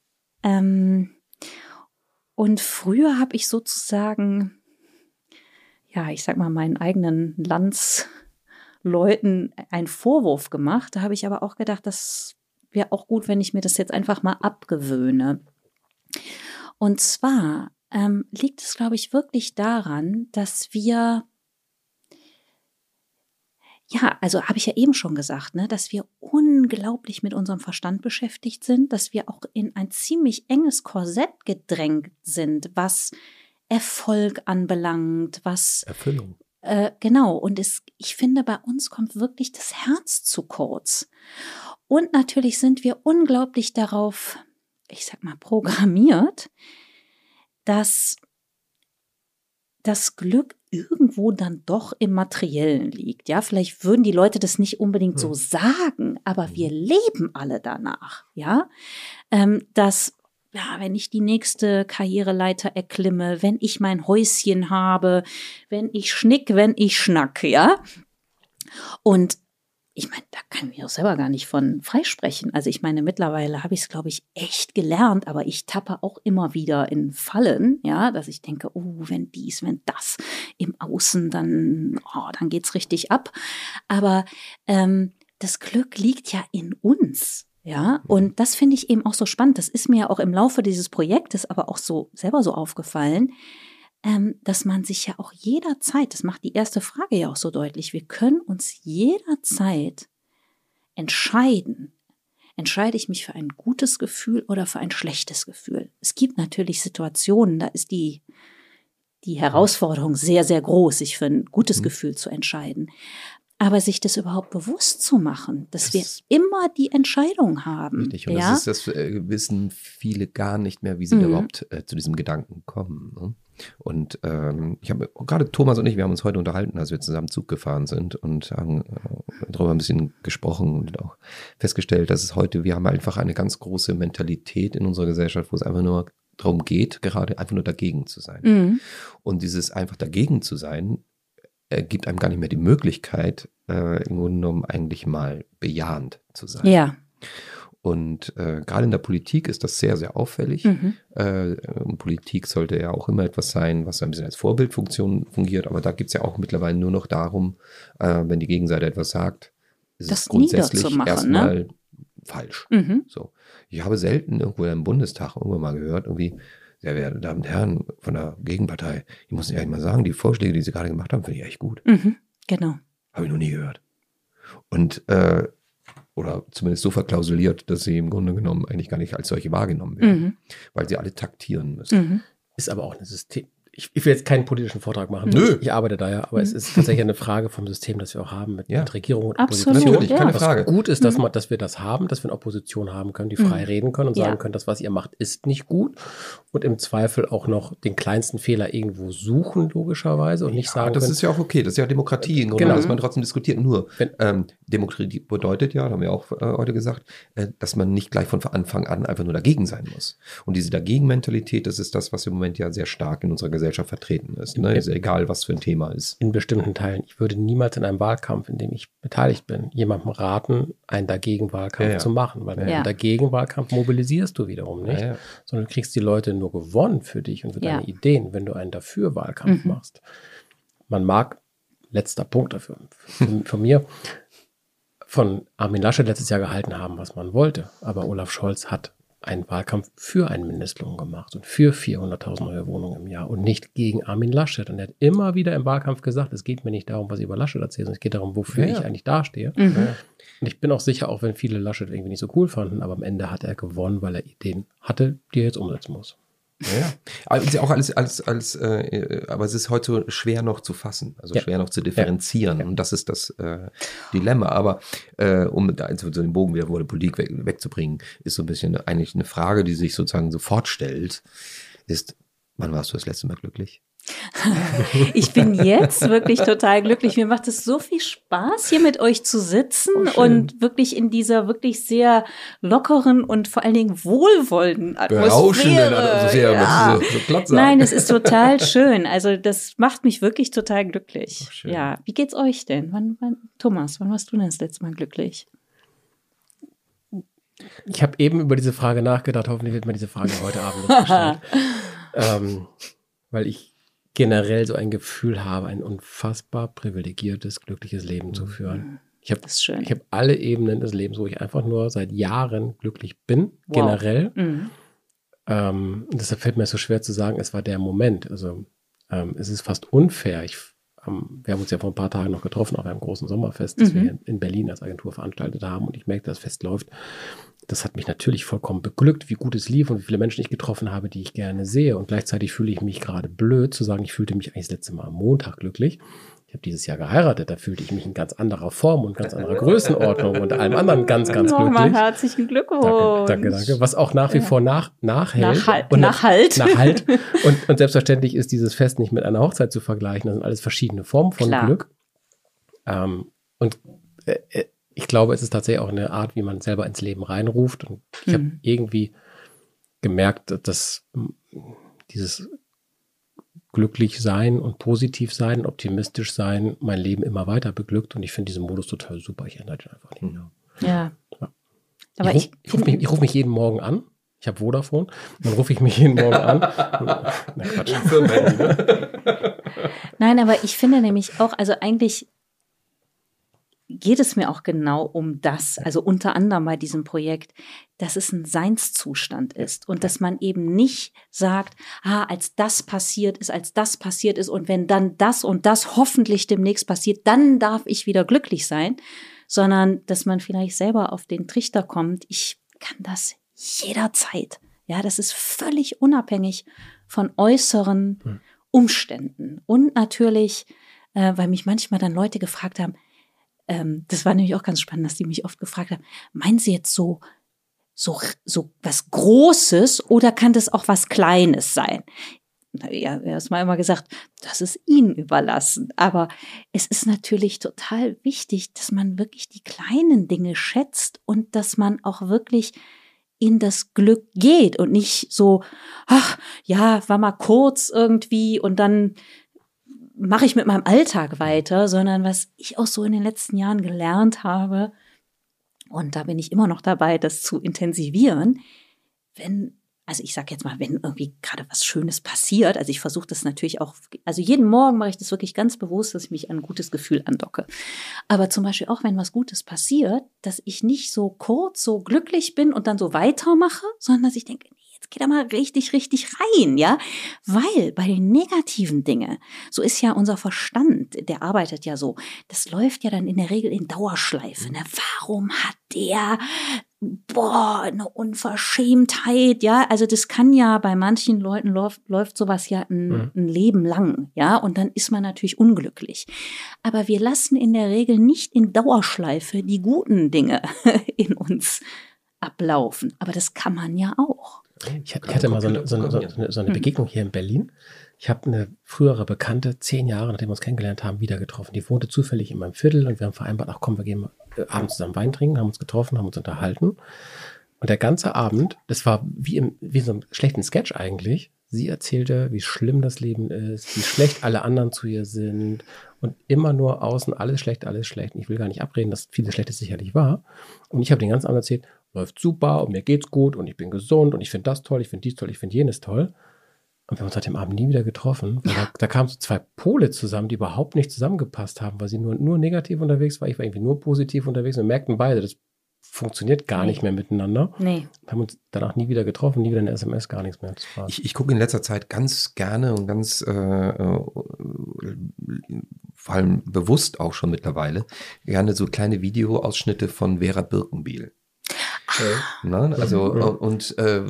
ähm, und früher habe ich sozusagen, ja, ich sag mal, meinen eigenen Landsleuten einen Vorwurf gemacht. Da habe ich aber auch gedacht, das wäre auch gut, wenn ich mir das jetzt einfach mal abgewöhne. Und zwar ähm, liegt es, glaube ich, wirklich daran, dass wir ja, also habe ich ja eben schon gesagt, ne, dass wir unglaublich mit unserem Verstand beschäftigt sind, dass wir auch in ein ziemlich enges Korsett gedrängt sind, was Erfolg anbelangt, was Erfüllung. Äh, genau. Und es, ich finde, bei uns kommt wirklich das Herz zu kurz. Und natürlich sind wir unglaublich darauf, ich sag mal, programmiert, dass das Glück irgendwo dann doch im Materiellen liegt. Ja, vielleicht würden die Leute das nicht unbedingt so Hm. sagen, aber wir leben alle danach. Ja, ähm, dass ja, wenn ich die nächste Karriereleiter erklimme, wenn ich mein Häuschen habe, wenn ich schnick, wenn ich schnack, ja. Und ich meine, da kann ich mich auch selber gar nicht von freisprechen. Also ich meine, mittlerweile habe ich es, glaube ich, echt gelernt, aber ich tappe auch immer wieder in Fallen, ja, dass ich denke, oh, wenn dies, wenn das im Außen, dann, oh, dann geht's richtig ab. Aber ähm, das Glück liegt ja in uns. Ja, und das finde ich eben auch so spannend. Das ist mir ja auch im Laufe dieses Projektes aber auch so selber so aufgefallen, ähm, dass man sich ja auch jederzeit, das macht die erste Frage ja auch so deutlich, wir können uns jederzeit entscheiden. Entscheide ich mich für ein gutes Gefühl oder für ein schlechtes Gefühl? Es gibt natürlich Situationen, da ist die, die Herausforderung sehr, sehr groß, sich für ein gutes Mhm. Gefühl zu entscheiden. Aber sich das überhaupt bewusst zu machen, dass Das- wir immer die Entscheidung haben. Richtig. Und ja? das ist das äh, wissen viele gar nicht mehr, wie sie Mhm. überhaupt äh, zu diesem Gedanken kommen. Ne? Und ähm, ich habe gerade Thomas und ich, wir haben uns heute unterhalten, als wir zusammen Zug gefahren sind und haben äh, darüber ein bisschen gesprochen und auch festgestellt, dass es heute, wir haben einfach eine ganz große Mentalität in unserer Gesellschaft, wo es einfach nur darum geht, gerade einfach nur dagegen zu sein. Mhm. Und dieses einfach dagegen zu sein, äh, gibt einem gar nicht mehr die Möglichkeit, äh, im Grunde genommen eigentlich mal bejahend zu sein. Ja. Und äh, gerade in der Politik ist das sehr, sehr auffällig. Mhm. Äh, Politik sollte ja auch immer etwas sein, was ein bisschen als Vorbildfunktion fungiert. Aber da geht es ja auch mittlerweile nur noch darum, äh, wenn die Gegenseite etwas sagt, ist Das es grundsätzlich ne? erstmal falsch. Mhm. So. Ich habe selten irgendwo im Bundestag irgendwann mal gehört, irgendwie, sehr verehrte Damen und Herren von der Gegenpartei, ich muss Ihnen eigentlich mal sagen, die Vorschläge, die Sie gerade gemacht haben, finde ich echt gut. Mhm. Genau. Habe ich noch nie gehört. Und, äh, oder zumindest so verklausuliert, dass sie im Grunde genommen eigentlich gar nicht als solche wahrgenommen werden, Mhm. weil sie alle taktieren müssen. Mhm. Ist aber auch ein System. Ich, ich will jetzt keinen politischen Vortrag machen. Nö. Ich arbeite da ja, aber es ist tatsächlich eine Frage vom System, das wir auch haben mit, Ja. mit Regierung und Absolut, Opposition. Natürlich, keine ja. Was Frage. gut ist, dass, Mhm. man, dass wir das haben, dass wir eine Opposition haben können, die frei Mhm. reden können und Ja. sagen können, das, was ihr macht, ist nicht gut. Und im Zweifel auch noch den kleinsten Fehler irgendwo suchen, logischerweise, und nicht Ja, sagen das können, ist ja auch okay, das ist ja Demokratie im Grunde, Genau. dass man trotzdem diskutiert. Nur, Wenn- ähm, Demokratie bedeutet ja, haben wir auch äh, heute gesagt, äh, dass man nicht gleich von Anfang an einfach nur dagegen sein muss. Und diese Dagegen-Mentalität, das ist das, was im Moment ja sehr stark in unserer Gesellschaft vertreten ist. Ne? Ist egal, was für ein Thema ist. in bestimmten Teilen. Ich würde niemals in einem Wahlkampf, in dem ich beteiligt bin, jemandem raten, einen Dagegen-Wahlkampf Ja, ja. zu machen. Weil Ja. einem Dagegen-Wahlkampf mobilisierst du wiederum nicht, Ja, ja. sondern du kriegst die Leute nur gewonnen für dich und für Ja. deine Ideen, wenn du einen Dafür-Wahlkampf Mhm. machst. Man mag, letzter Punkt dafür, von, von mir, von Armin Laschet letztes Jahr gehalten haben, was man wollte. Aber Olaf Scholz hat einen Wahlkampf für einen Mindestlohn gemacht und für 400.000 neue Wohnungen im Jahr und nicht gegen Armin Laschet. Und er hat immer wieder im Wahlkampf gesagt, es geht mir nicht darum, was ich über Laschet erzähle, sondern es geht darum, wofür Ja, ich eigentlich dastehe. Mhm. Und ich bin auch sicher, auch wenn viele Laschet irgendwie nicht so cool fanden, aber am Ende hat er gewonnen, weil er Ideen hatte, die er jetzt umsetzen muss. Ja, ja. Aber ist ja auch alles, alles, alles, äh, aber es ist heute schwer noch zu fassen, also Ja. schwer noch zu differenzieren. Und das ist das äh, Dilemma. Aber äh, um da also so den Bogen wieder vor der Politik weg, wegzubringen, ist so ein bisschen eigentlich eine Frage, die sich sozusagen sofort stellt, ist, wann warst du das letzte Mal glücklich? Ich bin jetzt wirklich total glücklich. Mir macht es so viel Spaß, hier mit euch zu sitzen Oh, und wirklich in dieser wirklich sehr lockeren und vor allen Dingen wohlwollenden Berauschenden Atmosphäre. Atmosphäre, Ja. muss ich so, so. Nein, es ist total schön. Also das macht mich wirklich total glücklich. Schön. Ja, wie geht's euch denn? Wann, wann, Thomas, wann warst du denn das letzte Mal glücklich? Ich habe eben über diese Frage nachgedacht, hoffentlich wird mir diese Frage heute Abend nicht gestellt. ähm, weil ich generell so ein Gefühl habe, ein unfassbar privilegiertes, glückliches Leben zu führen. Ich habe hab alle Ebenen des Lebens, wo ich einfach nur seit Jahren glücklich bin, Wow. generell. Mhm. Ähm, deshalb fällt mir so schwer zu sagen, es war der Moment. Also ähm, es ist fast unfair. Ich, ähm, wir haben uns ja vor ein paar Tagen noch getroffen auf einem großen Sommerfest, das Mhm. wir in Berlin als Agentur veranstaltet haben. Und ich merke, das Fest läuft. Das hat mich natürlich vollkommen beglückt, wie gut es lief und wie viele Menschen ich getroffen habe, die ich gerne sehe. Und gleichzeitig fühle ich mich gerade blöd zu sagen, ich fühlte mich eigentlich das letzte Mal am Montag glücklich. Ich habe dieses Jahr geheiratet, da fühlte ich mich in ganz anderer Form und ganz anderer Größenordnung und allem anderen ganz, ganz Nochmal glücklich. herzlichen Glückwunsch. Danke, danke, danke. Was auch nach wie vor nach, nachhält. Nachhalt- Und- Nachhalt. Nachhalt. Und, und selbstverständlich ist dieses Fest nicht mit einer Hochzeit zu vergleichen. Das sind alles verschiedene Formen von Klar. Glück. Ähm, und äh, äh, ich glaube, es ist tatsächlich auch eine Art, wie man selber ins Leben reinruft. Und ich habe Mhm. irgendwie gemerkt, dass mm, dieses glücklich sein und positiv sein und optimistisch sein mein Leben immer weiter beglückt. Und ich finde diesen Modus total super. Ich ändere den einfach nicht mehr. Ja. Ja. Aber ich, ich, ruf, rufe mich, ich ruf mich jeden Morgen an. Ich habe Vodafone. Dann rufe ich mich jeden Morgen an. Na Quatsch. Nein, aber ich finde nämlich auch, also eigentlich geht es mir auch genau um das, also unter anderem bei diesem Projekt, dass es ein Seinszustand ist und dass man eben nicht sagt, ah, als das passiert ist, als das passiert ist und wenn dann das und das hoffentlich demnächst passiert, dann darf ich wieder glücklich sein, sondern dass man vielleicht selber auf den Trichter kommt, ich kann das jederzeit. Ja, das ist völlig unabhängig von äußeren Hm. Umständen und natürlich, äh, weil mich manchmal dann Leute gefragt haben, ähm, das war nämlich auch ganz spannend, dass die mich oft gefragt haben, meinen Sie jetzt so, so, so was Großes oder kann das auch was Kleines sein? Ja, erstmal immer gesagt, das ist Ihnen überlassen. Aber es ist natürlich total wichtig, dass man wirklich die kleinen Dinge schätzt und dass man auch wirklich in das Glück geht und nicht so, ach ja, war mal kurz irgendwie und dann mache ich mit meinem Alltag weiter, sondern was ich auch so in den letzten Jahren gelernt habe, und da bin ich immer noch dabei, das zu intensivieren, wenn also ich sage jetzt mal, wenn irgendwie gerade was Schönes passiert, also ich versuche das natürlich auch, also jeden Morgen mache ich das wirklich ganz bewusst, dass ich mich an ein gutes Gefühl andocke. Aber zum Beispiel auch, wenn was Gutes passiert, dass ich nicht so kurz so glücklich bin und dann so weitermache, sondern dass ich denke, jetzt geht er mal richtig, richtig rein, ja? Weil bei den negativen Dingen, so ist ja unser Verstand, der arbeitet ja so, das läuft ja dann in der Regel in Dauerschleife. Ne? Warum hat der boah, eine Unverschämtheit, ja. Also das kann ja bei manchen Leuten läuft, läuft sowas ja ein, mhm. ein, Leben lang, ja. Und dann ist man natürlich unglücklich. Aber wir lassen in der Regel nicht in Dauerschleife die guten Dinge in uns ablaufen. Aber das kann man ja auch. Ich, ich hatte mal so eine, so, eine, so eine, hm. Begegnung hier in Berlin. Ich habe eine frühere Bekannte, zehn Jahre nachdem wir uns kennengelernt haben, wieder getroffen. Die wohnte zufällig in meinem Viertel und wir haben vereinbart, ach komm, wir gehen äh, abends zusammen Wein trinken, haben uns getroffen, haben uns unterhalten. Und der ganze Abend, das war wie, im, wie so einem schlechten Sketch eigentlich. Sie erzählte, wie schlimm das Leben ist, wie schlecht alle anderen zu ihr sind und immer nur außen alles schlecht, alles schlecht. Und ich will gar nicht abreden, dass vieles Schlechtes sicherlich war. Und ich habe den ganzen Abend erzählt, läuft super und mir geht's gut und ich bin gesund und ich finde das toll, ich finde dies toll, ich finde jenes toll. Und wir haben uns seit dem Abend nie wieder getroffen, weil da, da kamen so zwei Pole zusammen, die überhaupt nicht zusammengepasst haben, weil sie nur, nur negativ unterwegs war. Ich war irgendwie nur positiv unterwegs und wir merkten beide, das funktioniert gar nee. nicht mehr miteinander. Nee. Wir haben uns danach nie wieder getroffen, nie wieder eine SMS, gar nichts mehr. Ich, ich gucke in letzter Zeit ganz gerne und ganz äh, äh, vor allem bewusst auch schon mittlerweile gerne so kleine Videoausschnitte von Vera Birkenbiel. Ne? Also ja. und äh,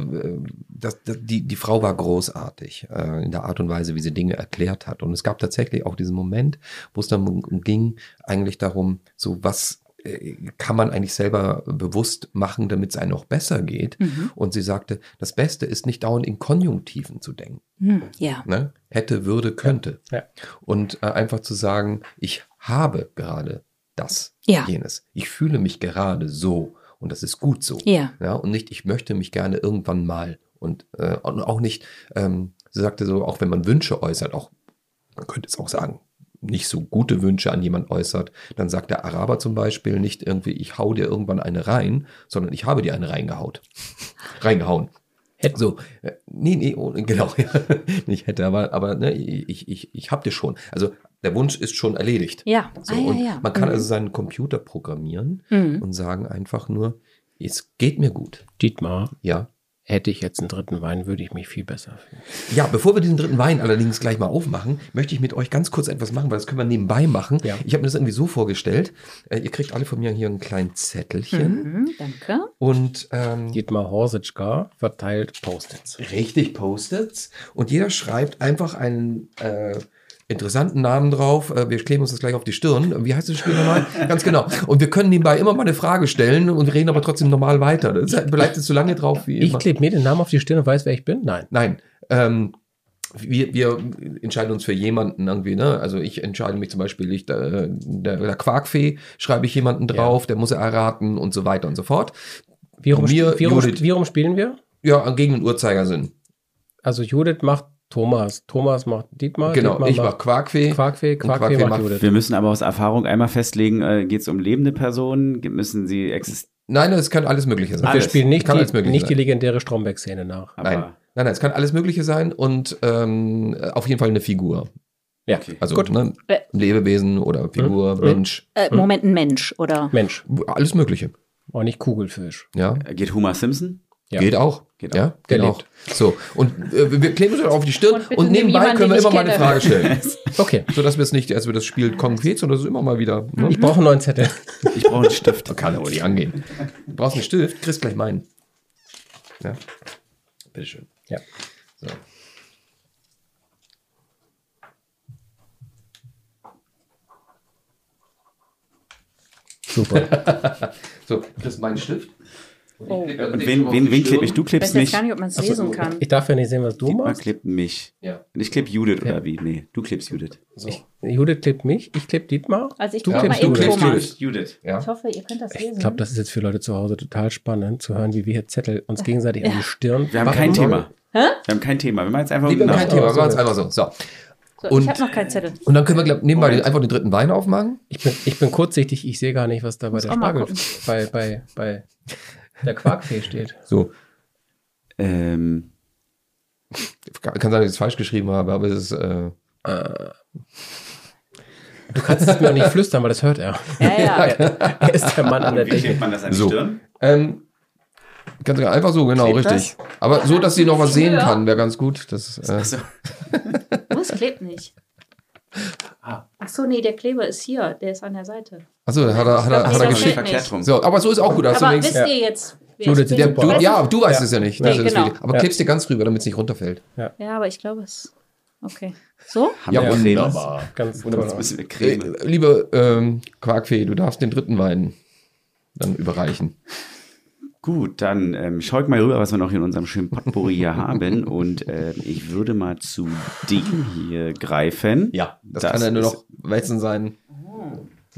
das, das, die, die Frau war großartig äh, in der Art und Weise, wie sie Dinge erklärt hat. Und es gab tatsächlich auch diesen Moment, wo es dann ging, eigentlich darum, so was äh, kann man eigentlich selber bewusst machen, damit es einem noch besser geht. Mhm. Und sie sagte, das Beste ist nicht dauernd in Konjunktiven zu denken. Mhm, ja. Ne? Hätte, würde, könnte. Ja. Ja. Und äh, einfach zu sagen, ich habe gerade das, ja. jenes. Ich fühle mich gerade so. Und das ist gut so. Ja. ja und nicht, ich möchte mich gerne irgendwann mal. Und, äh, und auch nicht, ähm, sie sagte so, auch wenn man Wünsche äußert, auch, man könnte es auch sagen, nicht so gute Wünsche an jemand äußert, dann sagt der Araber zum Beispiel nicht irgendwie, ich hau dir irgendwann eine rein, sondern ich habe dir eine reingehaut. reingehauen. Hätte. So, äh, nee, nee, oh, genau, ja, nicht hätte, aber, aber ne, ich, ich, ich hab dir schon. Also der Wunsch ist schon erledigt. Ja, so, ah, ja, und ja. Man kann mhm. also seinen Computer programmieren Mhm. und sagen einfach nur, es geht mir gut. Dietmar, Ja. hätte ich jetzt einen dritten Wein, würde ich mich viel besser fühlen. Ja, bevor wir diesen dritten Wein allerdings gleich mal aufmachen, möchte ich mit euch ganz kurz etwas machen, weil das können wir nebenbei machen. Ja. Ich habe mir das irgendwie so vorgestellt. Äh, ihr kriegt alle von mir hier einen kleinen Zettelchen. Mhm, danke. Und ähm, Dietmar Horsitschka verteilt Post-its. richtig Post-its. Und jeder schreibt einfach einen äh, interessanten Namen drauf. Äh, wir kleben uns das gleich auf die Stirn. Wie heißt das Spiel nochmal? Ganz genau. Und wir können nebenbei immer mal eine Frage stellen und reden aber trotzdem normal weiter. Das bleibt jetzt so lange drauf wie Ich immer. klebe mir den Namen auf die Stirn und weiß, wer ich bin? Nein. Nein. Ähm, wir, wir entscheiden uns für jemanden irgendwie, ne? Also ich entscheide mich zum Beispiel, ich, der, der Quarkfee schreibe ich jemanden drauf, der muss er erraten und so weiter und so fort. Wie rum, Mir, wie rum, Judith. wie rum spielen wir? Ja, gegen den Uhrzeigersinn. Also Judith macht Thomas. Thomas macht Dietmar. Genau, Dietmar ich mach macht Quarkfee. Quarkfee. und Quarkfee, Quarkfee macht macht- Judith. Wir müssen aber aus Erfahrung einmal festlegen, äh, geht es um lebende Personen? Müssen sie existieren? Nein, es kann alles Mögliche sein. Wir alles. spielen nicht, die, nicht die sein. legendäre Stromberg-Szene nach. Aber Nein. Nein, nein, es kann alles Mögliche sein und ähm, auf jeden Fall eine Figur. Ja, Okay. Also Gut. ne, Äh. Lebewesen oder Figur, Mhm. Mensch, Äh, Moment, ein Mensch, oder? Mensch. alles Mögliche. Auch nicht Kugelfisch. Ja, äh, geht Homer Simpson? Ja. geht auch. Geht ja, auch. geht Der auch. So, und äh, wir- kleben uns auf die Stirn Und und, nebenbei können wir immer mal eine. Frage stellen. Okay. so dass wir es nicht, als wir das Spiel konkret, sondern das ist immer mal wieder. Ne? Ich brauche einen neuen Zettel. Ich brauche einen Stift. Kann aber nicht angehen. Du brauchst einen Stift, kriegst gleich meinen. Ja. Bitteschön. Ja. So. Super. So, du kriegst meinen Stift. Oh. Und wen, wen, wen klebe ich? Du Ich klebst weiß jetzt mich. gar nicht, ob man es lesen kann. Ich darf ja nicht sehen, was du Dietmar machst. klebt mich. Ja. Und ich klebe Judith Ja. oder wie? Nee, du klebst Judith. So. Judith klebt mich, ich klebe Dietmar. Also ich Du gucke mal klebst eben Judith. Thomas. Judith. Ja. Ich hoffe, ihr könnt das Ich lesen. glaube, das ist jetzt für Leute zu Hause total spannend, zu hören, wie wir hier Zettel uns gegenseitig an die Stirn Wir haben kein Thema. Hä? Wir haben kein Thema. Wir machen jetzt einfach Nee, wir haben kein Thema, wir so. machen es einfach so. so. so, und- ich habe noch keinen Zettel. Und dann können wir glaub, nebenbei Moment. einfach den dritten Wein aufmachen. Ich bin, ich bin kurzsichtig, ich sehe gar nicht, was da bei Muss der Spargel, bei, bei, bei der Quarkfee steht. So. Ähm, Kann sein, dass ich es falsch geschrieben habe, aber es ist. Äh, Du kannst es mir auch nicht flüstern, weil das hört er. Ja, ja. Er ist der Mann an der wie Decke. klebt man das an die So. Stirn? ähm, ganz einfach so, genau, Klebt richtig. Aber so, dass sie noch was sehen kann, wäre ganz gut. Das, äh, Achso. Oh, es klebt nicht. Ah. Ach so, nee, der Kleber ist hier. Der ist an der Seite. achso, hat er, hat er, hat er geschickt. Verkehrt rum. So, aber so ist auch gut. Hast du Aber wenigstens- wisst ihr jetzt, wer ich der- bin? du, Weißt ja, du weißt Ja. es ja nicht. Nee, genau. Aber Ja. klebst dir ganz rüber, damit es nicht runterfällt. Ja, aber ich glaube es. Okay. So? Haben Ja, wir wunderbar. Ganz Wunderbar. müssen wir Äh, Creme. liebe ähm, Quarkfee, du darfst den dritten Wein dann überreichen. Gut, dann ähm, schau ich mal rüber, was wir noch in unserem schönen Potpourri hier haben. Und ähm, ich würde mal zu dem hier greifen. Ja, das, Das kann ja nur noch Weizen sein.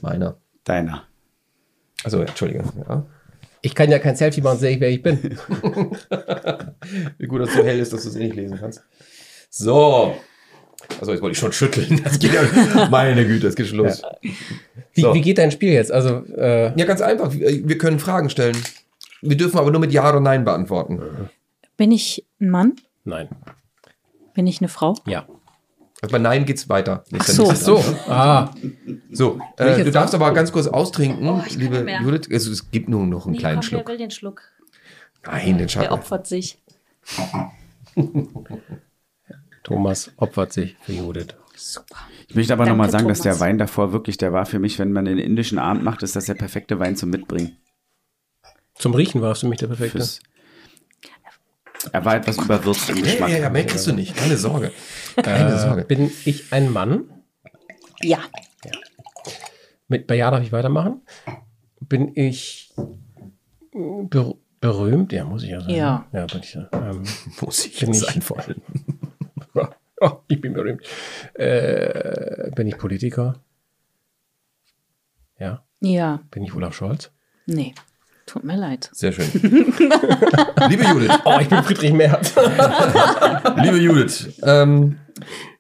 Meiner. Deiner. Also, Entschuldige. Ja. Ich kann ja kein Selfie machen, sehe ich, wer ich bin. Wie gut, dass es so hell ist, dass du es eh nicht lesen kannst. So. Also, jetzt wollte ich schon schütteln. Das geht ja. Meine Güte, es geht schon los. Wie, So. wie geht dein Spiel jetzt? Also, äh, Ja, ganz einfach. Wir können Fragen stellen. Wir dürfen aber nur mit Ja oder Nein beantworten. Bin ich ein Mann? nein. Bin ich eine Frau? Ja. Also bei Nein geht's weiter. Ach so. Ach so. Ah, So, äh, du darfst aber ganz kurz austrinken, Oh, liebe. Judith. Also, es gibt nur noch einen Nee, kleinen komm, Schluck. Wer will den Schluck? Nein, den Der Schatten. opfert sich. Thomas opfert sich für Judith. Super. Ich möchte aber nochmal sagen, dass der Thomas. Wein davor wirklich, der war für mich, wenn man den indischen Abend macht, ist das der perfekte Wein zum Mitbringen. Zum Riechen warst du mich der Perfekte. Fürs er war etwas überwürzt im Ja, Geschmack. ja, ja, mehr kriegst du nicht. Keine Sorge. Keine Äh, Sorge. bin ich ein Mann? Ja. Mit, bei Ja darf ich weitermachen. Bin ich äh, ber berühmt? Ja, muss ich ja sagen. Ja. Ja, bin ich ja. Ähm, Muss ich bin sein vor allem. oh, ich bin berühmt. Äh, bin ich Politiker? Ja. Ja. Bin ich Olaf Scholz? Nee. Tut mir leid. Sehr schön. liebe Judith, Oh, ich bin Friedrich Merz. liebe Judith, ähm,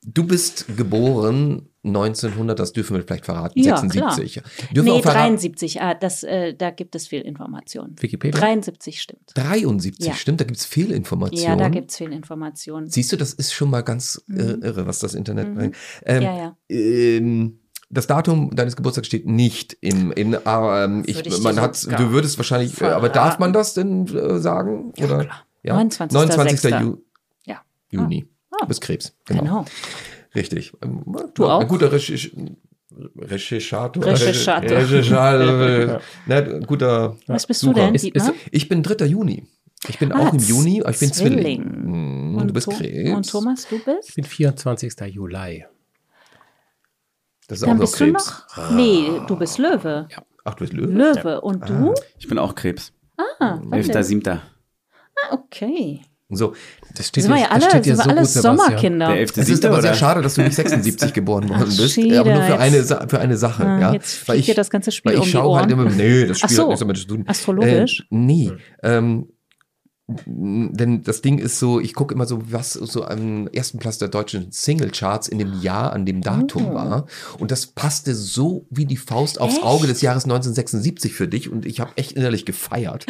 du bist geboren 1900, das dürfen wir vielleicht verraten, Ja, 76. Dürfen wir nee, auch verraten, 73. Ah, das, äh, da gibt es viel Information. Wikipedia? 73 stimmt. 73, Ja. stimmt, da gibt es Fehlinformationen. Ja, da gibt es viel Information. Siehst du, das ist schon mal ganz äh, irre, was das Internet Mhm. bringt. Ähm, Ja, ja. Ähm, das Datum deines Geburtstags steht nicht im, in, aber ähm, ich, ich man hat, du würdest wahrscheinlich, äh, aber darf man das denn äh, sagen? Ja, Oder? klar. Ja? 29.06. 29. Ju Ja. Juni. Ah. Du bist Krebs. Genau. Genau. Richtig. Ähm, Du ja, auch? Ein guter Recherch Recherchator. Recherchator. Recherchator. ne, guter Was bist Sucher. du denn, Ist- Dietmar? Ich bin 3. Juni. Ich bin Ah, auch im Juni, aber ich bin Zwilling. Zwilling. Mhm, du bist Krebs. Und Thomas, du Ich bist? bin 24. Juli. Das ist auch Dann noch bist du Krebs. noch? Nee, du bist Löwe. Ach, du bist Löwe? Löwe. Und du? Ich bin auch Krebs. Ah, wann denn? 11.7. Ah, okay. So, Das steht Sind wir dir- ja das alle, steht dir sind wir so alle gut. Sommerkinder. Der 11.7. Es ist aber sehr schade, dass du nicht 76 geboren worden bist. Schieder, aber nur für eine, für eine Sache. Ah, ja. jetzt weil ich, dir das ganze Spiel weil ich um die schaue halt immer, nee, das Spiel so. hat nichts damit zu tun. Astrologisch? Äh, nee, ähm, denn das Ding ist so, ich gucke immer so, was so am ersten Platz der deutschen Singlecharts in dem Jahr an dem Datum Oh. war. Und das passte so wie die Faust aufs Echt? Auge des Jahres 1976 für dich. Und ich habe echt innerlich gefeiert.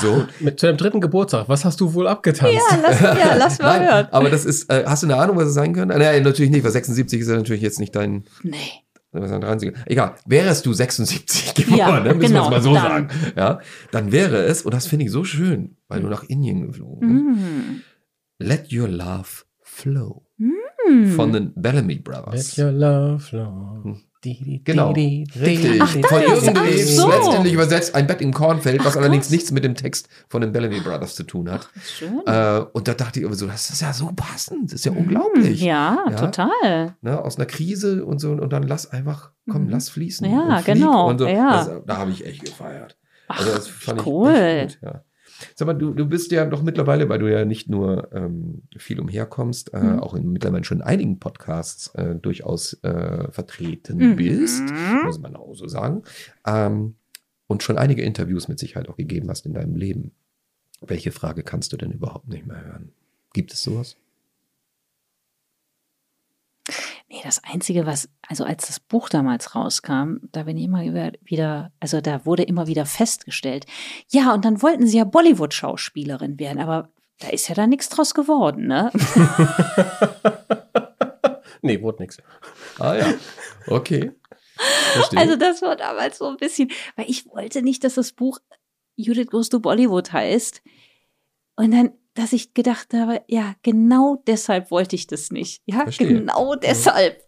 So. Mit zu deinem dritten Geburtstag, was hast du wohl abgetanzt? Ja, lass, ja, lass mal Nein, hören. aber das ist, äh, hast du eine Ahnung, was es sein könnte? Nein, natürlich nicht, weil 76 ist ja natürlich jetzt nicht dein, Nee. Was ist ein 30er? Egal, wärest du 76 geboren, Ja, ne? müssen wir genau, es mal so dann. sagen, ja, dann wäre es, und das finde ich so schön, weil du nach Indien geflogen bist, Mm. Let Your Love Flow Mm. von den Bellamy Let Brothers. your love flow. Di, Genau, richtig. Ach, von ach so. letztendlich übersetzt ein Bett im Kornfeld, was Ach, allerdings krass. nichts mit dem Text von den Bellamy Brothers zu tun hat. Schön. Äh, und da dachte ich immer so, das ist ja so passend, das ist ja unglaublich. Mm, Ja, Ja. total. ne, aus einer Krise und so und dann lass einfach, komm, Mhm. lass fließen. Ja, genau, Und so. ja. Also, da habe ich echt gefeiert. Also das fand cool. ich echt gut, ja. Sag mal, du, du bist ja doch mittlerweile, weil du ja nicht nur ähm, viel umherkommst, äh, Mhm. auch in mittlerweile schon einigen Podcasts äh, durchaus äh, vertreten Mhm. bist, muss man auch so sagen. Ähm, und schon einige Interviews mit Sicherheit auch gegeben hast in deinem Leben. Welche Frage kannst du denn überhaupt nicht mehr hören? Gibt es sowas? Nee, das Einzige, was, also als das Buch damals rauskam, da bin ich immer wieder, also da wurde immer wieder festgestellt, ja, und dann wollten sie ja Bollywood-Schauspielerin werden, aber Da ist ja da nichts draus geworden, ne? nee, wurde nichts. Ah ja, okay. Verstehe. Also das war damals so ein bisschen, weil ich wollte nicht, dass das Buch Judith Goes to Bollywood heißt. Und dann, dass ich gedacht habe, ja, genau deshalb wollte ich das nicht. Ja, Verstehe. genau deshalb.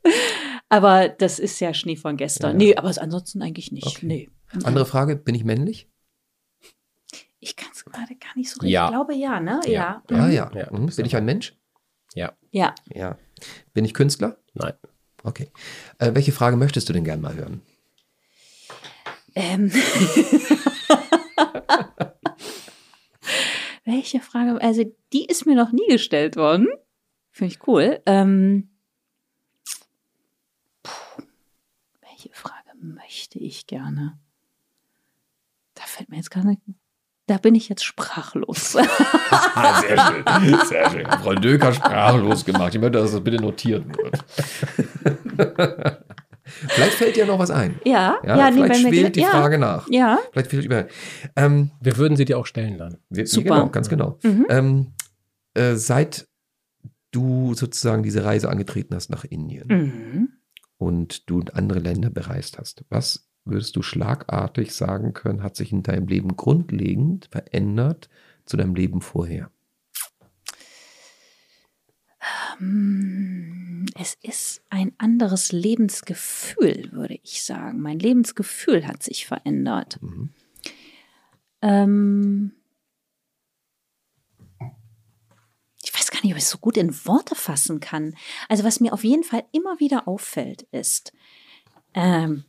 Aber das ist ja Schnee von gestern. Ja, ja. Nee, aber ansonsten eigentlich nicht. Okay. Nee. Andere Frage, bin ich männlich? Ich kann es gerade gar nicht so richtig. Ja. Ich glaube ja, ne? Ja. Ja, ja. ja. Mhm. Bin ich ein Mensch? Ja. Ja. Ja. Bin ich Künstler? Nein. Okay. Äh, welche Frage möchtest du denn gern mal hören? Ähm. welche Frage? Also, die ist mir noch nie gestellt worden. Finde ich cool. Ähm. Puh. Welche Frage möchte ich gerne? Da fällt mir jetzt gar nicht da bin ich jetzt sprachlos. sehr schön, sehr schön. Frau Döker sprachlos gemacht. Ich möchte, dass das bitte notiert wird. Vielleicht fällt dir noch was ein. Ja, ja, ja vielleicht nee, schwelt die ja, Frage nach. Ja. Vielleicht fehlt über. Ähm, wir würden sie dir auch stellen dann. Wir, Super. Genau, ganz genau. Mhm. Ähm, äh, seit du sozusagen diese Reise angetreten hast nach Indien mhm. und du andere Länder bereist hast, was würdest du schlagartig sagen können, hat sich in deinem Leben grundlegend verändert zu deinem Leben vorher? Ähm, es ist ein anderes Lebensgefühl, würde ich sagen. Mein Lebensgefühl hat sich verändert. Mhm. Ähm, ich weiß gar nicht, ob ich es so gut in Worte fassen kann. Also was mir auf jeden Fall immer wieder auffällt, ist, ähm,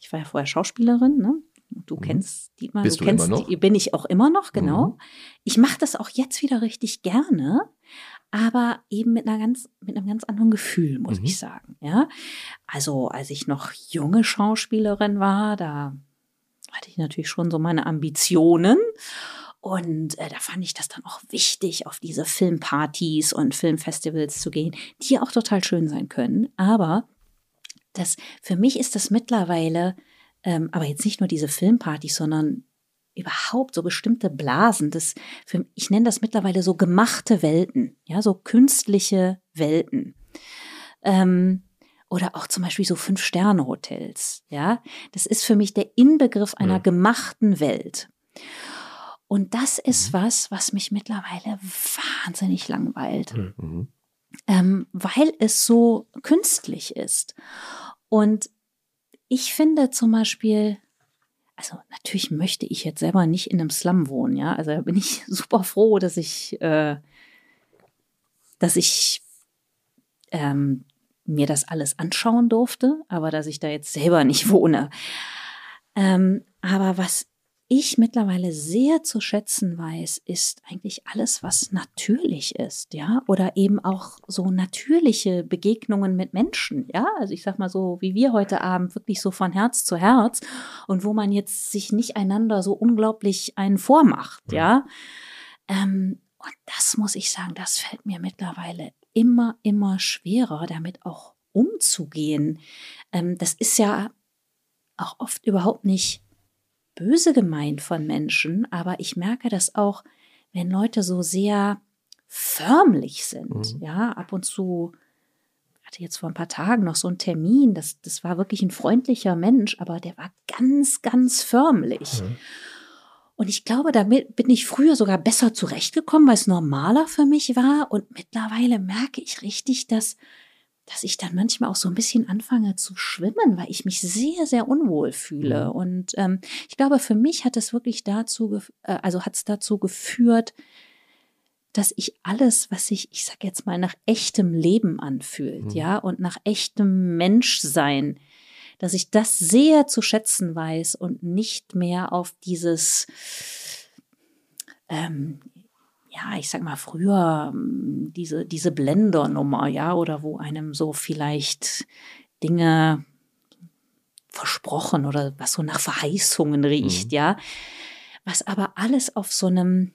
ich war ja vorher Schauspielerin, ne? Du mhm. kennst Dietmar, Bist du, du kennst immer noch? Die, bin ich auch immer noch, genau. Mhm. Ich mache das auch jetzt wieder richtig gerne, aber eben mit einer ganz, mit einem ganz anderen Gefühl, muss mhm. ich sagen. Ja, also als ich noch junge Schauspielerin war, da hatte ich natürlich schon so meine Ambitionen. Und äh, da fand ich das dann auch wichtig, auf diese Filmpartys und Filmfestivals zu gehen, die auch total schön sein können. Aber das, für mich ist das mittlerweile, ähm, aber jetzt nicht nur diese Filmpartys, sondern überhaupt so bestimmte Blasen, das, für, ich nenne das mittlerweile so gemachte Welten, ja, so künstliche Welten. Ähm, oder auch zum Beispiel so Fünf-Sterne-Hotels, ja. Das ist für mich der Inbegriff einer ja. gemachten Welt. Und das ist mhm. was, was mich mittlerweile wahnsinnig langweilt. Mhm ähm, weil es so künstlich ist. Und ich finde zum Beispiel, also natürlich möchte ich jetzt selber nicht in einem Slum wohnen, ja. Also da bin ich super froh, dass ich, äh, dass ich ähm, mir das alles anschauen durfte, aber dass ich da jetzt selber nicht wohne. Ähm, aber was ich mittlerweile sehr zu schätzen weiß, ist eigentlich alles, was natürlich ist, ja, oder eben auch so natürliche Begegnungen mit Menschen, ja, also ich sag mal so, wie wir heute Abend wirklich so von Herz zu Herz und wo man jetzt sich nicht einander so unglaublich einen vormacht, ja. Ähm, und das muss ich sagen, das fällt mir mittlerweile immer, immer schwerer, damit auch umzugehen. Ähm, das ist ja auch oft überhaupt nicht böse gemeint von Menschen, aber ich merke das auch, wenn Leute so sehr förmlich sind. Mhm. Ja, ab und zu hatte jetzt vor ein paar Tagen noch so einen Termin, das, das war wirklich ein freundlicher Mensch, aber der war ganz, ganz förmlich. Mhm. Und ich glaube, damit bin ich früher sogar besser zurechtgekommen, weil es normaler für mich war. Und mittlerweile merke ich richtig, dass dass ich dann manchmal auch so ein bisschen anfange zu schwimmen, weil ich mich sehr, sehr unwohl fühle. Mhm. Und ähm, ich glaube, für mich hat es wirklich dazu, äh, also hat es dazu geführt, dass ich alles, was sich, ich sag jetzt mal, nach echtem Leben anfühlt, mhm. ja, und nach echtem Menschsein, dass ich das sehr zu schätzen weiß und nicht mehr auf dieses, ähm, ja, ich sag mal, früher hm, diese, diese Blender-Nummer, ja, oder wo einem so vielleicht Dinge versprochen oder was so nach Verheißungen riecht, mhm. ja. Was aber alles auf so einem,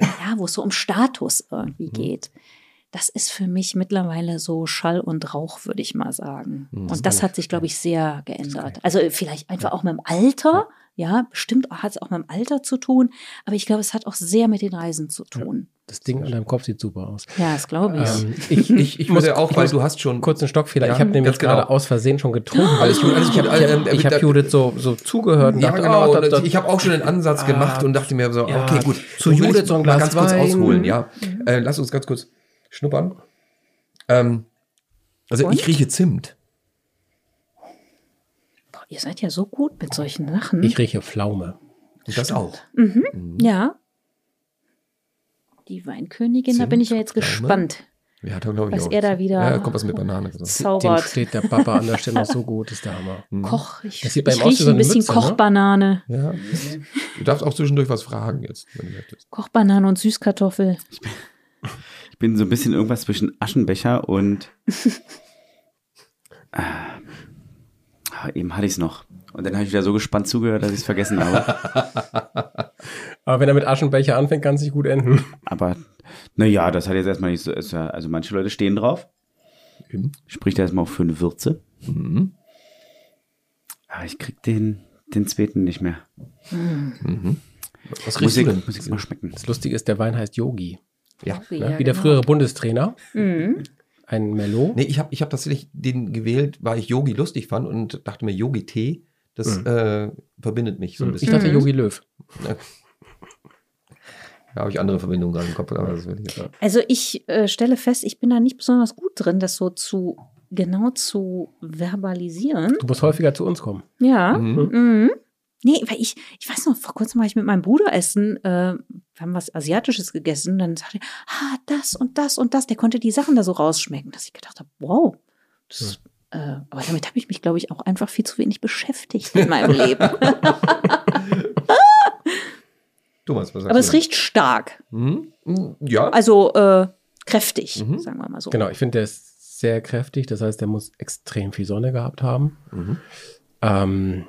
ja, wo es so um Status irgendwie mhm. geht. Das ist für mich mittlerweile so Schall und Rauch, würde ich mal sagen. Mhm, und das hat sich, glaube ich, sehr geändert. Also vielleicht einfach auch mit dem Alter, Ja, bestimmt hat es auch mit dem Alter zu tun, aber ich glaube, es hat auch sehr mit den Reisen zu tun. Das Ding an deinem Kopf sieht super aus. Ja, das glaube ich. Ähm, ich, ich, ich muss würde auch, weil du hast schon. kurz einen Stockfehler. Ja, ich habe nämlich ganz genau. gerade aus Versehen schon getrunken. Alles ich habe ich Ähm, hab, ich hab da- Judith so, so zugehört und Ja, dachte, genau. oh, das, das, ich habe auch schon den Ansatz Ah, gemacht und dachte mir so, ja, okay, gut. zu Judith so ein mal Glas ganz kurz Wein. ausholen, ja. Äh, lass uns ganz kurz schnuppern. Ähm, also Und? ich rieche Zimt. Ihr seid ja so gut mit solchen Sachen. ich rieche Pflaume. Und das auch. ja. Die Weinkönigin, da Zimt, bin ich ja jetzt Pflaume. gespannt. Ja, hat er, glaube ich, Was auch. er da wieder Ja, kommt was mit Banane. gesagt. Dem Zaubert. steht der Papa an der Stelle noch so gut, ist der Hammer. Koch. Ich, Das sieht bei ich rieche so ein bisschen Mütze, ne? Kochbanane. Ja. Du darfst auch zwischendurch was fragen jetzt, wenn du möchtest. Kochbanane und Süßkartoffel. Ich bin so ein bisschen irgendwas zwischen Aschenbecher und. ah, Ah, eben hatte ich es noch. Und dann habe ich wieder so gespannt zugehört, dass ich es vergessen habe. Aber wenn er mit Aschenbecher anfängt, kann es nicht gut enden. Aber naja, das hat jetzt erstmal nicht so. Ist ja, also manche Leute stehen drauf. Eben. Spricht erstmal auch für eine Würze. Mhm. Aber ich krieg den, den zweiten nicht mehr. Was riechst Musik, du denn? Musik mal schmecken. Das Lustige ist, der Wein heißt Yogi. Ja. Ne? Wie der frühere Bundestrainer. Mhm. Ein Mello. Nee, ich habe ich hab tatsächlich den gewählt, weil ich Yogi lustig fand und dachte mir, Yogi-Tee, das Mhm. äh, verbindet mich so ein Ich bisschen. dachte Yogi Löw. Da habe ich andere Verbindungen gerade im Kopf, aber das will ich. Also ich äh, stelle fest, ich bin da nicht besonders gut drin, das so zu genau zu verbalisieren. Du musst häufiger zu uns kommen. Ja. Mhm. Mhm. Nee, weil ich, ich weiß noch, vor kurzem war ich mit meinem Bruder essen, äh, wir haben was Asiatisches gegessen, dann sagte er, ah, das und das und das. Der konnte die Sachen da so rausschmecken, dass ich gedacht habe, wow. Das, äh, aber damit habe ich mich, glaube ich, auch einfach viel zu wenig beschäftigt in meinem Leben. Thomas, was sagst aber es riecht stark. Mhm. Ja. Also äh, kräftig, Mhm. sagen wir mal so. Genau, ich finde, der ist sehr kräftig. Das heißt, der muss extrem viel Sonne gehabt haben. Mhm. Ähm,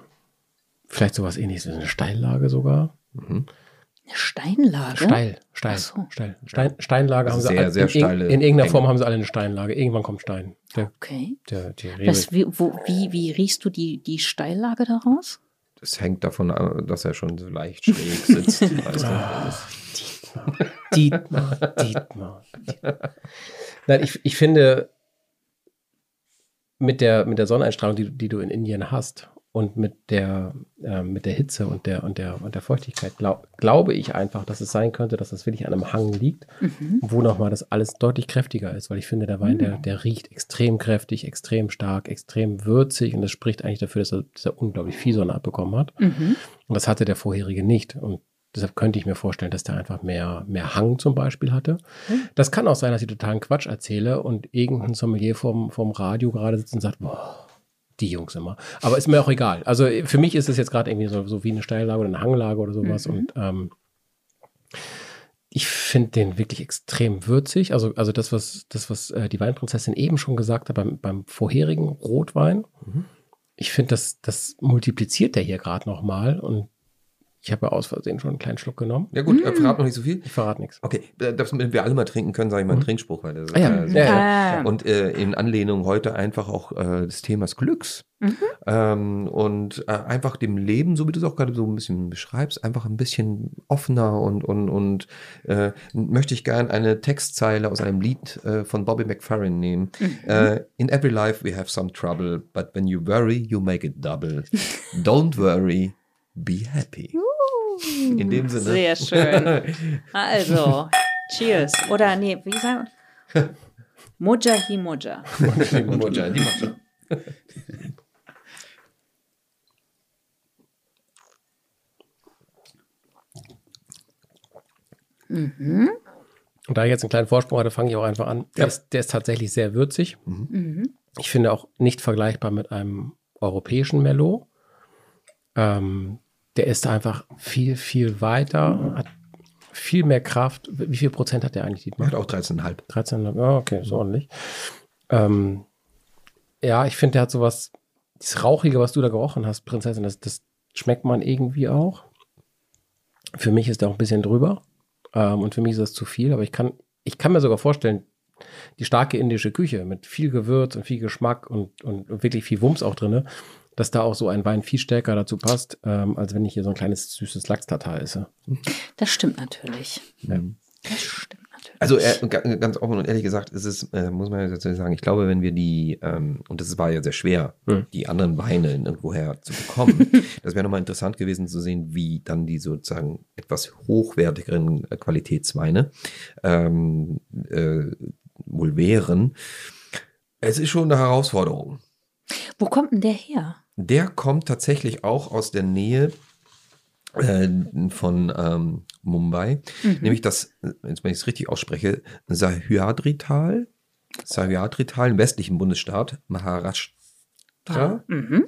vielleicht sowas ähnliches wie eine Steillage sogar. Mhm. Eine Steinlage. Steil, steil, so. steil. Stein, Steinlage haben sie Sehr, alle, sehr in, steile in irgendeiner Hänge. Form haben sie alle eine Steinlage. Irgendwann kommt Stein. Der, Okay. der, der Das, wie, wo, wie, wie riechst du die, die Steillage daraus? Das hängt davon ab, dass er schon so leicht schräg sitzt. weißt du? Dietmar, Dietmar. Dietmar. Nein, ich, ich finde, mit der, mit der Sonneneinstrahlung, die, die du in Indien hast und mit der, äh, mit der Hitze und der, und der, und der Feuchtigkeit, glaub, glaube ich einfach, dass es sein könnte, dass das wirklich an einem Hang liegt, wo nochmal das alles deutlich kräftiger ist, weil ich finde, der Wein, der, der riecht extrem kräftig, extrem stark, extrem würzig und das spricht eigentlich dafür, dass er, dass er unglaublich viel Sonne abbekommen hat. Mhm. Und das hatte der vorherige nicht. Und deshalb könnte ich mir vorstellen, dass der einfach mehr, mehr Hang zum Beispiel hatte. Das kann auch sein, dass ich totalen Quatsch erzähle und irgendein Sommelier vom, vom Radio gerade sitzt und sagt, boah, die Jungs immer. Aber ist mir auch egal. Also für mich ist es jetzt gerade irgendwie so, so wie eine Steillage oder eine Hanglage oder sowas. Und ähm, ich finde den wirklich extrem würzig. Also, also das, was, das, was äh, die Weinprinzessin eben schon gesagt hat beim, beim vorherigen Rotwein. Ich finde, das, das multipliziert der hier gerade nochmal. Und ich habe ja aus Versehen schon einen kleinen Schluck genommen. Ja gut, äh, verrat noch nicht so viel. Ich verrate nichts. Okay, damit wir alle mal trinken können, sage ich mal einen Trinkspruch. Weil das, Ah ja, äh, ja, ja. Ah. Und äh, in Anlehnung heute einfach auch äh, des Themas Glücks. Ähm, und äh, einfach dem Leben, so wie du es auch gerade so ein bisschen beschreibst, einfach ein bisschen offener und, und, und äh, möchte ich gern eine Textzeile aus einem Lied äh, von Bobby McFerrin nehmen. Äh, In every life we have some trouble, but when you worry, you make it double. Don't worry, be happy. In dem Sinne. Sehr schön. Also, cheers. Oder nee, wie sagen wir? Moja hi Moja. Moja, die macht schon. Und da ich jetzt einen kleinen Vorsprung hatte, fange ich auch einfach an. Der, ist, der ist tatsächlich sehr würzig. Ich finde auch nicht vergleichbar mit einem europäischen Merlot. Ähm, der ist einfach viel, viel weiter, hat viel mehr Kraft. Wie viel Prozent hat der eigentlich, Dietmar? Macht auch 13,5. 13, ja, okay, ist ordentlich. Ähm, ja, ich finde, der hat sowas, dieses Rauchige, was du da gerochen hast, Prinzessin, das, das schmeckt man irgendwie auch. Für mich ist der auch ein bisschen drüber. Ähm, und für mich ist das zu viel, aber ich kann, ich kann mir sogar vorstellen, die starke indische Küche mit viel Gewürz und viel Geschmack und, und wirklich viel Wumms auch drinne, dass da auch so ein Wein viel stärker dazu passt, ähm, als wenn ich hier so ein kleines süßes Lachs-Tatar esse. Das stimmt natürlich. Ja. Das stimmt natürlich. Also äh, ga- ganz offen und ehrlich gesagt, ist es, äh, muss man ja dazu sagen, ich glaube, wenn wir die, ähm, und das war ja sehr schwer, Hm. die anderen Weine irgendwoher zu bekommen, das wäre nochmal interessant gewesen zu sehen, wie dann die sozusagen etwas hochwertigeren äh, Qualitätsweine ähm, äh, wohl wären. Es ist schon eine Herausforderung. Wo kommt denn der her? Der kommt tatsächlich auch aus der Nähe äh, von ähm, Mumbai, nämlich das, wenn ich es richtig ausspreche, Sahyadri-Tal, Sahyadri-Tal im westlichen Bundesstaat, Maharashtra. Mhm.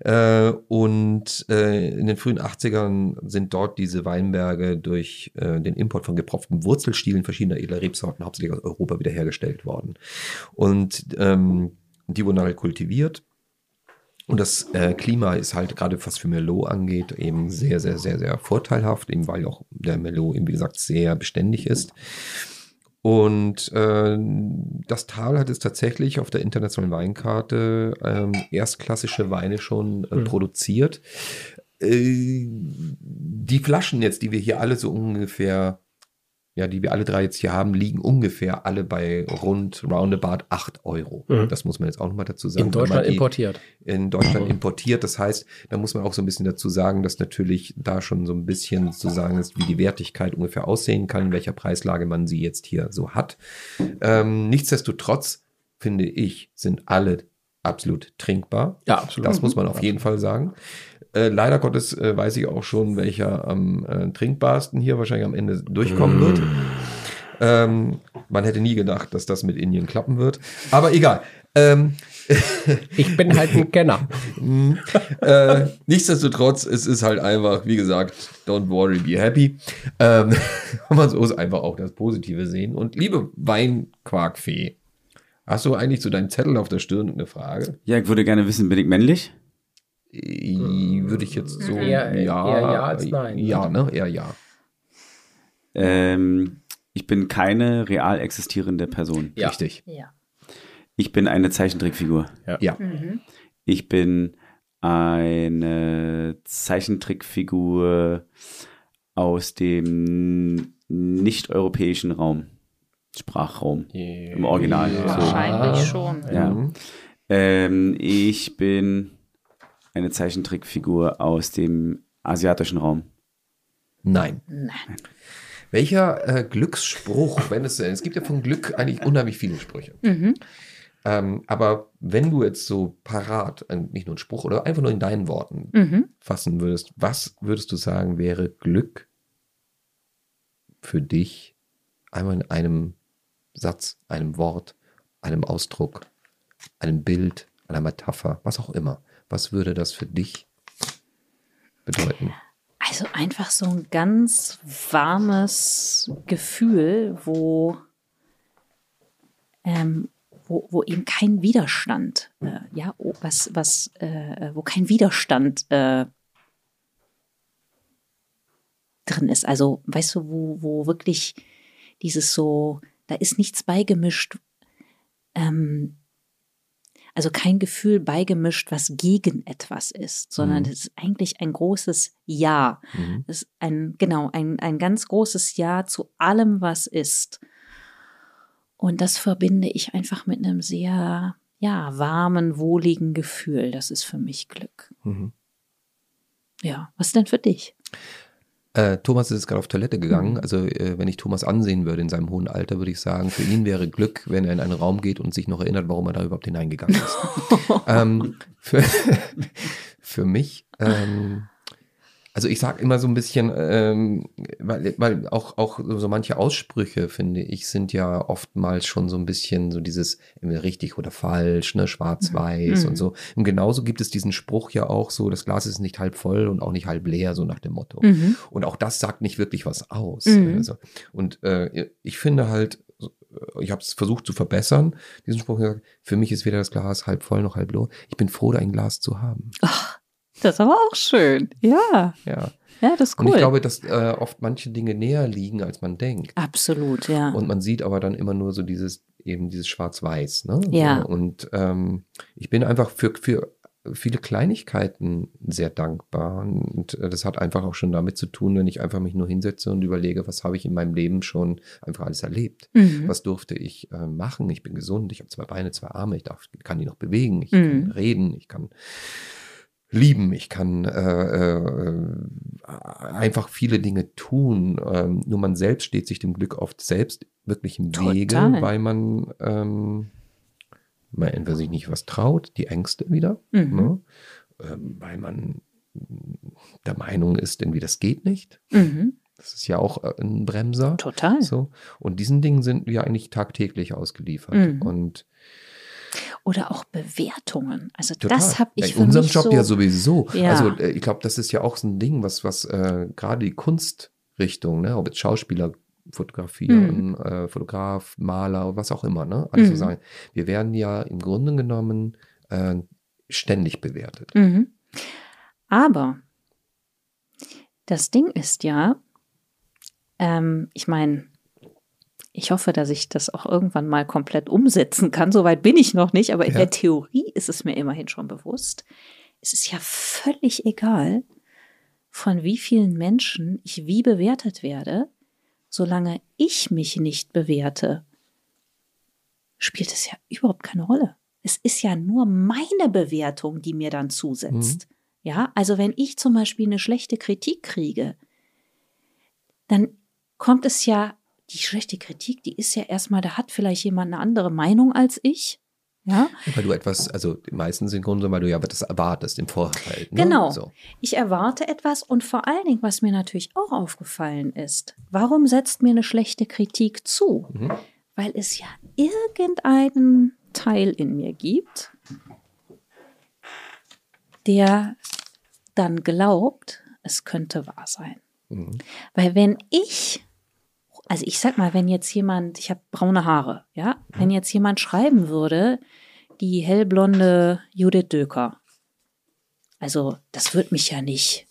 Äh, und äh, in den frühen 80ern sind dort diese Weinberge durch äh, den Import von gepfropften Wurzelstielen verschiedener edler Rebsorten hauptsächlich aus Europa wiederhergestellt worden. Und ähm, die wurden halt kultiviert. Und das äh, Klima ist halt gerade was für Merlot angeht eben sehr, sehr, sehr, sehr vorteilhaft, eben weil auch der Merlot eben wie gesagt sehr beständig ist. Und äh, das Tal hat es tatsächlich auf der internationalen Weinkarte ähm, erstklassische Weine schon äh, Mhm. produziert. Äh, die Flaschen jetzt, die wir hier alle so ungefähr, ja, die wir alle drei jetzt hier haben, liegen ungefähr alle bei rund roundabout 8 Euro. Mhm. Das muss man jetzt auch nochmal dazu sagen. In Deutschland importiert. in Deutschland importiert. Das heißt, da muss man auch so ein bisschen dazu sagen, dass natürlich da schon so ein bisschen zu sagen ist, wie die Wertigkeit ungefähr aussehen kann, in welcher Preislage man sie jetzt hier so hat. Ähm, nichtsdestotrotz, finde ich, sind alle absolut trinkbar. Ja, absolut. Das muss man auf jeden Fall sagen. Äh, leider Gottes äh, weiß ich auch schon, welcher am äh, trinkbarsten hier wahrscheinlich am Ende durchkommen wird. Ähm, man hätte nie gedacht, dass das mit Indien klappen wird. Aber egal. Ähm, Ich bin halt ein Kenner. Mhm. äh, nichtsdestotrotz, es ist halt einfach, wie gesagt, don't worry, be happy. Ähm, man muss einfach auch das Positive sehen. Und liebe Weinquarkfee, hast du eigentlich so deinen Zettel auf der Stirn eine Frage? Ja, ich würde gerne wissen, bin ich männlich? Äh, Würde ich jetzt so. Eher- eher ja als nein. Ja, ne? Eher ja. Ähm, ich bin keine real existierende Person. Ja. Richtig. Ja. Ich bin eine Zeichentrickfigur. Ja. Mhm. Ich bin eine Zeichentrickfigur aus dem nicht-europäischen Raum. Sprachraum. Im Original. Ja. So. Wahrscheinlich schon. Ja. Mhm. Ähm, ich bin eine Zeichentrickfigur aus dem asiatischen Raum. Nein. Nein. Welcher äh, Glücksspruch, wenn es, es gibt ja von Glück eigentlich unheimlich viele Sprüche. Mhm. Ähm, aber wenn du jetzt so parat, nicht nur einen Spruch oder einfach nur in deinen Worten Mhm. fassen würdest, was würdest du sagen, wäre Glück für dich? Einmal in einem Satz, einem Wort, einem Ausdruck, einem Bild, einer Metapher, was auch immer. Was würde das für dich bedeuten? Also einfach so ein ganz warmes Gefühl, wo, ähm, wo, wo eben kein Widerstand, äh, ja, oh, was, was, äh, wo kein Widerstand äh, drin ist. Also, weißt du, wo, wo wirklich dieses so, da ist nichts beigemischt, ähm, also kein Gefühl beigemischt, was gegen etwas ist, sondern Mhm. es ist eigentlich ein großes Ja. Mhm. Es ist ein, genau, ein, ein ganz großes Ja zu allem, was ist. Und das verbinde ich einfach mit einem sehr, ja, warmen, wohligen Gefühl. Das ist für mich Glück. Mhm. Ja, was denn für dich? Äh, Thomas ist jetzt gerade auf Toilette gegangen. Also, äh, wenn ich Thomas ansehen würde in seinem hohen Alter, würde ich sagen, für ihn wäre Glück, wenn er in einen Raum geht und sich noch erinnert, warum er da überhaupt hineingegangen ist. ähm, für, für mich, ähm, also ich sage immer so ein bisschen, ähm, weil, weil auch, auch so manche Aussprüche, finde ich, sind ja oftmals schon so ein bisschen so dieses richtig oder falsch, ne, schwarz-weiß Mhm. und so. Und genauso gibt es diesen Spruch ja auch so, das Glas ist nicht halb voll und auch nicht halb leer, so nach dem Motto. Mhm. Und auch das sagt nicht wirklich was aus. Mhm. Also, und äh, ich finde halt, ich habe es versucht zu verbessern, diesen Spruch gesagt, für mich ist weder das Glas halb voll noch halb leer. Ich bin froh, ein Glas zu haben. Das ist aber auch schön. Ja, Ja. ja, das ist Und cool. ich glaube, dass äh, oft manche Dinge näher liegen, als man denkt. Absolut, ja. Und man sieht aber dann immer nur so dieses eben dieses Schwarz-Weiß. Ne? Ja. Und ähm, ich bin einfach für, für viele Kleinigkeiten sehr dankbar. Und äh, das hat einfach auch schon damit zu tun, wenn ich einfach mich nur hinsetze und überlege, was habe ich in meinem Leben schon einfach alles erlebt. Mhm. Was durfte ich äh, machen? Ich bin gesund, ich habe zwei Beine, zwei Arme, ich darf, kann die noch bewegen, ich Mhm. kann reden, ich kann lieben, ich kann äh, äh, einfach viele Dinge tun. Ähm, nur man selbst steht sich dem Glück oft selbst wirklich im Wege, weil man, ähm, man entweder sich nicht was traut, die Ängste wieder, Mhm. ne? ähm, weil man der Meinung ist, irgendwie das geht nicht. Mhm. Das ist ja auch äh, ein Bremser. Total. So. Und diesen Dingen sind wir eigentlich tagtäglich ausgeliefert. Mhm. Und Oder auch Bewertungen. Also Total. das habe ich In für unserem mich Job so, ja sowieso. Ja. Also äh, ich glaube, das ist ja auch so ein Ding, was, was äh, gerade die Kunstrichtung, ne, ob jetzt Schauspieler fotografieren, äh, Fotograf, Maler, was auch immer, ne? Alles so Mhm. sagen. Wir werden ja im Grunde genommen äh, ständig bewertet. Mhm. Aber das Ding ist ja, ähm, ich meine, ich hoffe, dass ich das auch irgendwann mal komplett umsetzen kann. Soweit bin ich noch nicht, aber in Ja. der Theorie ist es mir immerhin schon bewusst. Es ist ja völlig egal, von wie vielen Menschen ich wie bewertet werde, solange ich mich nicht bewerte, spielt es ja überhaupt keine Rolle. Es ist ja nur meine Bewertung, die mir dann zusetzt. Ja, also wenn ich zum Beispiel eine schlechte Kritik kriege, dann kommt es ja, die schlechte Kritik, die ist ja erstmal, da hat vielleicht jemand eine andere Meinung als ich. Ja, Weil du etwas, also die meisten sind Gründe, weil du ja das erwartest im Vorfeld. Ne? Genau. So. Ich erwarte etwas und vor allen Dingen, was mir natürlich auch aufgefallen ist, warum setzt mir eine schlechte Kritik zu? Mhm. Weil es ja irgendeinen Teil in mir gibt, der dann glaubt, es könnte wahr sein. Mhm. Weil wenn ich, also ich sag mal, wenn jetzt jemand, ich habe braune Haare, ja, wenn jetzt jemand schreiben würde, die hellblonde Judith Döker, also das würde mich ja nicht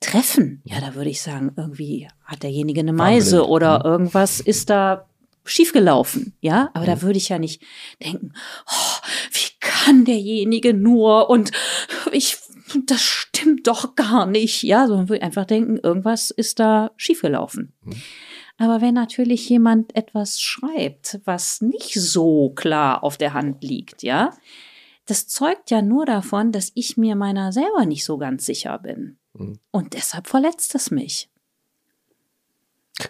treffen. Ja, da würde ich sagen, irgendwie hat derjenige eine Meise Farbenblind, oder ne? irgendwas ist da schiefgelaufen, ja, aber da würde ich ja nicht denken, oh, wie kann derjenige nur und ich, das stimmt doch gar nicht, ja, sondern würde ich einfach denken, irgendwas ist da schiefgelaufen. Aber wenn natürlich jemand etwas schreibt, was nicht so klar auf der Hand liegt, ja, das zeugt ja nur davon, dass ich mir meiner selber nicht so ganz sicher bin. Mhm. Und deshalb verletzt es mich.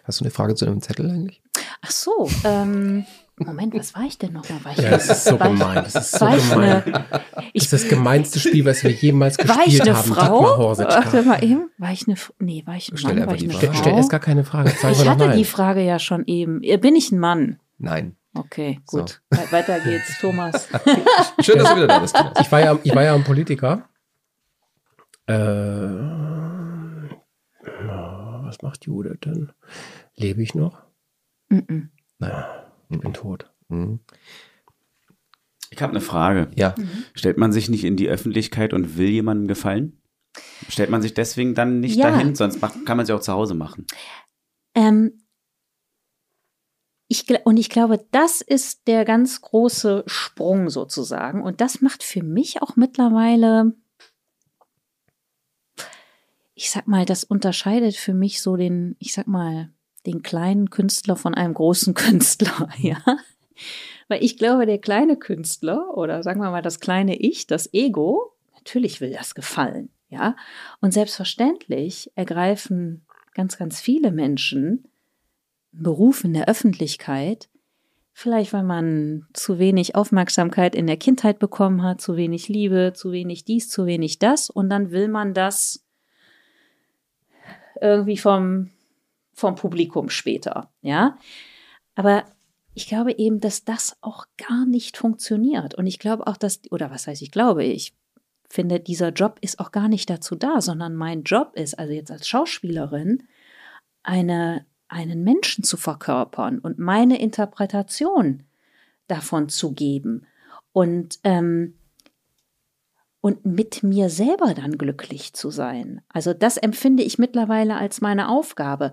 Hast du eine Frage zu einem Zettel eigentlich? Ach so, ähm, Moment, was war ich denn nochmal? War ich Ja, das ist so gemein. Das ist so gemein. eine, Das ich, ist das gemeinste Spiel, was wir jemals war ich gespielt eine haben. Frau? Warte mal eben. War ich eine, nee, war ich ein Mann? War ich eine. Frau? Stell erst gar keine Frage. Sag ich hatte nein. die Frage ja schon eben. Äh, Bin ich ein Mann? Nein. Okay, So. gut. We- Weiter geht's, Thomas. Schön, dass du wieder da bist. Thomas. Ich war ja, ich war ja ein Politiker. Äh, was macht Judith denn? Lebe ich noch? Mm-mm. Nein, ich bin tot. Mhm. Ich habe eine Frage. Ja. Stellt man sich nicht in die Öffentlichkeit und will jemandem gefallen? Stellt man sich deswegen dann nicht Ja. dahin? Sonst macht, kann man sie auch zu Hause machen. Ähm, ich, und ich glaube, das ist der ganz große Sprung sozusagen. Und das macht für mich auch mittlerweile, ich sag mal, das unterscheidet für mich so den, ich sag mal, den kleinen Künstler von einem großen Künstler, ja. Weil ich glaube, der kleine Künstler oder sagen wir mal das kleine Ich, das Ego, natürlich will das gefallen, ja. Und selbstverständlich ergreifen ganz, ganz viele Menschen einen Beruf in der Öffentlichkeit, vielleicht weil man zu wenig Aufmerksamkeit in der Kindheit bekommen hat, zu wenig Liebe, zu wenig dies, zu wenig das und dann will man das irgendwie vom, vom Publikum später, ja. Aber ich glaube eben, dass das auch gar nicht funktioniert. Und ich glaube auch, dass, oder was heißt ich glaube, ich finde, dieser Job ist auch gar nicht dazu da, sondern mein Job ist, also jetzt als Schauspielerin, eine, einen Menschen zu verkörpern und meine Interpretation davon zu geben und, ähm, und mit mir selber dann glücklich zu sein. Also das empfinde ich mittlerweile als meine Aufgabe.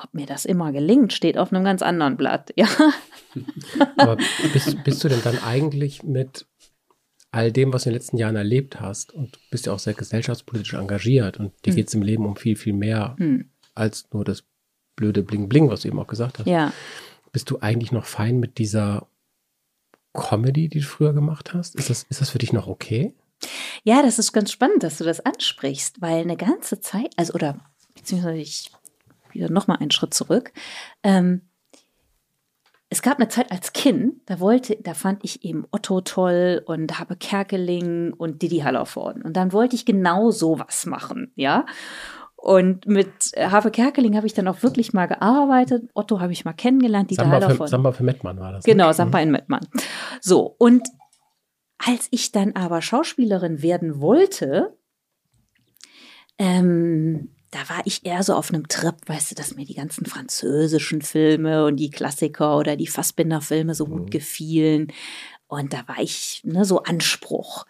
Ob mir das immer gelingt, steht auf einem ganz anderen Blatt. Ja. Aber bist, bist du denn dann eigentlich mit all dem, was du in den letzten Jahren erlebt hast, und du bist ja auch sehr gesellschaftspolitisch engagiert und dir Hm. geht es im Leben um viel, viel mehr Hm. als nur das blöde Bling-Bling, was du eben auch gesagt hast. Ja. Bist du eigentlich noch fein mit dieser Comedy, die du früher gemacht hast? Ist das, ist das für dich noch okay? Ja, das ist ganz spannend, dass du das ansprichst, weil eine ganze Zeit, also oder beziehungsweise ich wieder noch mal einen Schritt zurück. Ähm, es gab eine Zeit als Kind, da wollte, da fand ich eben Otto toll und Habe Kerkeling und Didi Hallervorden. Und dann wollte ich genau sowas machen, ja. Und mit äh, Habe Kerkeling habe ich dann auch wirklich mal gearbeitet. Otto habe ich mal kennengelernt, Didi Samba für, Hallervorden. Samba für Mettmann war das. ne? Genau, Sampa in Mettmann. So, und als ich dann aber Schauspielerin werden wollte, ähm, da war ich eher so auf einem Trip, weißt du, dass mir die ganzen französischen Filme und die Klassiker oder die Fassbinder-Filme so gut gefielen. Und da war ich, ne, so Anspruch.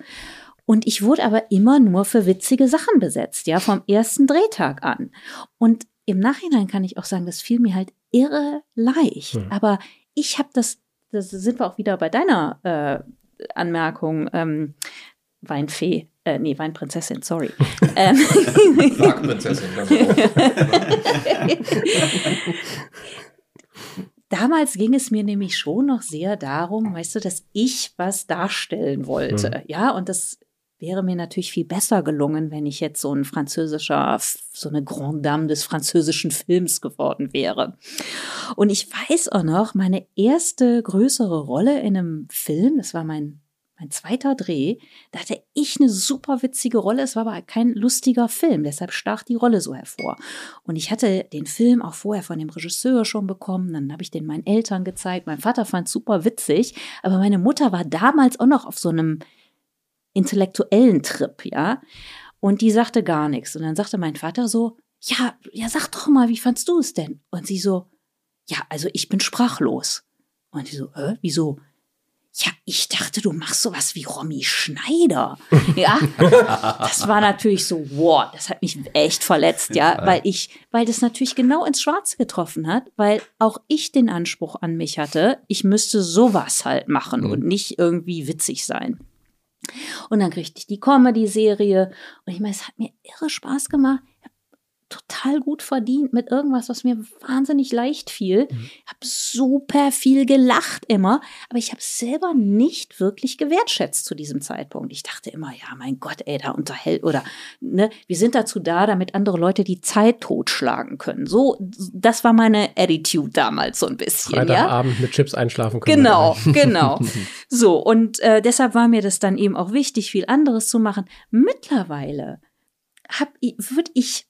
Und ich wurde aber immer nur für witzige Sachen besetzt, ja, vom ersten Drehtag an. Und im Nachhinein kann ich auch sagen, das fiel mir halt irre leicht. Hm. Aber ich habe das, das sind wir auch wieder bei deiner äh, Anmerkung, ähm, Weinfee, äh, nee, Weinprinzessin, sorry. ähm, Prinzessin. Damals ging es mir nämlich schon noch sehr darum, weißt du, dass ich was darstellen wollte. Ja, und das wäre mir natürlich viel besser gelungen, wenn ich jetzt so ein französischer, so eine Grande Dame des französischen Films geworden wäre. Und ich weiß auch noch, meine erste größere Rolle in einem Film, das war mein mein zweiter Dreh, da hatte ich eine super witzige Rolle. Es war aber kein lustiger Film, deshalb stach die Rolle so hervor. Und ich hatte den Film auch vorher von dem Regisseur schon bekommen. Dann habe ich den meinen Eltern gezeigt. Mein Vater fand es super witzig, aber meine Mutter war damals auch noch auf so einem intellektuellen Trip, ja. Und die sagte gar nichts. Und dann sagte mein Vater so, ja, ja, sag doch mal, wie fandst du es denn? Und sie so, ja, also ich bin sprachlos. Und die so, äh, wieso? Ja, ich dachte, du machst sowas wie Romy Schneider. Ja, das war natürlich so, wow, das hat mich echt verletzt, ja, weil ich, weil das natürlich genau ins Schwarze getroffen hat, weil auch ich den Anspruch an mich hatte, ich müsste sowas halt machen und nicht irgendwie witzig sein. Und dann kriegte ich die Comedy-Serie und ich meine, es hat mir irre Spaß gemacht. Total gut verdient mit irgendwas, was mir wahnsinnig leicht fiel. Ich habe super viel gelacht immer, aber ich habe es selber nicht wirklich gewertschätzt zu diesem Zeitpunkt. Ich dachte immer, ja, mein Gott, ey, da unterhält oder ne, wir sind dazu da, damit andere Leute die Zeit totschlagen können. So, das war meine Attitude damals so ein bisschen, ja. Freitagabend mit Chips einschlafen können. Genau, genau. So, und äh, deshalb war mir das dann eben auch wichtig, viel anderes zu machen. Mittlerweile würde ich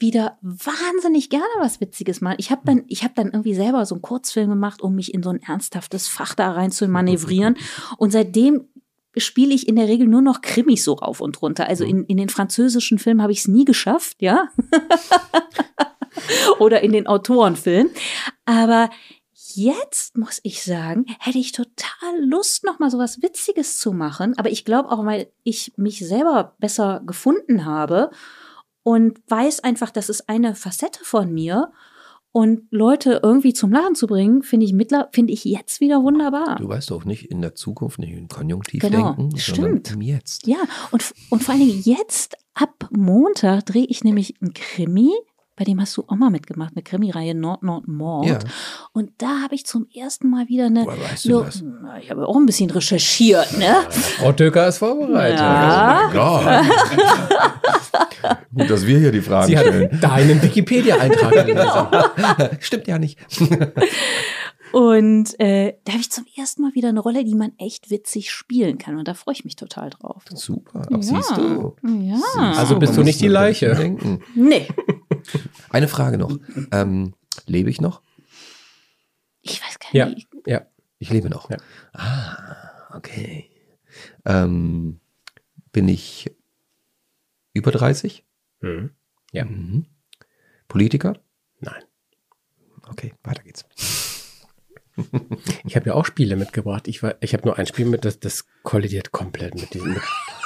wieder wahnsinnig gerne was Witziges machen. Ich habe dann, ich habe dann irgendwie selber so einen Kurzfilm gemacht, um mich in so ein ernsthaftes Fach da rein zu manövrieren. Und seitdem spiele ich in der Regel nur noch Krimis so rauf und runter. Also in, in den französischen Filmen habe ich es nie geschafft, ja. Oder in den Autorenfilmen. Aber jetzt muss ich sagen, hätte ich total Lust, noch mal so was Witziges zu machen. Aber ich glaube auch, weil ich mich selber besser gefunden habe und weiß einfach, das ist eine Facette von mir. Und Leute irgendwie zum Lachen zu bringen, finde ich mittler, finde ich jetzt wieder wunderbar. Du weißt doch nicht in der Zukunft, nicht in Konjunktiv Genau, denken, stimmt. sondern im Jetzt. Ja, und, und vor allen Dingen jetzt ab Montag drehe ich nämlich einen Krimi. Bei dem hast du auch mal mitgemacht, eine Krimireihe Nord Nord Mord. Ja. Und da habe ich zum ersten Mal wieder eine. Woher weißt du das? Ich habe auch ein bisschen recherchiert, ne? Frau Töker ist vorbereitet. Ja. Oh. Gut, dass wir hier die Fragen Sie hat stellen. deinen Wikipedia-Eintrag. Genau. Stimmt ja nicht. Und äh, da habe ich zum ersten Mal wieder eine Rolle, die man echt witzig spielen kann. Und da freue ich mich total drauf. Super, ach, siehst du. Ja. Also bist du nicht die Leiche. Denken. Nee, Eine Frage noch. Ähm, lebe ich noch? ich weiß gar Ja, nicht. ja. Ich lebe noch. Ja. Ah, okay. Ähm, bin ich über 30? Mhm. Ja. Mhm. Politiker? Nein. Okay, weiter geht's. Ich habe ja auch Spiele mitgebracht. Ich, war- ich habe nur ein Spiel mit, das, das kollidiert komplett mit diesem. Mit,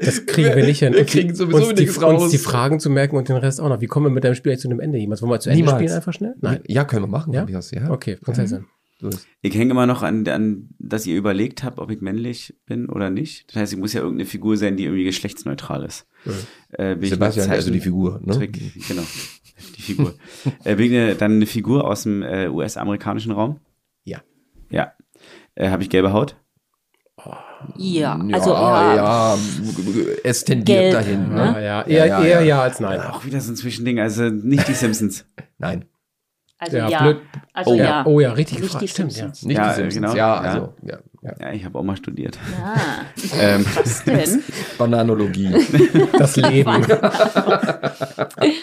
Das kriegen wir nicht hin. Wir Und die- kriegen sowieso uns die, raus. uns die Fragen zu merken und den Rest auch noch. Wie kommen wir mit deinem Spiel eigentlich zu einem Ende jemals? Wollen wir zu Ende Niemals. spielen einfach schnell? Nein. Ja, können wir machen. Ja? aus, ja. Okay, Prinzessin. Ist- Ich hänge immer noch an, an, dass ihr überlegt habt, ob ich männlich bin oder nicht. Das heißt, ich muss ja irgendeine Figur sein, die irgendwie geschlechtsneutral ist. Äh, bin ich Sebastian, eine also die Figur, ne? Trick, genau. Die Figur. äh, bin ich eine, dann eine Figur aus dem äh, US-amerikanischen Raum? Ja. Ja. Äh, Habe ich gelbe Haut? Ja, Ja, also ja. ja, es tendiert Gelb, dahin. ne? Ja, Ne? ja, eher Ja, ja, eher ja. als nein. Auch wieder so ein Zwischending, also nicht die Simpsons. Nein, Also Ja, ja. blöd. Also Oh ja. oh ja, richtig Nicht gefragt. die Stimmt, ja. Simpsons. nicht Ja, die Simpsons. genau, Ja, ja. also, ja, ja. Ja, ich habe auch mal studiert. Ja. Ähm, Was denn? Bananologie. Das Leben.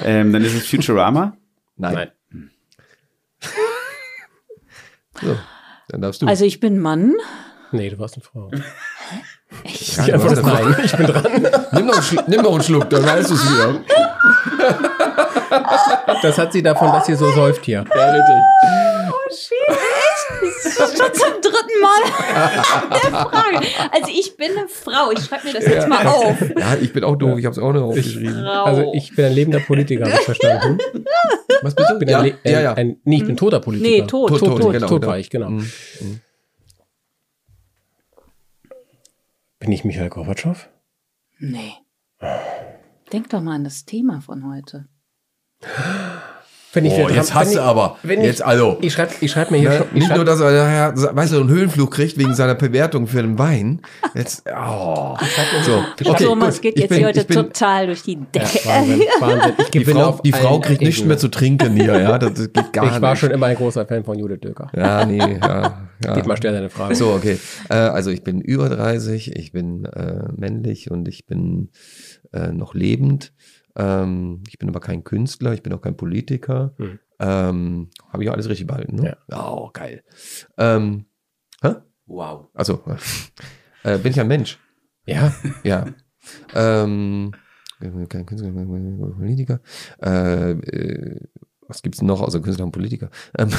ähm, dann ist es Futurama. Nein. Nein. So, dann darfst du. Also ich bin Mann. Nee, du warst eine Frau. Echt? Ja, hast ist nein. Ich bin dran. nimm, noch einen Schluck, nimm noch einen Schluck, dann weißt du es wieder. Das hat sie davon, dass sie so säuft hier. Ja, richtig. Das ist schon zum dritten Mal der Frage. Also ich bin eine Frau. Ich schreibe mir das jetzt mal auf. Ja, ich bin auch doof, ich habe es auch noch aufgeschrieben. Frau. Also ich bin ein lebender Politiker, habe ich verstanden. Was bist du? Ich bin Ja, ein, ja, ja. Ein, nee, ich bin toter Politiker. Nee, tot. Tot, tot, Tot, genau, tot genau. war ich, genau. Mhm. Bin ich Michael Gorbatschow? Nee. Denk doch mal an das Thema von heute. Wenn ich Oh, jetzt dran- hast wenn du ich- aber. wenn Jetzt ich, also. Ich schreibe ich schreib mir hier Ne? schon. Ich Nicht schreib, nur, dass er, ja, weißt du, einen Höhenflug kriegt wegen seiner Bewertung für den Wein. Jetzt, oh. So, okay, Thomas gut. geht Ich jetzt bin- hier heute ich bin- total durch die Decke. Wahnsinn, Wahnsinn. Ich Die Frau, auf die Frau kriegt nichts mehr zu trinken hier, ja. Das geht gar Ich war nicht. schon immer ein großer Fan von Judith Döker. Ja, nee, ja. ja. Geht mal schnell deine Frage. So, okay. Äh, also ich bin über 30, ich bin äh, männlich und ich bin äh, noch lebend. Ähm, ich bin aber kein Künstler, ich bin auch kein Politiker. Hm. Ähm, Habe ich alles richtig behalten, ne? Ja. Oh, geil. Ähm, hä? Wow. Also, äh, bin ich ein Mensch? Ja, Ja. ähm, kein Künstler, kein Politiker. Äh, äh, was gibt's noch außer Künstler und Politiker? Ähm,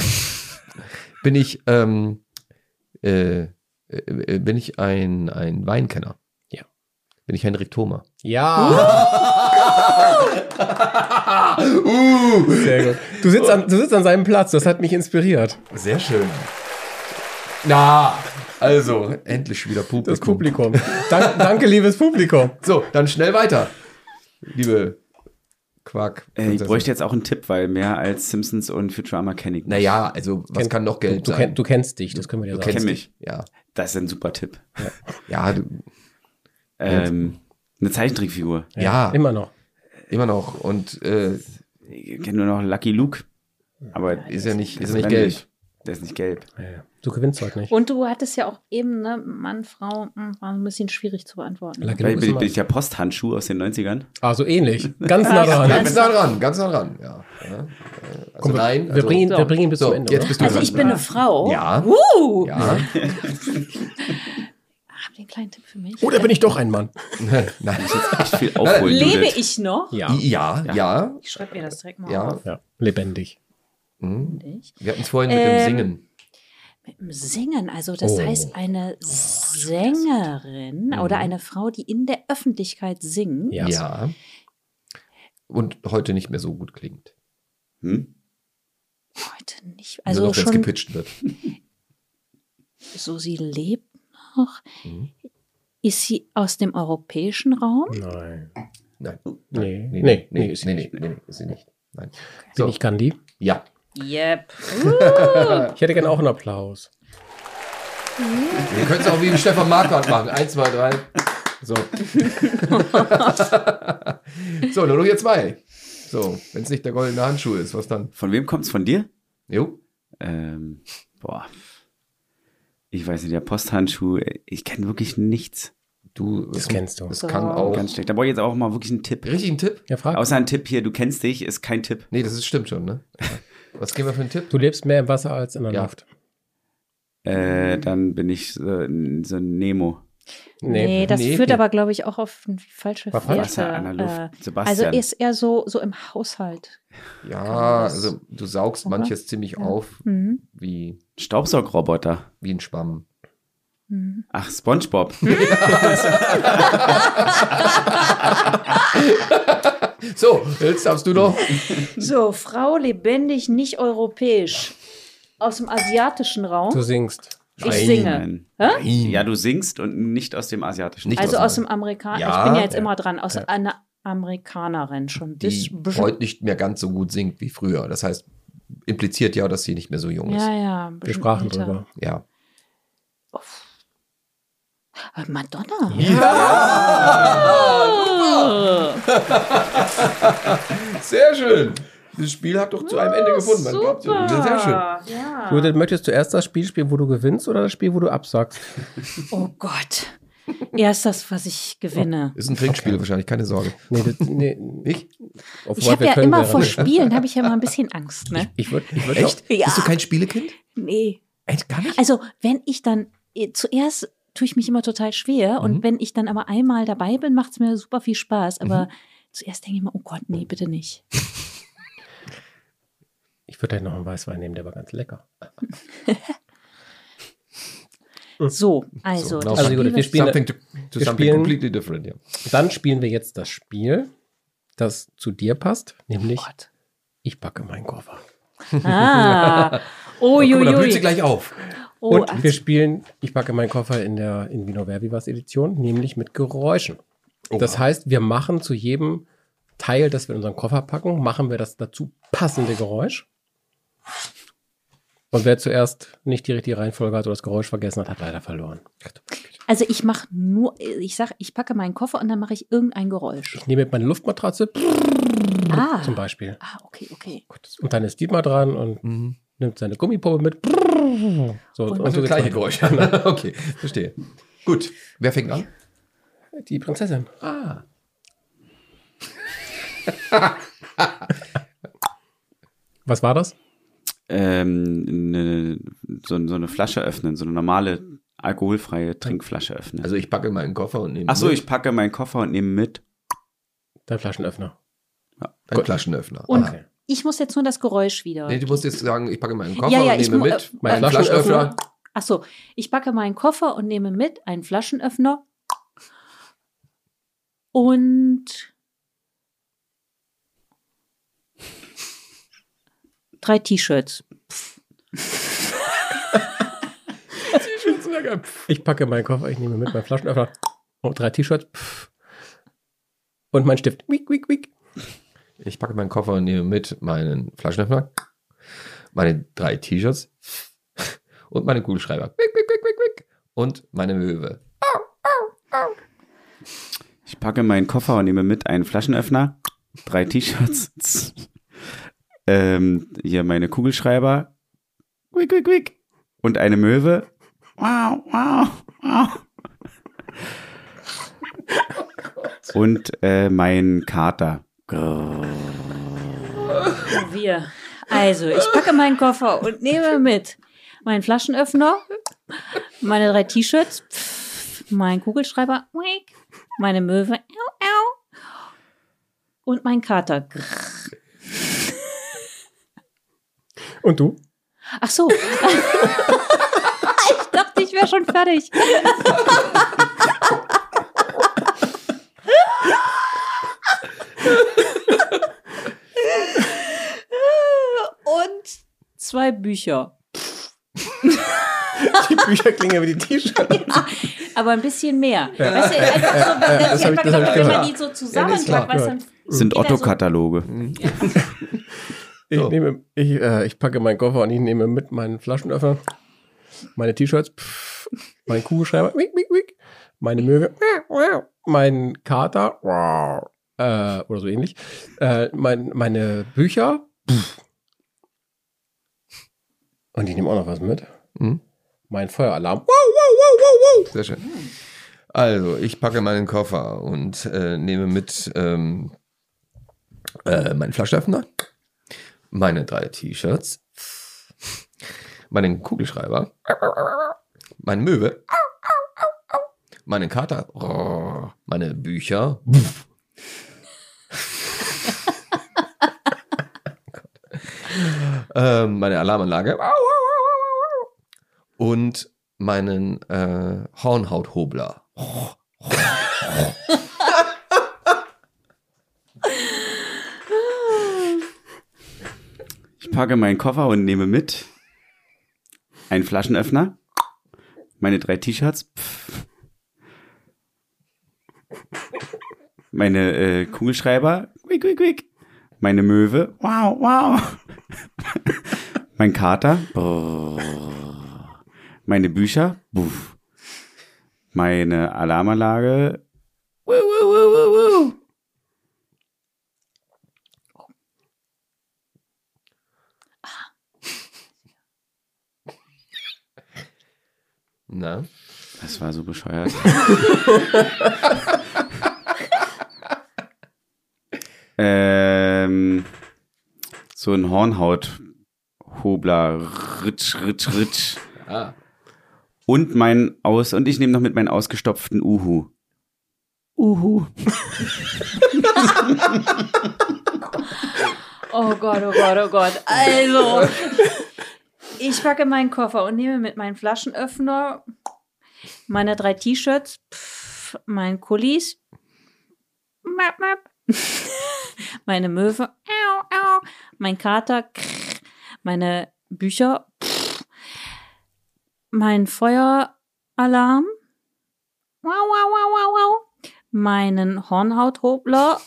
bin ich, ähm, äh, äh, bin ich ein, ein Weinkenner? Ja. Bin ich Henrik Thoma? Ja. uh, Sehr gut. Du sitzt, an, du sitzt an seinem Platz, das hat mich inspiriert. sehr schön. Na, also, endlich wieder Publikum. Das Publikum. Dank, danke, liebes Publikum. So, dann schnell weiter. Liebe Quark. Äh, ich bräuchte jetzt auch einen Tipp, weil mehr als Simpsons und Futurama kenne ich nicht. Naja, also, was Kenn- kann noch Du, gelb du, sein? kenn, du kennst dich, das können wir dir Du sagen. kennst kenn dich. mich. Ja. Das ist ein super Tipp. Ja, du, Ähm, eine Zeichentrickfigur. ja, Immer noch. Immer noch. Und äh, Ich kenne nur noch Lucky Luke. Aber ist ja nicht, ist ja nicht gelb. nicht. Der ist nicht gelb. Ja, ja. Du gewinnst heute nicht. Und du hattest ja auch eben, ne, Mann, Frau, hm, war ein bisschen schwierig zu beantworten. Lucky Luke bin, bin ich der Posthandschuh aus den 90ern? Ah, so ähnlich. Ganz nah dran. Ganz nah dran, ganz nah dran. Ja. ja. äh, Also Komm, nein. wir, Also, bringen, so. wir bringen ihn bis so, zum Ende. jetzt bist du Also dran. ich bin eine Frau. Ja. Uh, Ja. Einen kleinen Tipp für mich? Oder bin ich doch ein Mann? Nein. Echt viel aufholen, Lebe Judith. ich noch? Ja. Ja, ja. Ich schreibe mir das direkt mal Ja. auf. ja. Lebendig. Hm. Ich. Wir hatten es vorhin mit Ähm, dem Singen. Mit dem Singen, also das Oh. heißt eine Sängerin oder eine Frau, die in der Öffentlichkeit singt. Ja. Ja. Und heute nicht mehr so gut klingt. Hm? Heute nicht. Nur Also noch, wenn es schon gepitcht wird. so, sie lebt noch. Mhm. Ist sie aus dem europäischen Raum? Nein. Nein. Nee. Nee, Nee, nee, nee, nee, ist nee, sie nee, nee, ist sie nicht. Nein. Bin So, ich Gandhi? ja. Yep. Ich hätte gerne auch einen Applaus. Wir können es auch wie Stefan Marquardt machen. Eins, zwei, drei. So. so, nur noch hier zwei. So, wenn es nicht der goldene Handschuh ist, was dann? Von wem kommt's? Von dir? Jo. Ähm, boah. Ich weiß nicht, der Posthandschuh, äh, ich kenne wirklich nichts. Du, Das kennst du. Das kann auch. Ganz schlecht. Da brauche ich jetzt auch mal wirklich einen Tipp. Richtig ein Tipp? Ja, frag. Außer ein Tipp hier, du kennst dich, ist kein Tipp. Nee, das ist, stimmt schon, ne? Was geben wir für einen Tipp? Du lebst mehr im Wasser als in der Ja. Luft. Äh, dann bin ich so, so ein Nemo. Nee, das nee, führt nee. aber, glaube ich, auch auf eine falsche. Wasser an der. Luft. Äh, Sebastian. also ist er so, so im Haushalt. Ja, also du saugst Oder? manches ziemlich auf, Mhm. wie, Staubsaugroboter. wie ein Schwamm. Ach, SpongeBob. So, jetzt darfst du noch. So, Frau lebendig, nicht europäisch. Aus dem asiatischen Raum. Du singst. Ich singe. Ja, du singst und nicht aus dem asiatischen. Nicht Also aus aus dem- Amerikaner. Ja. ich bin ja jetzt immer dran. Aus einer Amerikanerin schon. Die heute nicht mehr ganz so gut singt wie früher. Das heißt, impliziert ja, dass sie nicht mehr so jung ist. ja, ja. Wir sprachen älter. drüber. Ja. Äh, Madonna. Sehr schön. Das Spiel hat doch zu einem Ende gefunden. Man glaubt ja. nicht. Sehr schön. Ja. Judith, möchtest du erst das Spiel spielen, wo du gewinnst oder das Spiel, wo du absagst? Oh Gott. Erst das, was ich gewinne. Ist ein Trinkspiel wahrscheinlich, keine Sorge. Nee, das, nee. Ich? Ich habe ja immer wäre vor. Spielen, habe ich ja immer ein bisschen Angst, ne? Ich würde ich würd Echt? Ja. Bist du kein Spielekind? Nee. Echt gar nicht? Also, wenn ich dann eh, zuerst tue ich mich immer total schwer und Mhm. wenn ich dann aber einmal dabei bin, macht es mir super viel Spaß. Aber zuerst denke ich mir, oh Gott, nee, bitte nicht. Ich würde gleich noch einen Weißwein nehmen, der war ganz lecker. So, also, So, das also Spiel gut, wir spielen- something to, to wir something spielen- completely different, ja. Dann spielen wir jetzt das Spiel, das zu dir passt, nämlich Oh ich packe meinen Koffer. Ah. Oh, guck mal, da blüht sie gleich auf. Oh, Und also, wir spielen ich packe meinen Koffer in der in Vino Verbivas Edition, nämlich mit Geräuschen. Das heißt, wir machen zu jedem Teil, das wir in unseren Koffer packen, machen wir das dazu passende Geräusch. Und wer zuerst nicht die richtige Reihenfolge hat oder das Geräusch vergessen hat, hat leider verloren. also ich mache nur, ich sag, ich packe meinen Koffer und dann mache ich irgendein Geräusch. Ich nehme meine Luftmatratze Ah. zum Beispiel. Ah, okay, okay. Und dann ist Dietmar dran und Mhm. nimmt seine Gummipuppe mit. So, und, Also so gleiche weiter. Geräusche. okay, verstehe. Gut, wer fängt an? Die Prinzessin. Ah. Was war das? Ähm, ne, so, so eine Flasche öffnen, so eine normale alkoholfreie Trinkflasche öffnen. Also ich packe meinen Koffer und nehme Ach so, mit ich packe meinen Koffer und nehme mit. Dein Flaschenöffner. einen Flaschenöffner. Und Ah. ich muss jetzt nur das Geräusch wieder. Nee, du musst jetzt sagen, ich packe meinen Koffer Ja, ja, und ich nehme mit äh, meinen äh, Flaschenöffner. Ach so, ich packe meinen Koffer und nehme mit einen Flaschenöffner und drei T-Shirts. Ich packe meinen Koffer, ich nehme mit meinen Flaschenöffner und drei T-Shirts und meinen Stift. Wick, wick, wick. Ich packe meinen Koffer und nehme mit meinen Flaschenöffner, meine drei T-Shirts und meine Kugelschreiber. Wick, wick, wick, wick, wick. Und meine Möwe. Ich packe meinen Koffer und nehme mit einen Flaschenöffner, drei T-Shirts, ähm, hier meine Kugelschreiber, quick, quick, quick, und eine Möwe. Wow, wow, wow. Und äh, mein Kater. Grrr. Wir. Also, ich packe meinen Koffer und nehme mit meinen Flaschenöffner, meine drei T-Shirts, meinen Kugelschreiber, meine Möwe, und mein Kater. grrr. Und du? Ach so. ich dachte, ich wäre schon fertig. Und zwei Bücher. Die Bücher klingen wie die T-Shirts. Aber ein bisschen mehr. Weißt du, einfach so, das ich- das ich wenn man die so Ja, ist klar. weißt du, dann Sind Jeder so- Otto-Kataloge. Ich, So. nehme, ich, äh, ich packe meinen Koffer und ich nehme mit meinen Flaschenöffner, meine T-Shirts, meinen Kugelschreiber, wick, wick, wick, meine Möwe, mein Kater, äh, oder so ähnlich, äh, mein, meine Bücher, pff. und ich nehme auch noch was mit. Mhm. Mein Feueralarm. Wow, wow, wow, wow, wow. Sehr schön. Also, ich packe meinen Koffer und äh, nehme mit ähm, äh, meinen Flaschenöffner, meine drei T-Shirts, meinen Kugelschreiber, meine Möwe, meinen Kater, meine Bücher, ähm, meine Alarmanlage. Und meinen äh, Hornhauthobler. Ich packe meinen Koffer und nehme mit. Einen Flaschenöffner, meine drei T-Shirts, meine äh, Kugelschreiber, quick, quick, quick, meine Möwe, wow, wow, mein Kater, brrr, meine Bücher, buff, meine Alarmanlage, wuh, wuh, wuh, wuh, wuh. Na? Das war so bescheuert. ähm, so ein Hornhaut-Hobler. Ritsch, ritsch, ritsch. Ah. Und mein Aus, und ich nehme noch mit meinen ausgestopften Uhu. Uhu. Oh Gott, oh Gott, oh Gott. Also, ich packe meinen Koffer und nehme mit meinem Flaschenöffner meine drei T-Shirts, pff, mein Kulis, map, map, meine Möwe, au, au, mein Kater, meine Bücher, pff, mein Feueralarm, wow, wow, wow, wow, wow, meinen Hornhauthobler,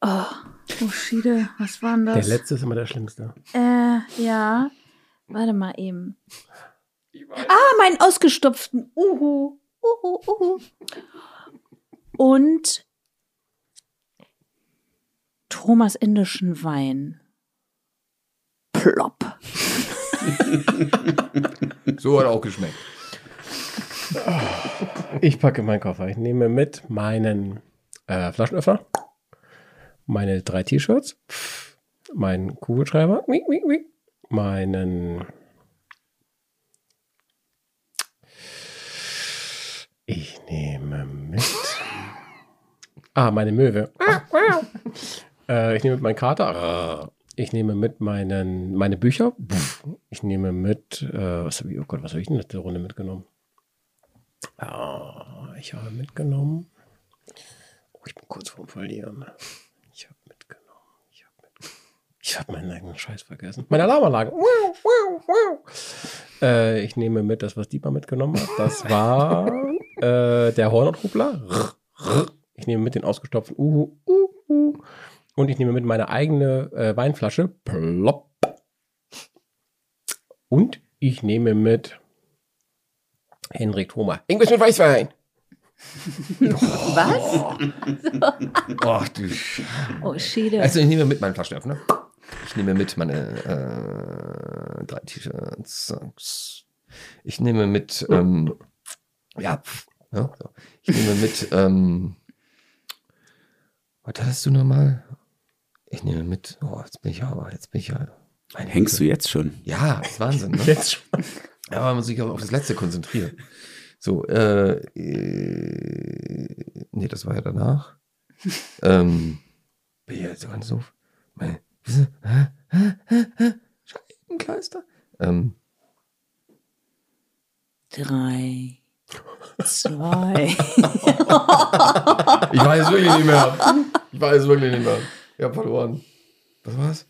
Oh, oh Schiede, was war denn Der das? letzte ist immer der schlimmste. Äh, ja. Warte mal eben. Ah, meinen ausgestopften Uhu. Uhu, Uhu. Und Thomas indischen Wein. Plopp. So hat er auch geschmeckt. Ich packe meinen Koffer. Ich nehme mit meinen äh, Flaschenöffner, meine drei T-Shirts, meinen Kugelschreiber, meinen. Ich nehme mit. Ah, meine Möwe. äh, ich nehme mit meinen Kater. Ich nehme mit meinen, meine Bücher. Ich nehme mit, äh, was habe ich, oh Gott, was habe ich denn letzte Runde mitgenommen? Ah, ich habe mitgenommen. Oh, ich bin kurz vorm Verlieren. Ich habe mitgenommen. Ich habe mitgenommen. Ich habe meinen eigenen Scheiß vergessen. Meine Alarmanlage. Äh, ich nehme mit das, was Dieter mitgenommen hat. Das war äh, der Hornhautruppler. Ich nehme mit den ausgestopften Uhu. Uhu. Und ich nehme mit meine eigene äh, Weinflasche. Plopp. Und ich nehme mit Henrik Thoma. Irgendwas mit Weißwein. Was? Oh, du. Oh, Schiede. Also ich nehme mit meinen Flaschenöffner. Ich nehme mit meine äh, drei T-Shirts. Ich nehme mit, ähm, ja, ja, so. ich nehme mit, ähm, was hast du nochmal? Ich nehme mit, oh, jetzt bin ich aber, jetzt bin ich ja. Hängst du Güte. jetzt schon? Ja, das ist Wahnsinn, ne? Jetzt schon. Ja, man muss sich auch auf das Letzte konzentrieren. So, äh, äh nee, das war ja danach. ähm, bin ich jetzt ganz doof. Meine, wieso? Hä? Hä? Hä? Scheibenkleister? Ähm, Drei, zwei. ich weiß wirklich nicht mehr. Ich weiß wirklich nicht mehr. Ich hab verloren. Was war's?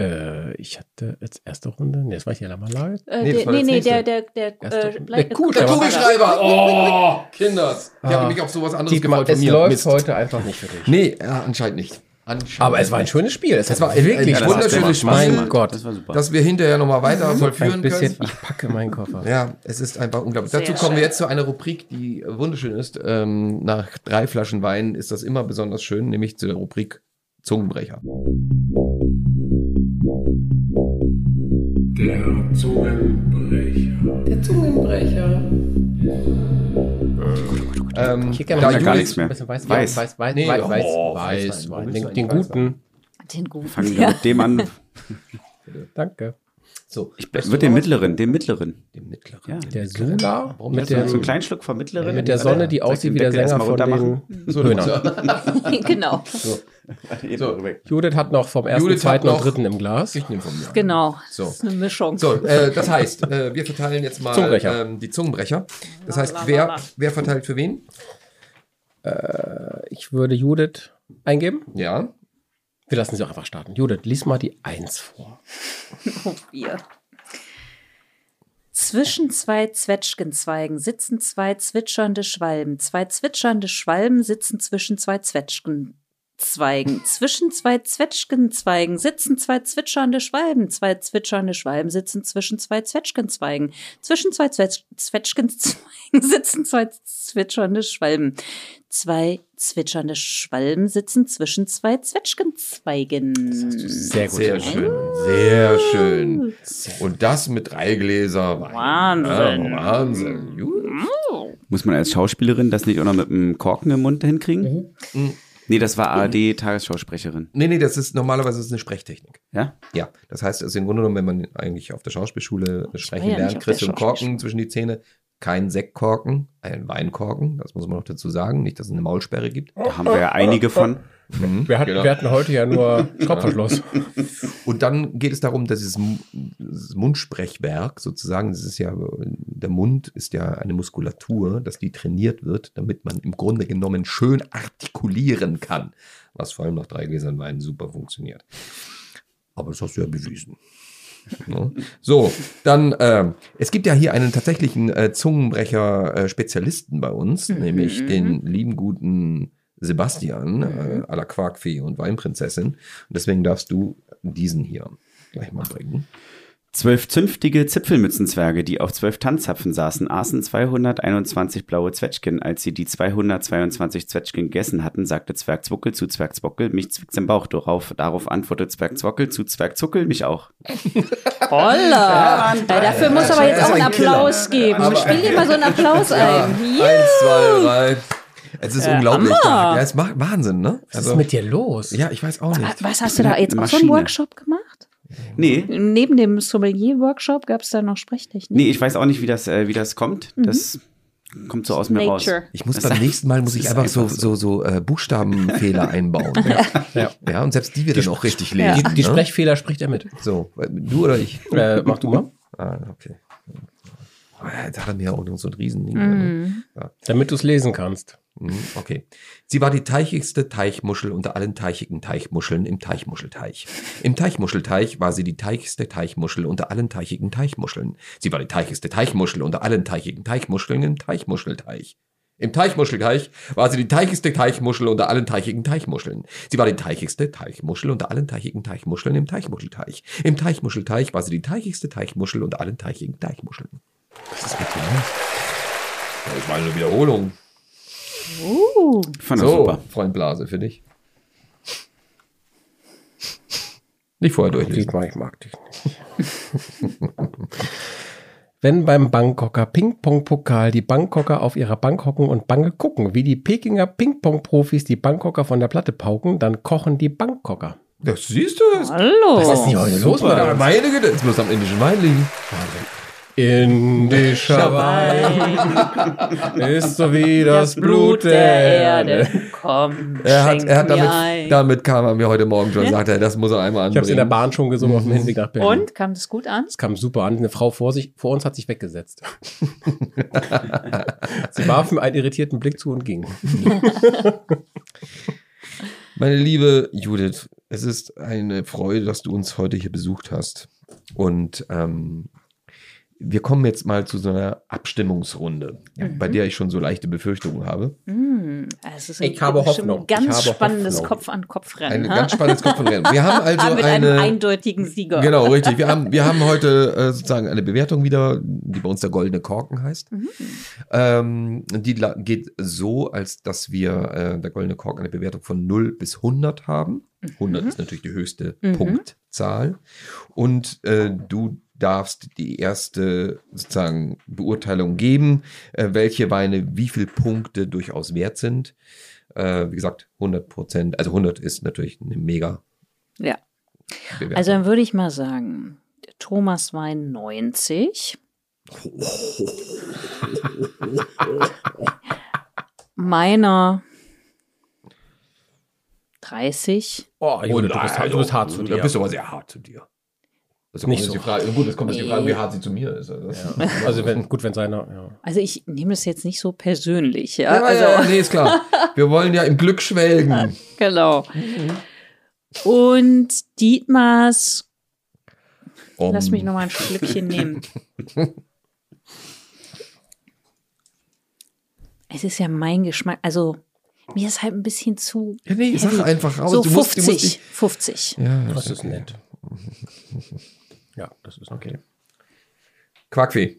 Äh, ich hatte jetzt erste Runde. Nee, das war ich die Alarmanlage. Äh, Nee, das der, war nee, nee, der, der, der, äh, der Kugelschreiber. Der Kugelschreiber. Oh, Kinders. Ich Ah. habe mich auf sowas anderes Dietmar, gefreut es läuft Mist. heute einfach nicht für dich. Nee, ja, anscheinend nicht. Anscheinend Aber es war ein schönes Spiel. Es, war wirklich ein wunderschönes Spiel. gemacht. Gott. Das war super. Dass wir hinterher nochmal weiter vollführen ein bisschen. können. Ich packe meinen Koffer. Ja, es ist einfach unglaublich. Sehr Dazu kommen wir schön. jetzt zu einer Rubrik, die wunderschön ist. Ähm, nach drei Flaschen Wein ist das immer besonders schön, nämlich zu der Rubrik Zungenbrecher. Der Zungenbrecher. Der Zungenbrecher. Ähm, Ich mal ja gar nichts mehr. Bisschen weiß, Weiß. weiß, weiß, Nee, weiß, oh, weiß, Weißwein. weiß, Wo willst den, den guten. Den guten. Fangen wir mit dem an. Danke. So, Ich würde den mittleren, den mittleren. Den mittleren. Ja. Der. Sula Warum mit der, So einen kleinen Schluck vom mittleren. mit der Sonne, die aussieht wie der Sänger von runter den So, genau. So. Judith hat noch vom ersten, Judith hat zweiten und noch- dritten im Glas. Ich nehme von mir. Genau. So. Das ist eine Mischung. So, äh, das heißt, äh, wir verteilen jetzt mal Zungenbrecher. Ähm, die Zungenbrecher. Das heißt, wer, wer verteilt für wen? Ich würde Judith eingeben. Ja. Wir lassen sie auch einfach starten. Judith, lies mal die Eins vor. Oh, wir. Zwischen zwei Zwetschgenzweigen sitzen zwei zwitschernde Schwalben. Zwei zwitschernde Schwalben sitzen zwischen zwei Zwetschgenzweigen. Zwischen zwei Zwetschgenzweigen sitzen zwei zwitschernde Schwalben. Zwei zwitschernde Schwalben sitzen zwischen zwei Zwetschgenzweigen. Zwischen zwei Zwetsch Zwetschgenzweigen sitzen zwei zwitschernde Schwalben. Zwei zwitschernde Schwalben sitzen zwischen zwei Zwetschgenzweigen. Sehr gut. Sehr schön. Sehr schön. Und das mit drei Gläser Wein. Wahnsinn. Ja, Wahnsinn. Gut. Muss man als Schauspielerin das nicht auch noch mit einem Korken im Mund hinkriegen? Mhm. Nee, das war ARD-Tagesschausprecherin. Nee, nee, das ist normalerweise ist eine Sprechtechnik. Ja? Ja, das heißt, also im Grunde genommen, wenn man eigentlich auf der Schauspielschule sprechen ja lernt, kriegst du einen Korken zwischen die Zähne. Kein Sektkorken, ein Weinkorken, das muss man noch dazu sagen. Nicht, dass es eine Maulsperre gibt. Da haben wir ja einige von. Wir hatten, Genau. wir hatten heute ja nur Schraubverschluss. Und dann geht es darum, dass dieses Mundsprechwerk sozusagen, das ist ja, der Mund ist ja eine Muskulatur, dass die trainiert wird, damit man im Grunde genommen schön artikulieren kann, was vor allem nach drei Gläsern Wein super funktioniert. Aber das hast du ja bewiesen. Ne? So, dann, ähm, es gibt ja hier einen tatsächlichen äh, Zungenbrecher-Spezialisten bei uns, nämlich den lieben guten Sebastian, äh, à la Quarkfee und Weinprinzessin. Und deswegen darfst du diesen hier gleich mal bringen. Zwölf zünftige Zipfelmützenzwerge, die auf zwölf Tanzzapfen saßen, aßen 221 blaue Zwetschgen. Als sie die 222 Zwetschgen gegessen hatten, sagte Zwergzwuckel zu Zwergzwockel, mich zwickt's im Bauch. Darauf, darauf antwortet Zwergzwockel zu Zwergzuckel, mich auch. Holla! Ja, dafür muss aber jetzt auch einen Applaus geben. Aber- Spiel dir mal so einen Applaus ein. Ja. Eins, zwei, drei. Es ist Äh, unglaublich. Hammer. Ja, es macht Wahnsinn, ne? Was ist mit dir los? ja, ich weiß auch nicht. Was hast du da jetzt auch so einen. Workshop gemacht? Nee, Neben dem Sommelier-Workshop gab es da noch Sprechtechnik? nee, ich weiß auch nicht, wie das, äh, wie das kommt. Das kommt so aus mir raus. Nature. Ich muss Das beim ist- nächsten Mal muss ich ist einfach so, einfach so, so äh, Buchstabenfehler einbauen. Ja. Ja, und selbst die wir dann auch richtig Die, lesen. die ne? Sprechfehler spricht er mit. So, du oder ich? Äh, mach du mal. Ah, okay. Ah, Jetzt hat er mir auch noch so ein Riesending. ne? Damit du es lesen kannst. Mhm, Okay. Sie war die teichigste Teichmuschel unter allen teichigen Teichmuscheln im Teichmuschelteich. Im Teichmuschelteich war sie die teichigste Teichmuschel unter allen teichigen Teichmuscheln. Sie war die teichigste Teichmuschel unter allen teichigen Teichmuscheln im Teichmuschelteich. Im Teichmuschelteich war sie die teichigste Teichmuschel unter allen teichigen Teichmuscheln. Sie war die teichigste Teichmuschel unter allen teichigen Teichmuscheln im Teichmuschelteich. Im Teichmuschelteich war sie die teichigste Teichmuschel unter allen teichigen Teichmuscheln. Was ist mit dir? Das war eine Wiederholung. Uh, Fand das So, super. Freund Blase, für dich. Nicht vorher durchlesen. Ich mag dich nicht. Wenn beim Bangkoker Ping-Pong-Pokal die Bangkoker auf ihrer Bank hocken und bange gucken, wie die Pekinger Ping-Pong-Profis die Bangkoker von der Platte pauken, dann kochen die Bangkoker. Das siehst du. Das hallo. Was ist denn hier heute los? Meine Güte, jetzt muss am indischen Wein liegen. Indischer Wein ist so wie das, Blut der Erde. Komm, Er hat, er hat damit, ein. damit kam er mir heute Morgen schon, sagte er, das muss er einmal Ich habe es in der anbringen. Bahn schon gesungen auf dem Hinweg nach Berlin. Und, kam das gut an? Es kam super an. Eine Frau vor, sich, vor uns hat sich weggesetzt. Sie warf mir einen irritierten Blick zu und ging. Meine liebe Judith, es ist eine Freude, dass du uns heute hier besucht hast. Und ähm, wir kommen jetzt mal zu so einer Abstimmungsrunde, bei der ich schon so leichte Befürchtungen habe. Hm, es ist Ich habe Hoffnung. Ein ganz Ich habe spannendes Hoffnung. Kopf-an-Kopf-Rennen. Ein ganz spannendes Kopf und Rennen. Wir haben also Mit einem eine. eindeutigen Sieger. Genau, richtig. Wir haben, wir haben heute äh, sozusagen eine Bewertung wieder, die bei uns der goldene Korken heißt. Ähm, die geht so, als dass wir äh, der goldene Korken eine Bewertung von 0 bis 100 haben. 100 ist natürlich die höchste Punktzahl. Und äh, du darfst die erste sozusagen Beurteilung geben, äh, welche Weine wie viel Punkte durchaus wert sind. Äh, wie gesagt, 100 Prozent, also 100 ist natürlich eine mega Ja. Bewertung. Also dann würde ich mal sagen, Thomas Wein 90. Meiner 30. Oh, Junge, du, bist, du bist hart zu dir. Du bist aber sehr hart zu dir. Das Nicht kommt jetzt so die Frage, gut, das kommt jetzt die Frage, wie hart sie zu mir ist. Also, Ja. Also wenn, gut, wenn seiner, ja. Also ich nehme das jetzt nicht so persönlich, ja. ja, also, ja, nee, ist klar. Wir wollen ja im Glück schwelgen. Genau. Und Dietmars, Um, lass mich noch mal ein Schlückchen nehmen. Es ist ja mein Geschmack, also mir ist halt ein bisschen zu Ja, nee, sag heavy. einfach raus. So du musst, 50, du musst dich, 50. ja, Das ist nett. Ja, das ist okay. Quackfee.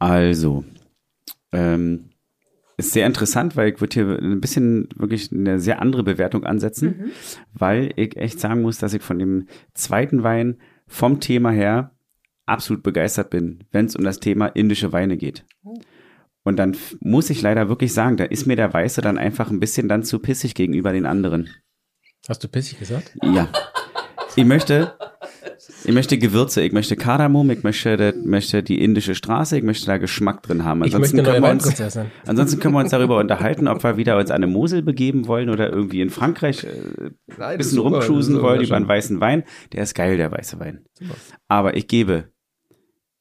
Also, ähm, ist sehr interessant, weil ich würde hier ein bisschen wirklich eine sehr andere Bewertung ansetzen, weil ich echt sagen muss, dass ich von dem zweiten Wein vom Thema her absolut begeistert bin, wenn es um das Thema indische Weine geht. Und dann muss ich leider wirklich sagen, da ist mir der Weiße dann einfach ein bisschen dann zu pissig gegenüber den anderen. Hast du pissig gesagt? Ja. Ich möchte, ich möchte Gewürze, ich möchte Kardamom, ich möchte, möchte die indische Straße, ich möchte da Geschmack drin haben. Ich möchte Ansonsten eine neue können, wir uns, ansonsten können wir uns darüber unterhalten, ob wir wieder uns an eine Mosel begeben wollen oder irgendwie in Frankreich äh, ein bisschen rumcruisen wollen über einen weißen Wein. Der ist geil, der weiße Wein. Aber ich gebe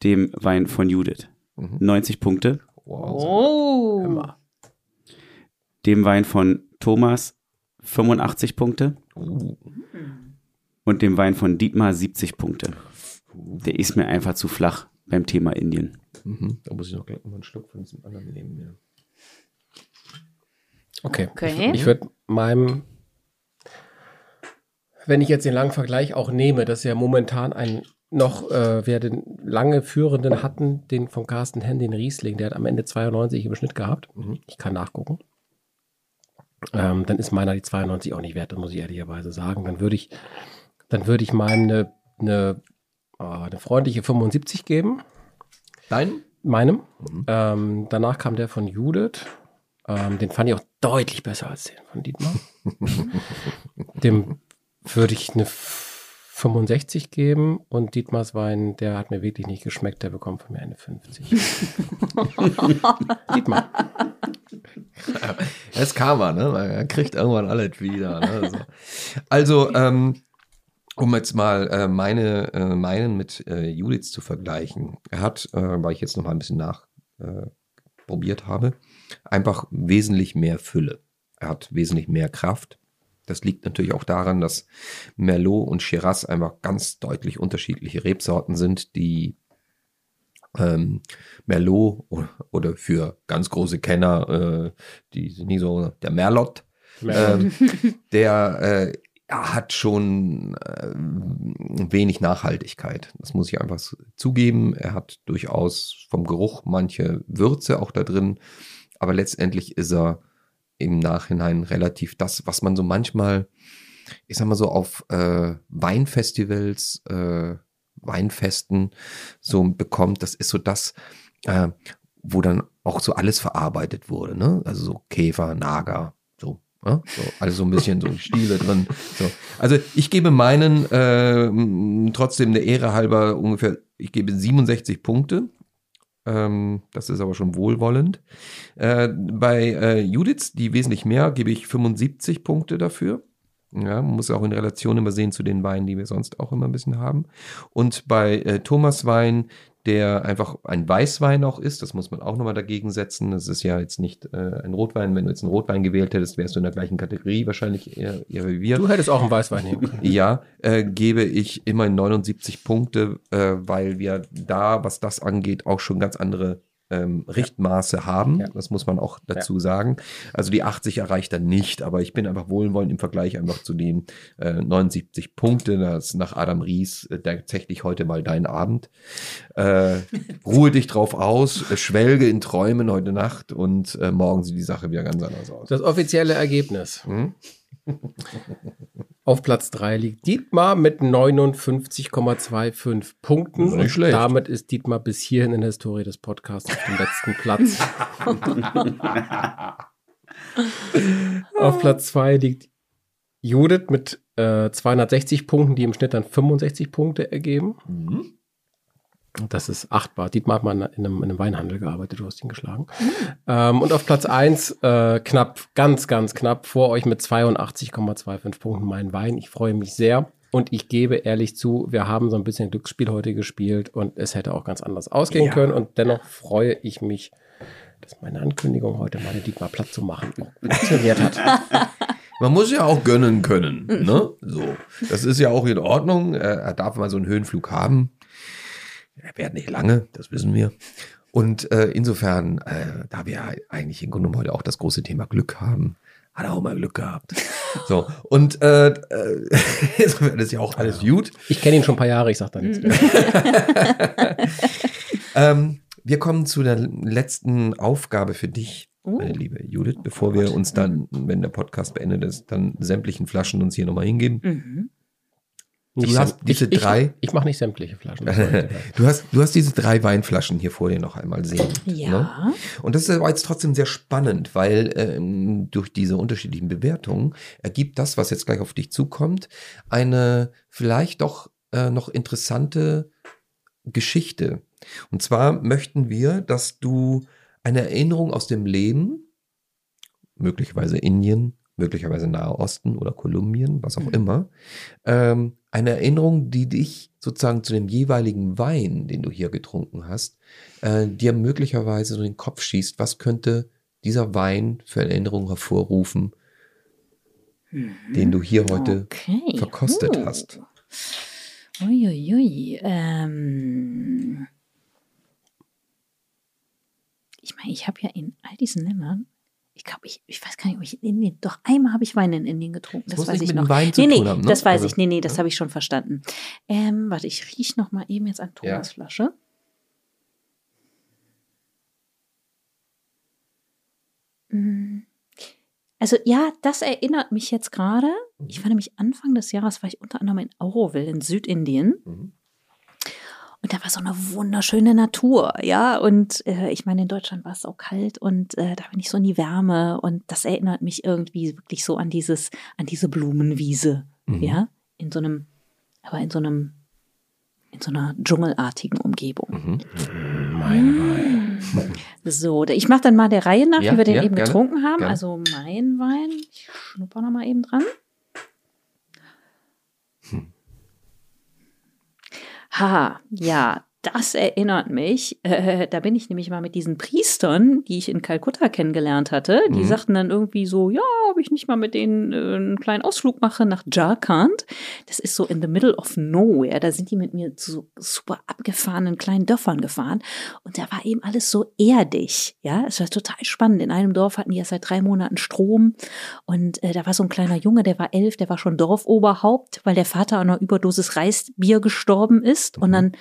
dem Wein von Judith 90 Punkte, Wow. Oh. dem Wein von Thomas 85 Punkte Uh, und dem Wein von Dietmar 70 Punkte. Der ist mir einfach zu flach beim Thema Indien. mhm. Da muss ich noch gleich mal einen Schluck von diesem anderen nehmen. Ja. Okay. Okay. Ich, ich würde meinem, wenn ich jetzt den langen Vergleich auch nehme, dass ja momentan ein noch, äh, wir den lange Führenden hatten, den von Carsten Henn, den Riesling, der hat am Ende 92 im Schnitt gehabt. Ich kann nachgucken. Ähm, dann ist meiner die 92 auch nicht wert, das muss ich ehrlicherweise sagen. Dann würde ich, dann würde ich meinem eine, eine, äh, eine freundliche 75 geben. Dein? Meinem. Ähm, danach kam der von Judith. Ähm, den fand ich auch deutlich besser als den von Dietmar. Dem würde ich eine 65 geben und Dietmars Wein, der hat mir wirklich nicht geschmeckt, der bekommt von mir eine 50. Dietmar. Das ist Karma, ne? Man kriegt irgendwann alles wieder. Ne? Also, also ähm, um jetzt mal äh, meine, äh, meinen mit äh, Judiths zu vergleichen. Er hat, äh, weil ich jetzt noch mal ein bisschen nachprobiert äh, habe, einfach wesentlich mehr Fülle. Er hat wesentlich mehr Kraft. Das liegt natürlich auch daran, dass Merlot und Shiraz einfach ganz deutlich unterschiedliche Rebsorten sind, die ähm, Merlot oder für ganz große Kenner, äh, die sind nie so, der Merlot, ähm, der äh, hat schon äh, wenig Nachhaltigkeit. Das muss ich einfach zugeben. Er hat durchaus vom Geruch manche Würze auch da drin, aber letztendlich ist er im Nachhinein relativ das, was man so manchmal, ich sag mal so auf äh, Weinfestivals, äh, Weinfesten so bekommt. Das ist so das, äh, wo dann auch so alles verarbeitet wurde, ne? Also so Käfer, Nager. Ja? So, also so ein bisschen so Stile drin. So. Also ich gebe meinen äh, trotzdem der Ehre halber ungefähr, ich gebe 67 Punkte. Ähm, das ist aber schon wohlwollend. Äh, bei äh, Judith, die wesentlich mehr, gebe ich 75 Punkte dafür. Ja, man muss auch in Relation immer sehen zu den Weinen, die wir sonst auch immer ein bisschen haben. Und bei äh, Thomas Wein, der einfach ein Weißwein auch ist, das muss man auch nochmal dagegen setzen. Das ist ja jetzt nicht äh, ein Rotwein. Wenn du jetzt einen Rotwein gewählt hättest, wärst du in der gleichen Kategorie wahrscheinlich eher, eher wie wir. Du hättest auch einen Weißwein nehmen können. Ja, äh, gebe ich immerhin 79 Punkte, äh, weil wir da, was das angeht, auch schon ganz andere ähm, Richtmaße haben. Ja. Das muss man auch dazu sagen. Also die 80 erreicht er nicht, aber ich bin einfach wohlwollend im Vergleich einfach zu den äh, 79 Punkte. Das nach Adam Ries äh, tatsächlich heute mal dein Abend. Äh, ruhe dich drauf aus, äh, schwelge in Träumen heute Nacht und äh, morgen sieht die Sache wieder ganz anders aus. Das offizielle Ergebnis. Hm? Auf Platz 3 liegt Dietmar mit 59,25 Punkten. Nicht schlecht. Damit ist Dietmar bis hierhin in der Historie des Podcasts auf dem letzten Platz. auf Platz 2 liegt Judith mit äh, 260 Punkten, die im Schnitt dann 65 Punkte ergeben. Mhm. Das ist achtbar. Dietmar hat mal in einem, in einem Weinhandel gearbeitet, du hast ihn geschlagen. Ähm, und auf Platz 1 äh, knapp, ganz, ganz knapp vor euch mit 82,25 Punkten mein Wein. Ich freue mich sehr. Und ich gebe ehrlich zu, wir haben so ein bisschen Glücksspiel heute gespielt und es hätte auch ganz anders ausgehen Ja. können. Und dennoch freue ich mich, dass meine Ankündigung heute mal den Dietmar platt zu machen funktioniert hat. Man muss ja auch gönnen können. Ne? So. Das ist ja auch in Ordnung. Äh, Er darf mal so einen Höhenflug haben. Er währt nicht lange, das wissen wir. Und äh, insofern, äh, da wir ja eigentlich im Grunde heute auch das große Thema Glück haben, hat er auch mal Glück gehabt. So, und äh, äh, insofern ist ja auch alles gut. Ich kenne ihn schon ein paar Jahre, ich sag da nichts mehr. Ähm, wir kommen zu der letzten Aufgabe für dich, Oh. meine liebe Judith, bevor wir uns dann, wenn der Podcast beendet ist, dann sämtlichen Flaschen uns hier nochmal hingeben. Mhm. Nicht hast säm- diese ich, drei- Ich, ich mache nicht sämtliche Flaschen. Du hast, du hast diese drei Weinflaschen hier vor dir noch einmal sehen. Ja. Ne? Und das ist aber jetzt trotzdem sehr spannend, weil ähm, durch diese unterschiedlichen Bewertungen ergibt das, was jetzt gleich auf dich zukommt, eine vielleicht doch äh, noch interessante Geschichte. Und zwar möchten wir, dass du eine Erinnerung aus dem Leben, möglicherweise Indien, möglicherweise Nahe Osten oder Kolumbien, was auch Mhm. immer, ähm, eine Erinnerung, die dich sozusagen zu dem jeweiligen Wein, den du hier getrunken hast, äh, dir möglicherweise so in den Kopf schießt, was könnte dieser Wein für eine Erinnerung hervorrufen, den du hier heute Okay. verkostet Uh. hast. Uiuiui. Ähm. Ich meine, ich habe ja in all diesen Ländern, ich glaube, ich, ich weiß gar nicht, ob ich in Indien, doch einmal habe ich Wein in Indien getrunken. Das weiß ich noch. Wein nee, nee, haben, ne? das weiß Also, ich. Nee, nee, das ja. habe ich schon verstanden. Ähm, warte, ich rieche noch mal eben jetzt an Ja. Thomas Flasche. Mm. Also ja, das erinnert mich jetzt gerade. Ich war nämlich Anfang des Jahres, war ich unter anderem in Auroville in Südindien. Mhm. Und da war so eine wunderschöne Natur, ja. Und äh, ich meine, in Deutschland war es auch kalt und äh, da bin ich so in die Wärme und das erinnert mich irgendwie wirklich so an dieses, an diese Blumenwiese, Mhm. ja. In so einem, aber in so einem, in so einer dschungelartigen Umgebung. Mhm. Mein Wein. So, ich mache dann mal der Reihe nach, Ja, wie wir den ja, eben gerne, getrunken haben. gerne. Also mein Wein, ich schnupper noch mal eben dran. Ha, ja, das erinnert mich. Äh, da bin ich nämlich mal mit diesen Priestern, die ich in Kalkutta kennengelernt hatte. Die Mhm. sagten dann irgendwie so, ja, ob ich nicht mal mit denen äh, einen kleinen Ausflug mache nach Jharkhand. Das ist so in the middle of nowhere. Da sind die mit mir zu so super abgefahrenen kleinen Dörfern gefahren. Und da war eben alles so erdig. Ja, es war total spannend. In einem Dorf hatten die erst seit drei Monaten Strom. Und äh, da war so ein kleiner Junge, der war elf, der war schon Dorfoberhaupt, weil der Vater an einer Überdosis Reisbier gestorben ist. Und dann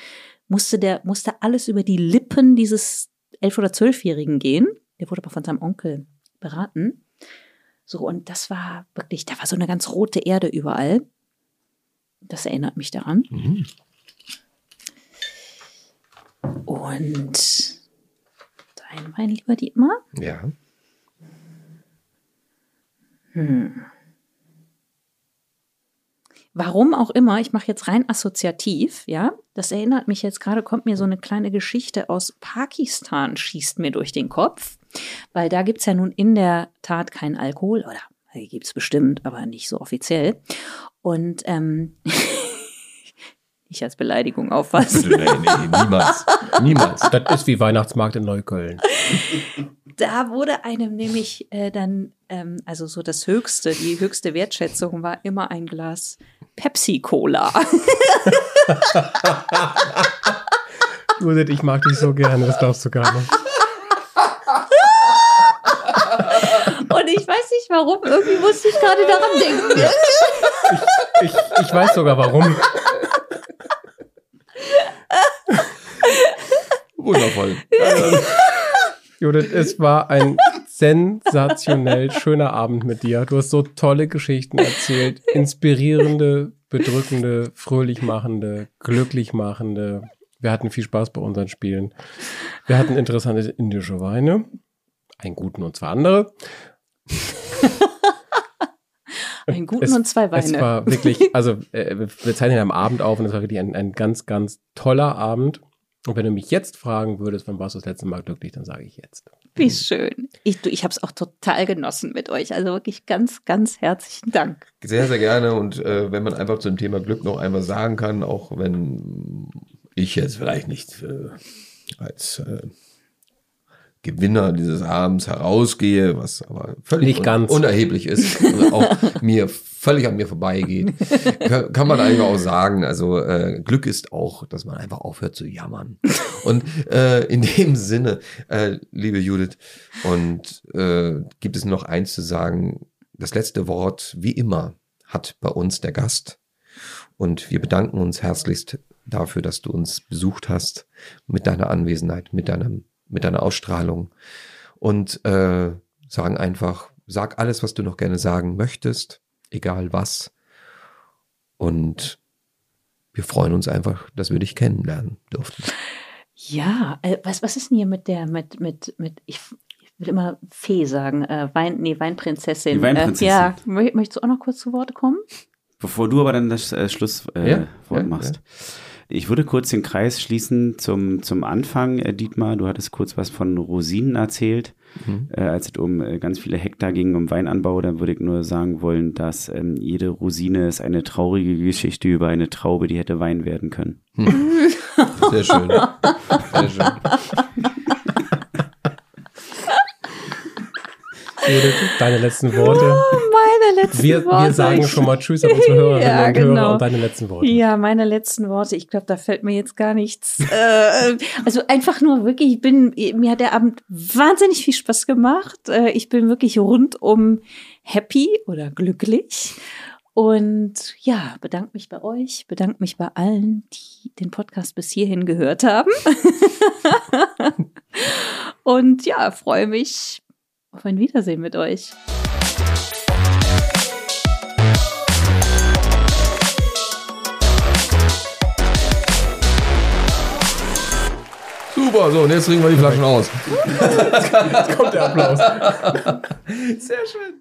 musste der, musste alles über die Lippen dieses elf- oder zwölfjährigen gehen. Der wurde aber von seinem Onkel beraten. So, und das war wirklich, da war so eine ganz rote Erde überall. Das erinnert mich daran. Mhm. Und dein Wein, lieber Dietmar? Ja. Warum auch immer, ich mache jetzt rein assoziativ, ja. Das erinnert mich jetzt gerade, kommt mir so eine kleine Geschichte aus Pakistan, schießt mir durch den Kopf. Weil da gibt es ja nun in der Tat keinen Alkohol, oder gibt es bestimmt, aber nicht so offiziell. Und ähm, nicht als Beleidigung auffassen. Nee, nee, niemals. Niemals. Das ist wie Weihnachtsmarkt in Neukölln. Da wurde einem nämlich äh, dann, ähm, also so das Höchste, die höchste Wertschätzung war immer ein Glas Pepsi-Cola. Judith, ich mag dich so gerne, das glaubst du gar nicht. Und ich weiß nicht warum, irgendwie musste ich gerade daran denken. Ich, ich weiß sogar warum. Wundervoll. Judith, es war ein sensationell schöner Abend mit dir. Du hast so tolle Geschichten erzählt. Inspirierende, bedrückende, fröhlich machende, glücklich machende. Wir hatten viel Spaß bei unseren Spielen. Wir hatten interessante indische Weine. Einen guten und zwei andere. Einen guten Es- und zwei Weine. Es war wirklich, also äh, wir zeichnen am Abend auf und es war wirklich ein, ein ganz, ganz toller Abend. Und wenn du mich jetzt fragen würdest, wann warst du das letzte Mal glücklich, dann sage ich jetzt. Wie schön. Ich, du, ich habe es auch total genossen mit euch. Also wirklich ganz, ganz herzlichen Dank. Sehr, sehr gerne. Und äh, wenn man einfach zum Thema Glück noch einmal sagen kann, auch wenn ich jetzt vielleicht nicht äh, als äh, Gewinner dieses Abends herausgehe, was aber völlig ganz. unerheblich ist und auch mir völlig an mir vorbeigeht, kann, kann man eigentlich auch sagen, also äh, Glück ist auch, dass man einfach aufhört zu jammern. Und äh, in dem Sinne, äh, liebe Judith, und äh, gibt es noch eins zu sagen, das letzte Wort, wie immer, hat bei uns der Gast. Und wir bedanken uns herzlichst dafür, dass du uns besucht hast mit deiner Anwesenheit, mit deinem, mit deiner Ausstrahlung. Und äh, sagen einfach, sag alles, was du noch gerne sagen möchtest, egal was. Und wir freuen uns einfach, dass wir dich kennenlernen durften. Ja, äh, was, was ist denn hier mit der, mit, mit, mit, ich, ich will immer Fee sagen, äh, Wein, nee, Weinprinzessin. Die Weinprinzessin. Äh, ja, mö- möchtest du auch noch kurz zu Wort kommen? Bevor du aber dann das äh, Schlusswort äh, Ja, Wort ja, machst. Ich würde kurz den Kreis schließen zum, zum Anfang, äh, Dietmar. Du hattest kurz was von Rosinen erzählt, Mhm. äh, als es um äh, ganz viele Hektar ging, um Weinanbau. Dann würde ich nur sagen wollen, dass ähm, jede Rosine ist eine traurige Geschichte über eine Traube, die hätte Wein werden können. Sehr schön. Sehr schön. Judith, deine letzten Worte. Meine letzten Wir, Worte. wir sagen schon mal Tschüss an unsere Hörerinnen Ja, und genau. Hörer und deine letzten Worte. Ja, meine letzten Worte. Ich glaube, da fällt mir jetzt gar nichts. Äh, also einfach nur wirklich, ich bin, mir hat der Abend wahnsinnig viel Spaß gemacht. Äh, ich bin wirklich rundum happy oder glücklich. Und ja, bedanke mich bei euch, bedanke mich bei allen, die den Podcast bis hierhin gehört haben. Und ja, freue mich auf ein Wiedersehen mit euch. Super, so, und jetzt trinken wir die Flaschen aus. Kommt der Applaus. Sehr schön.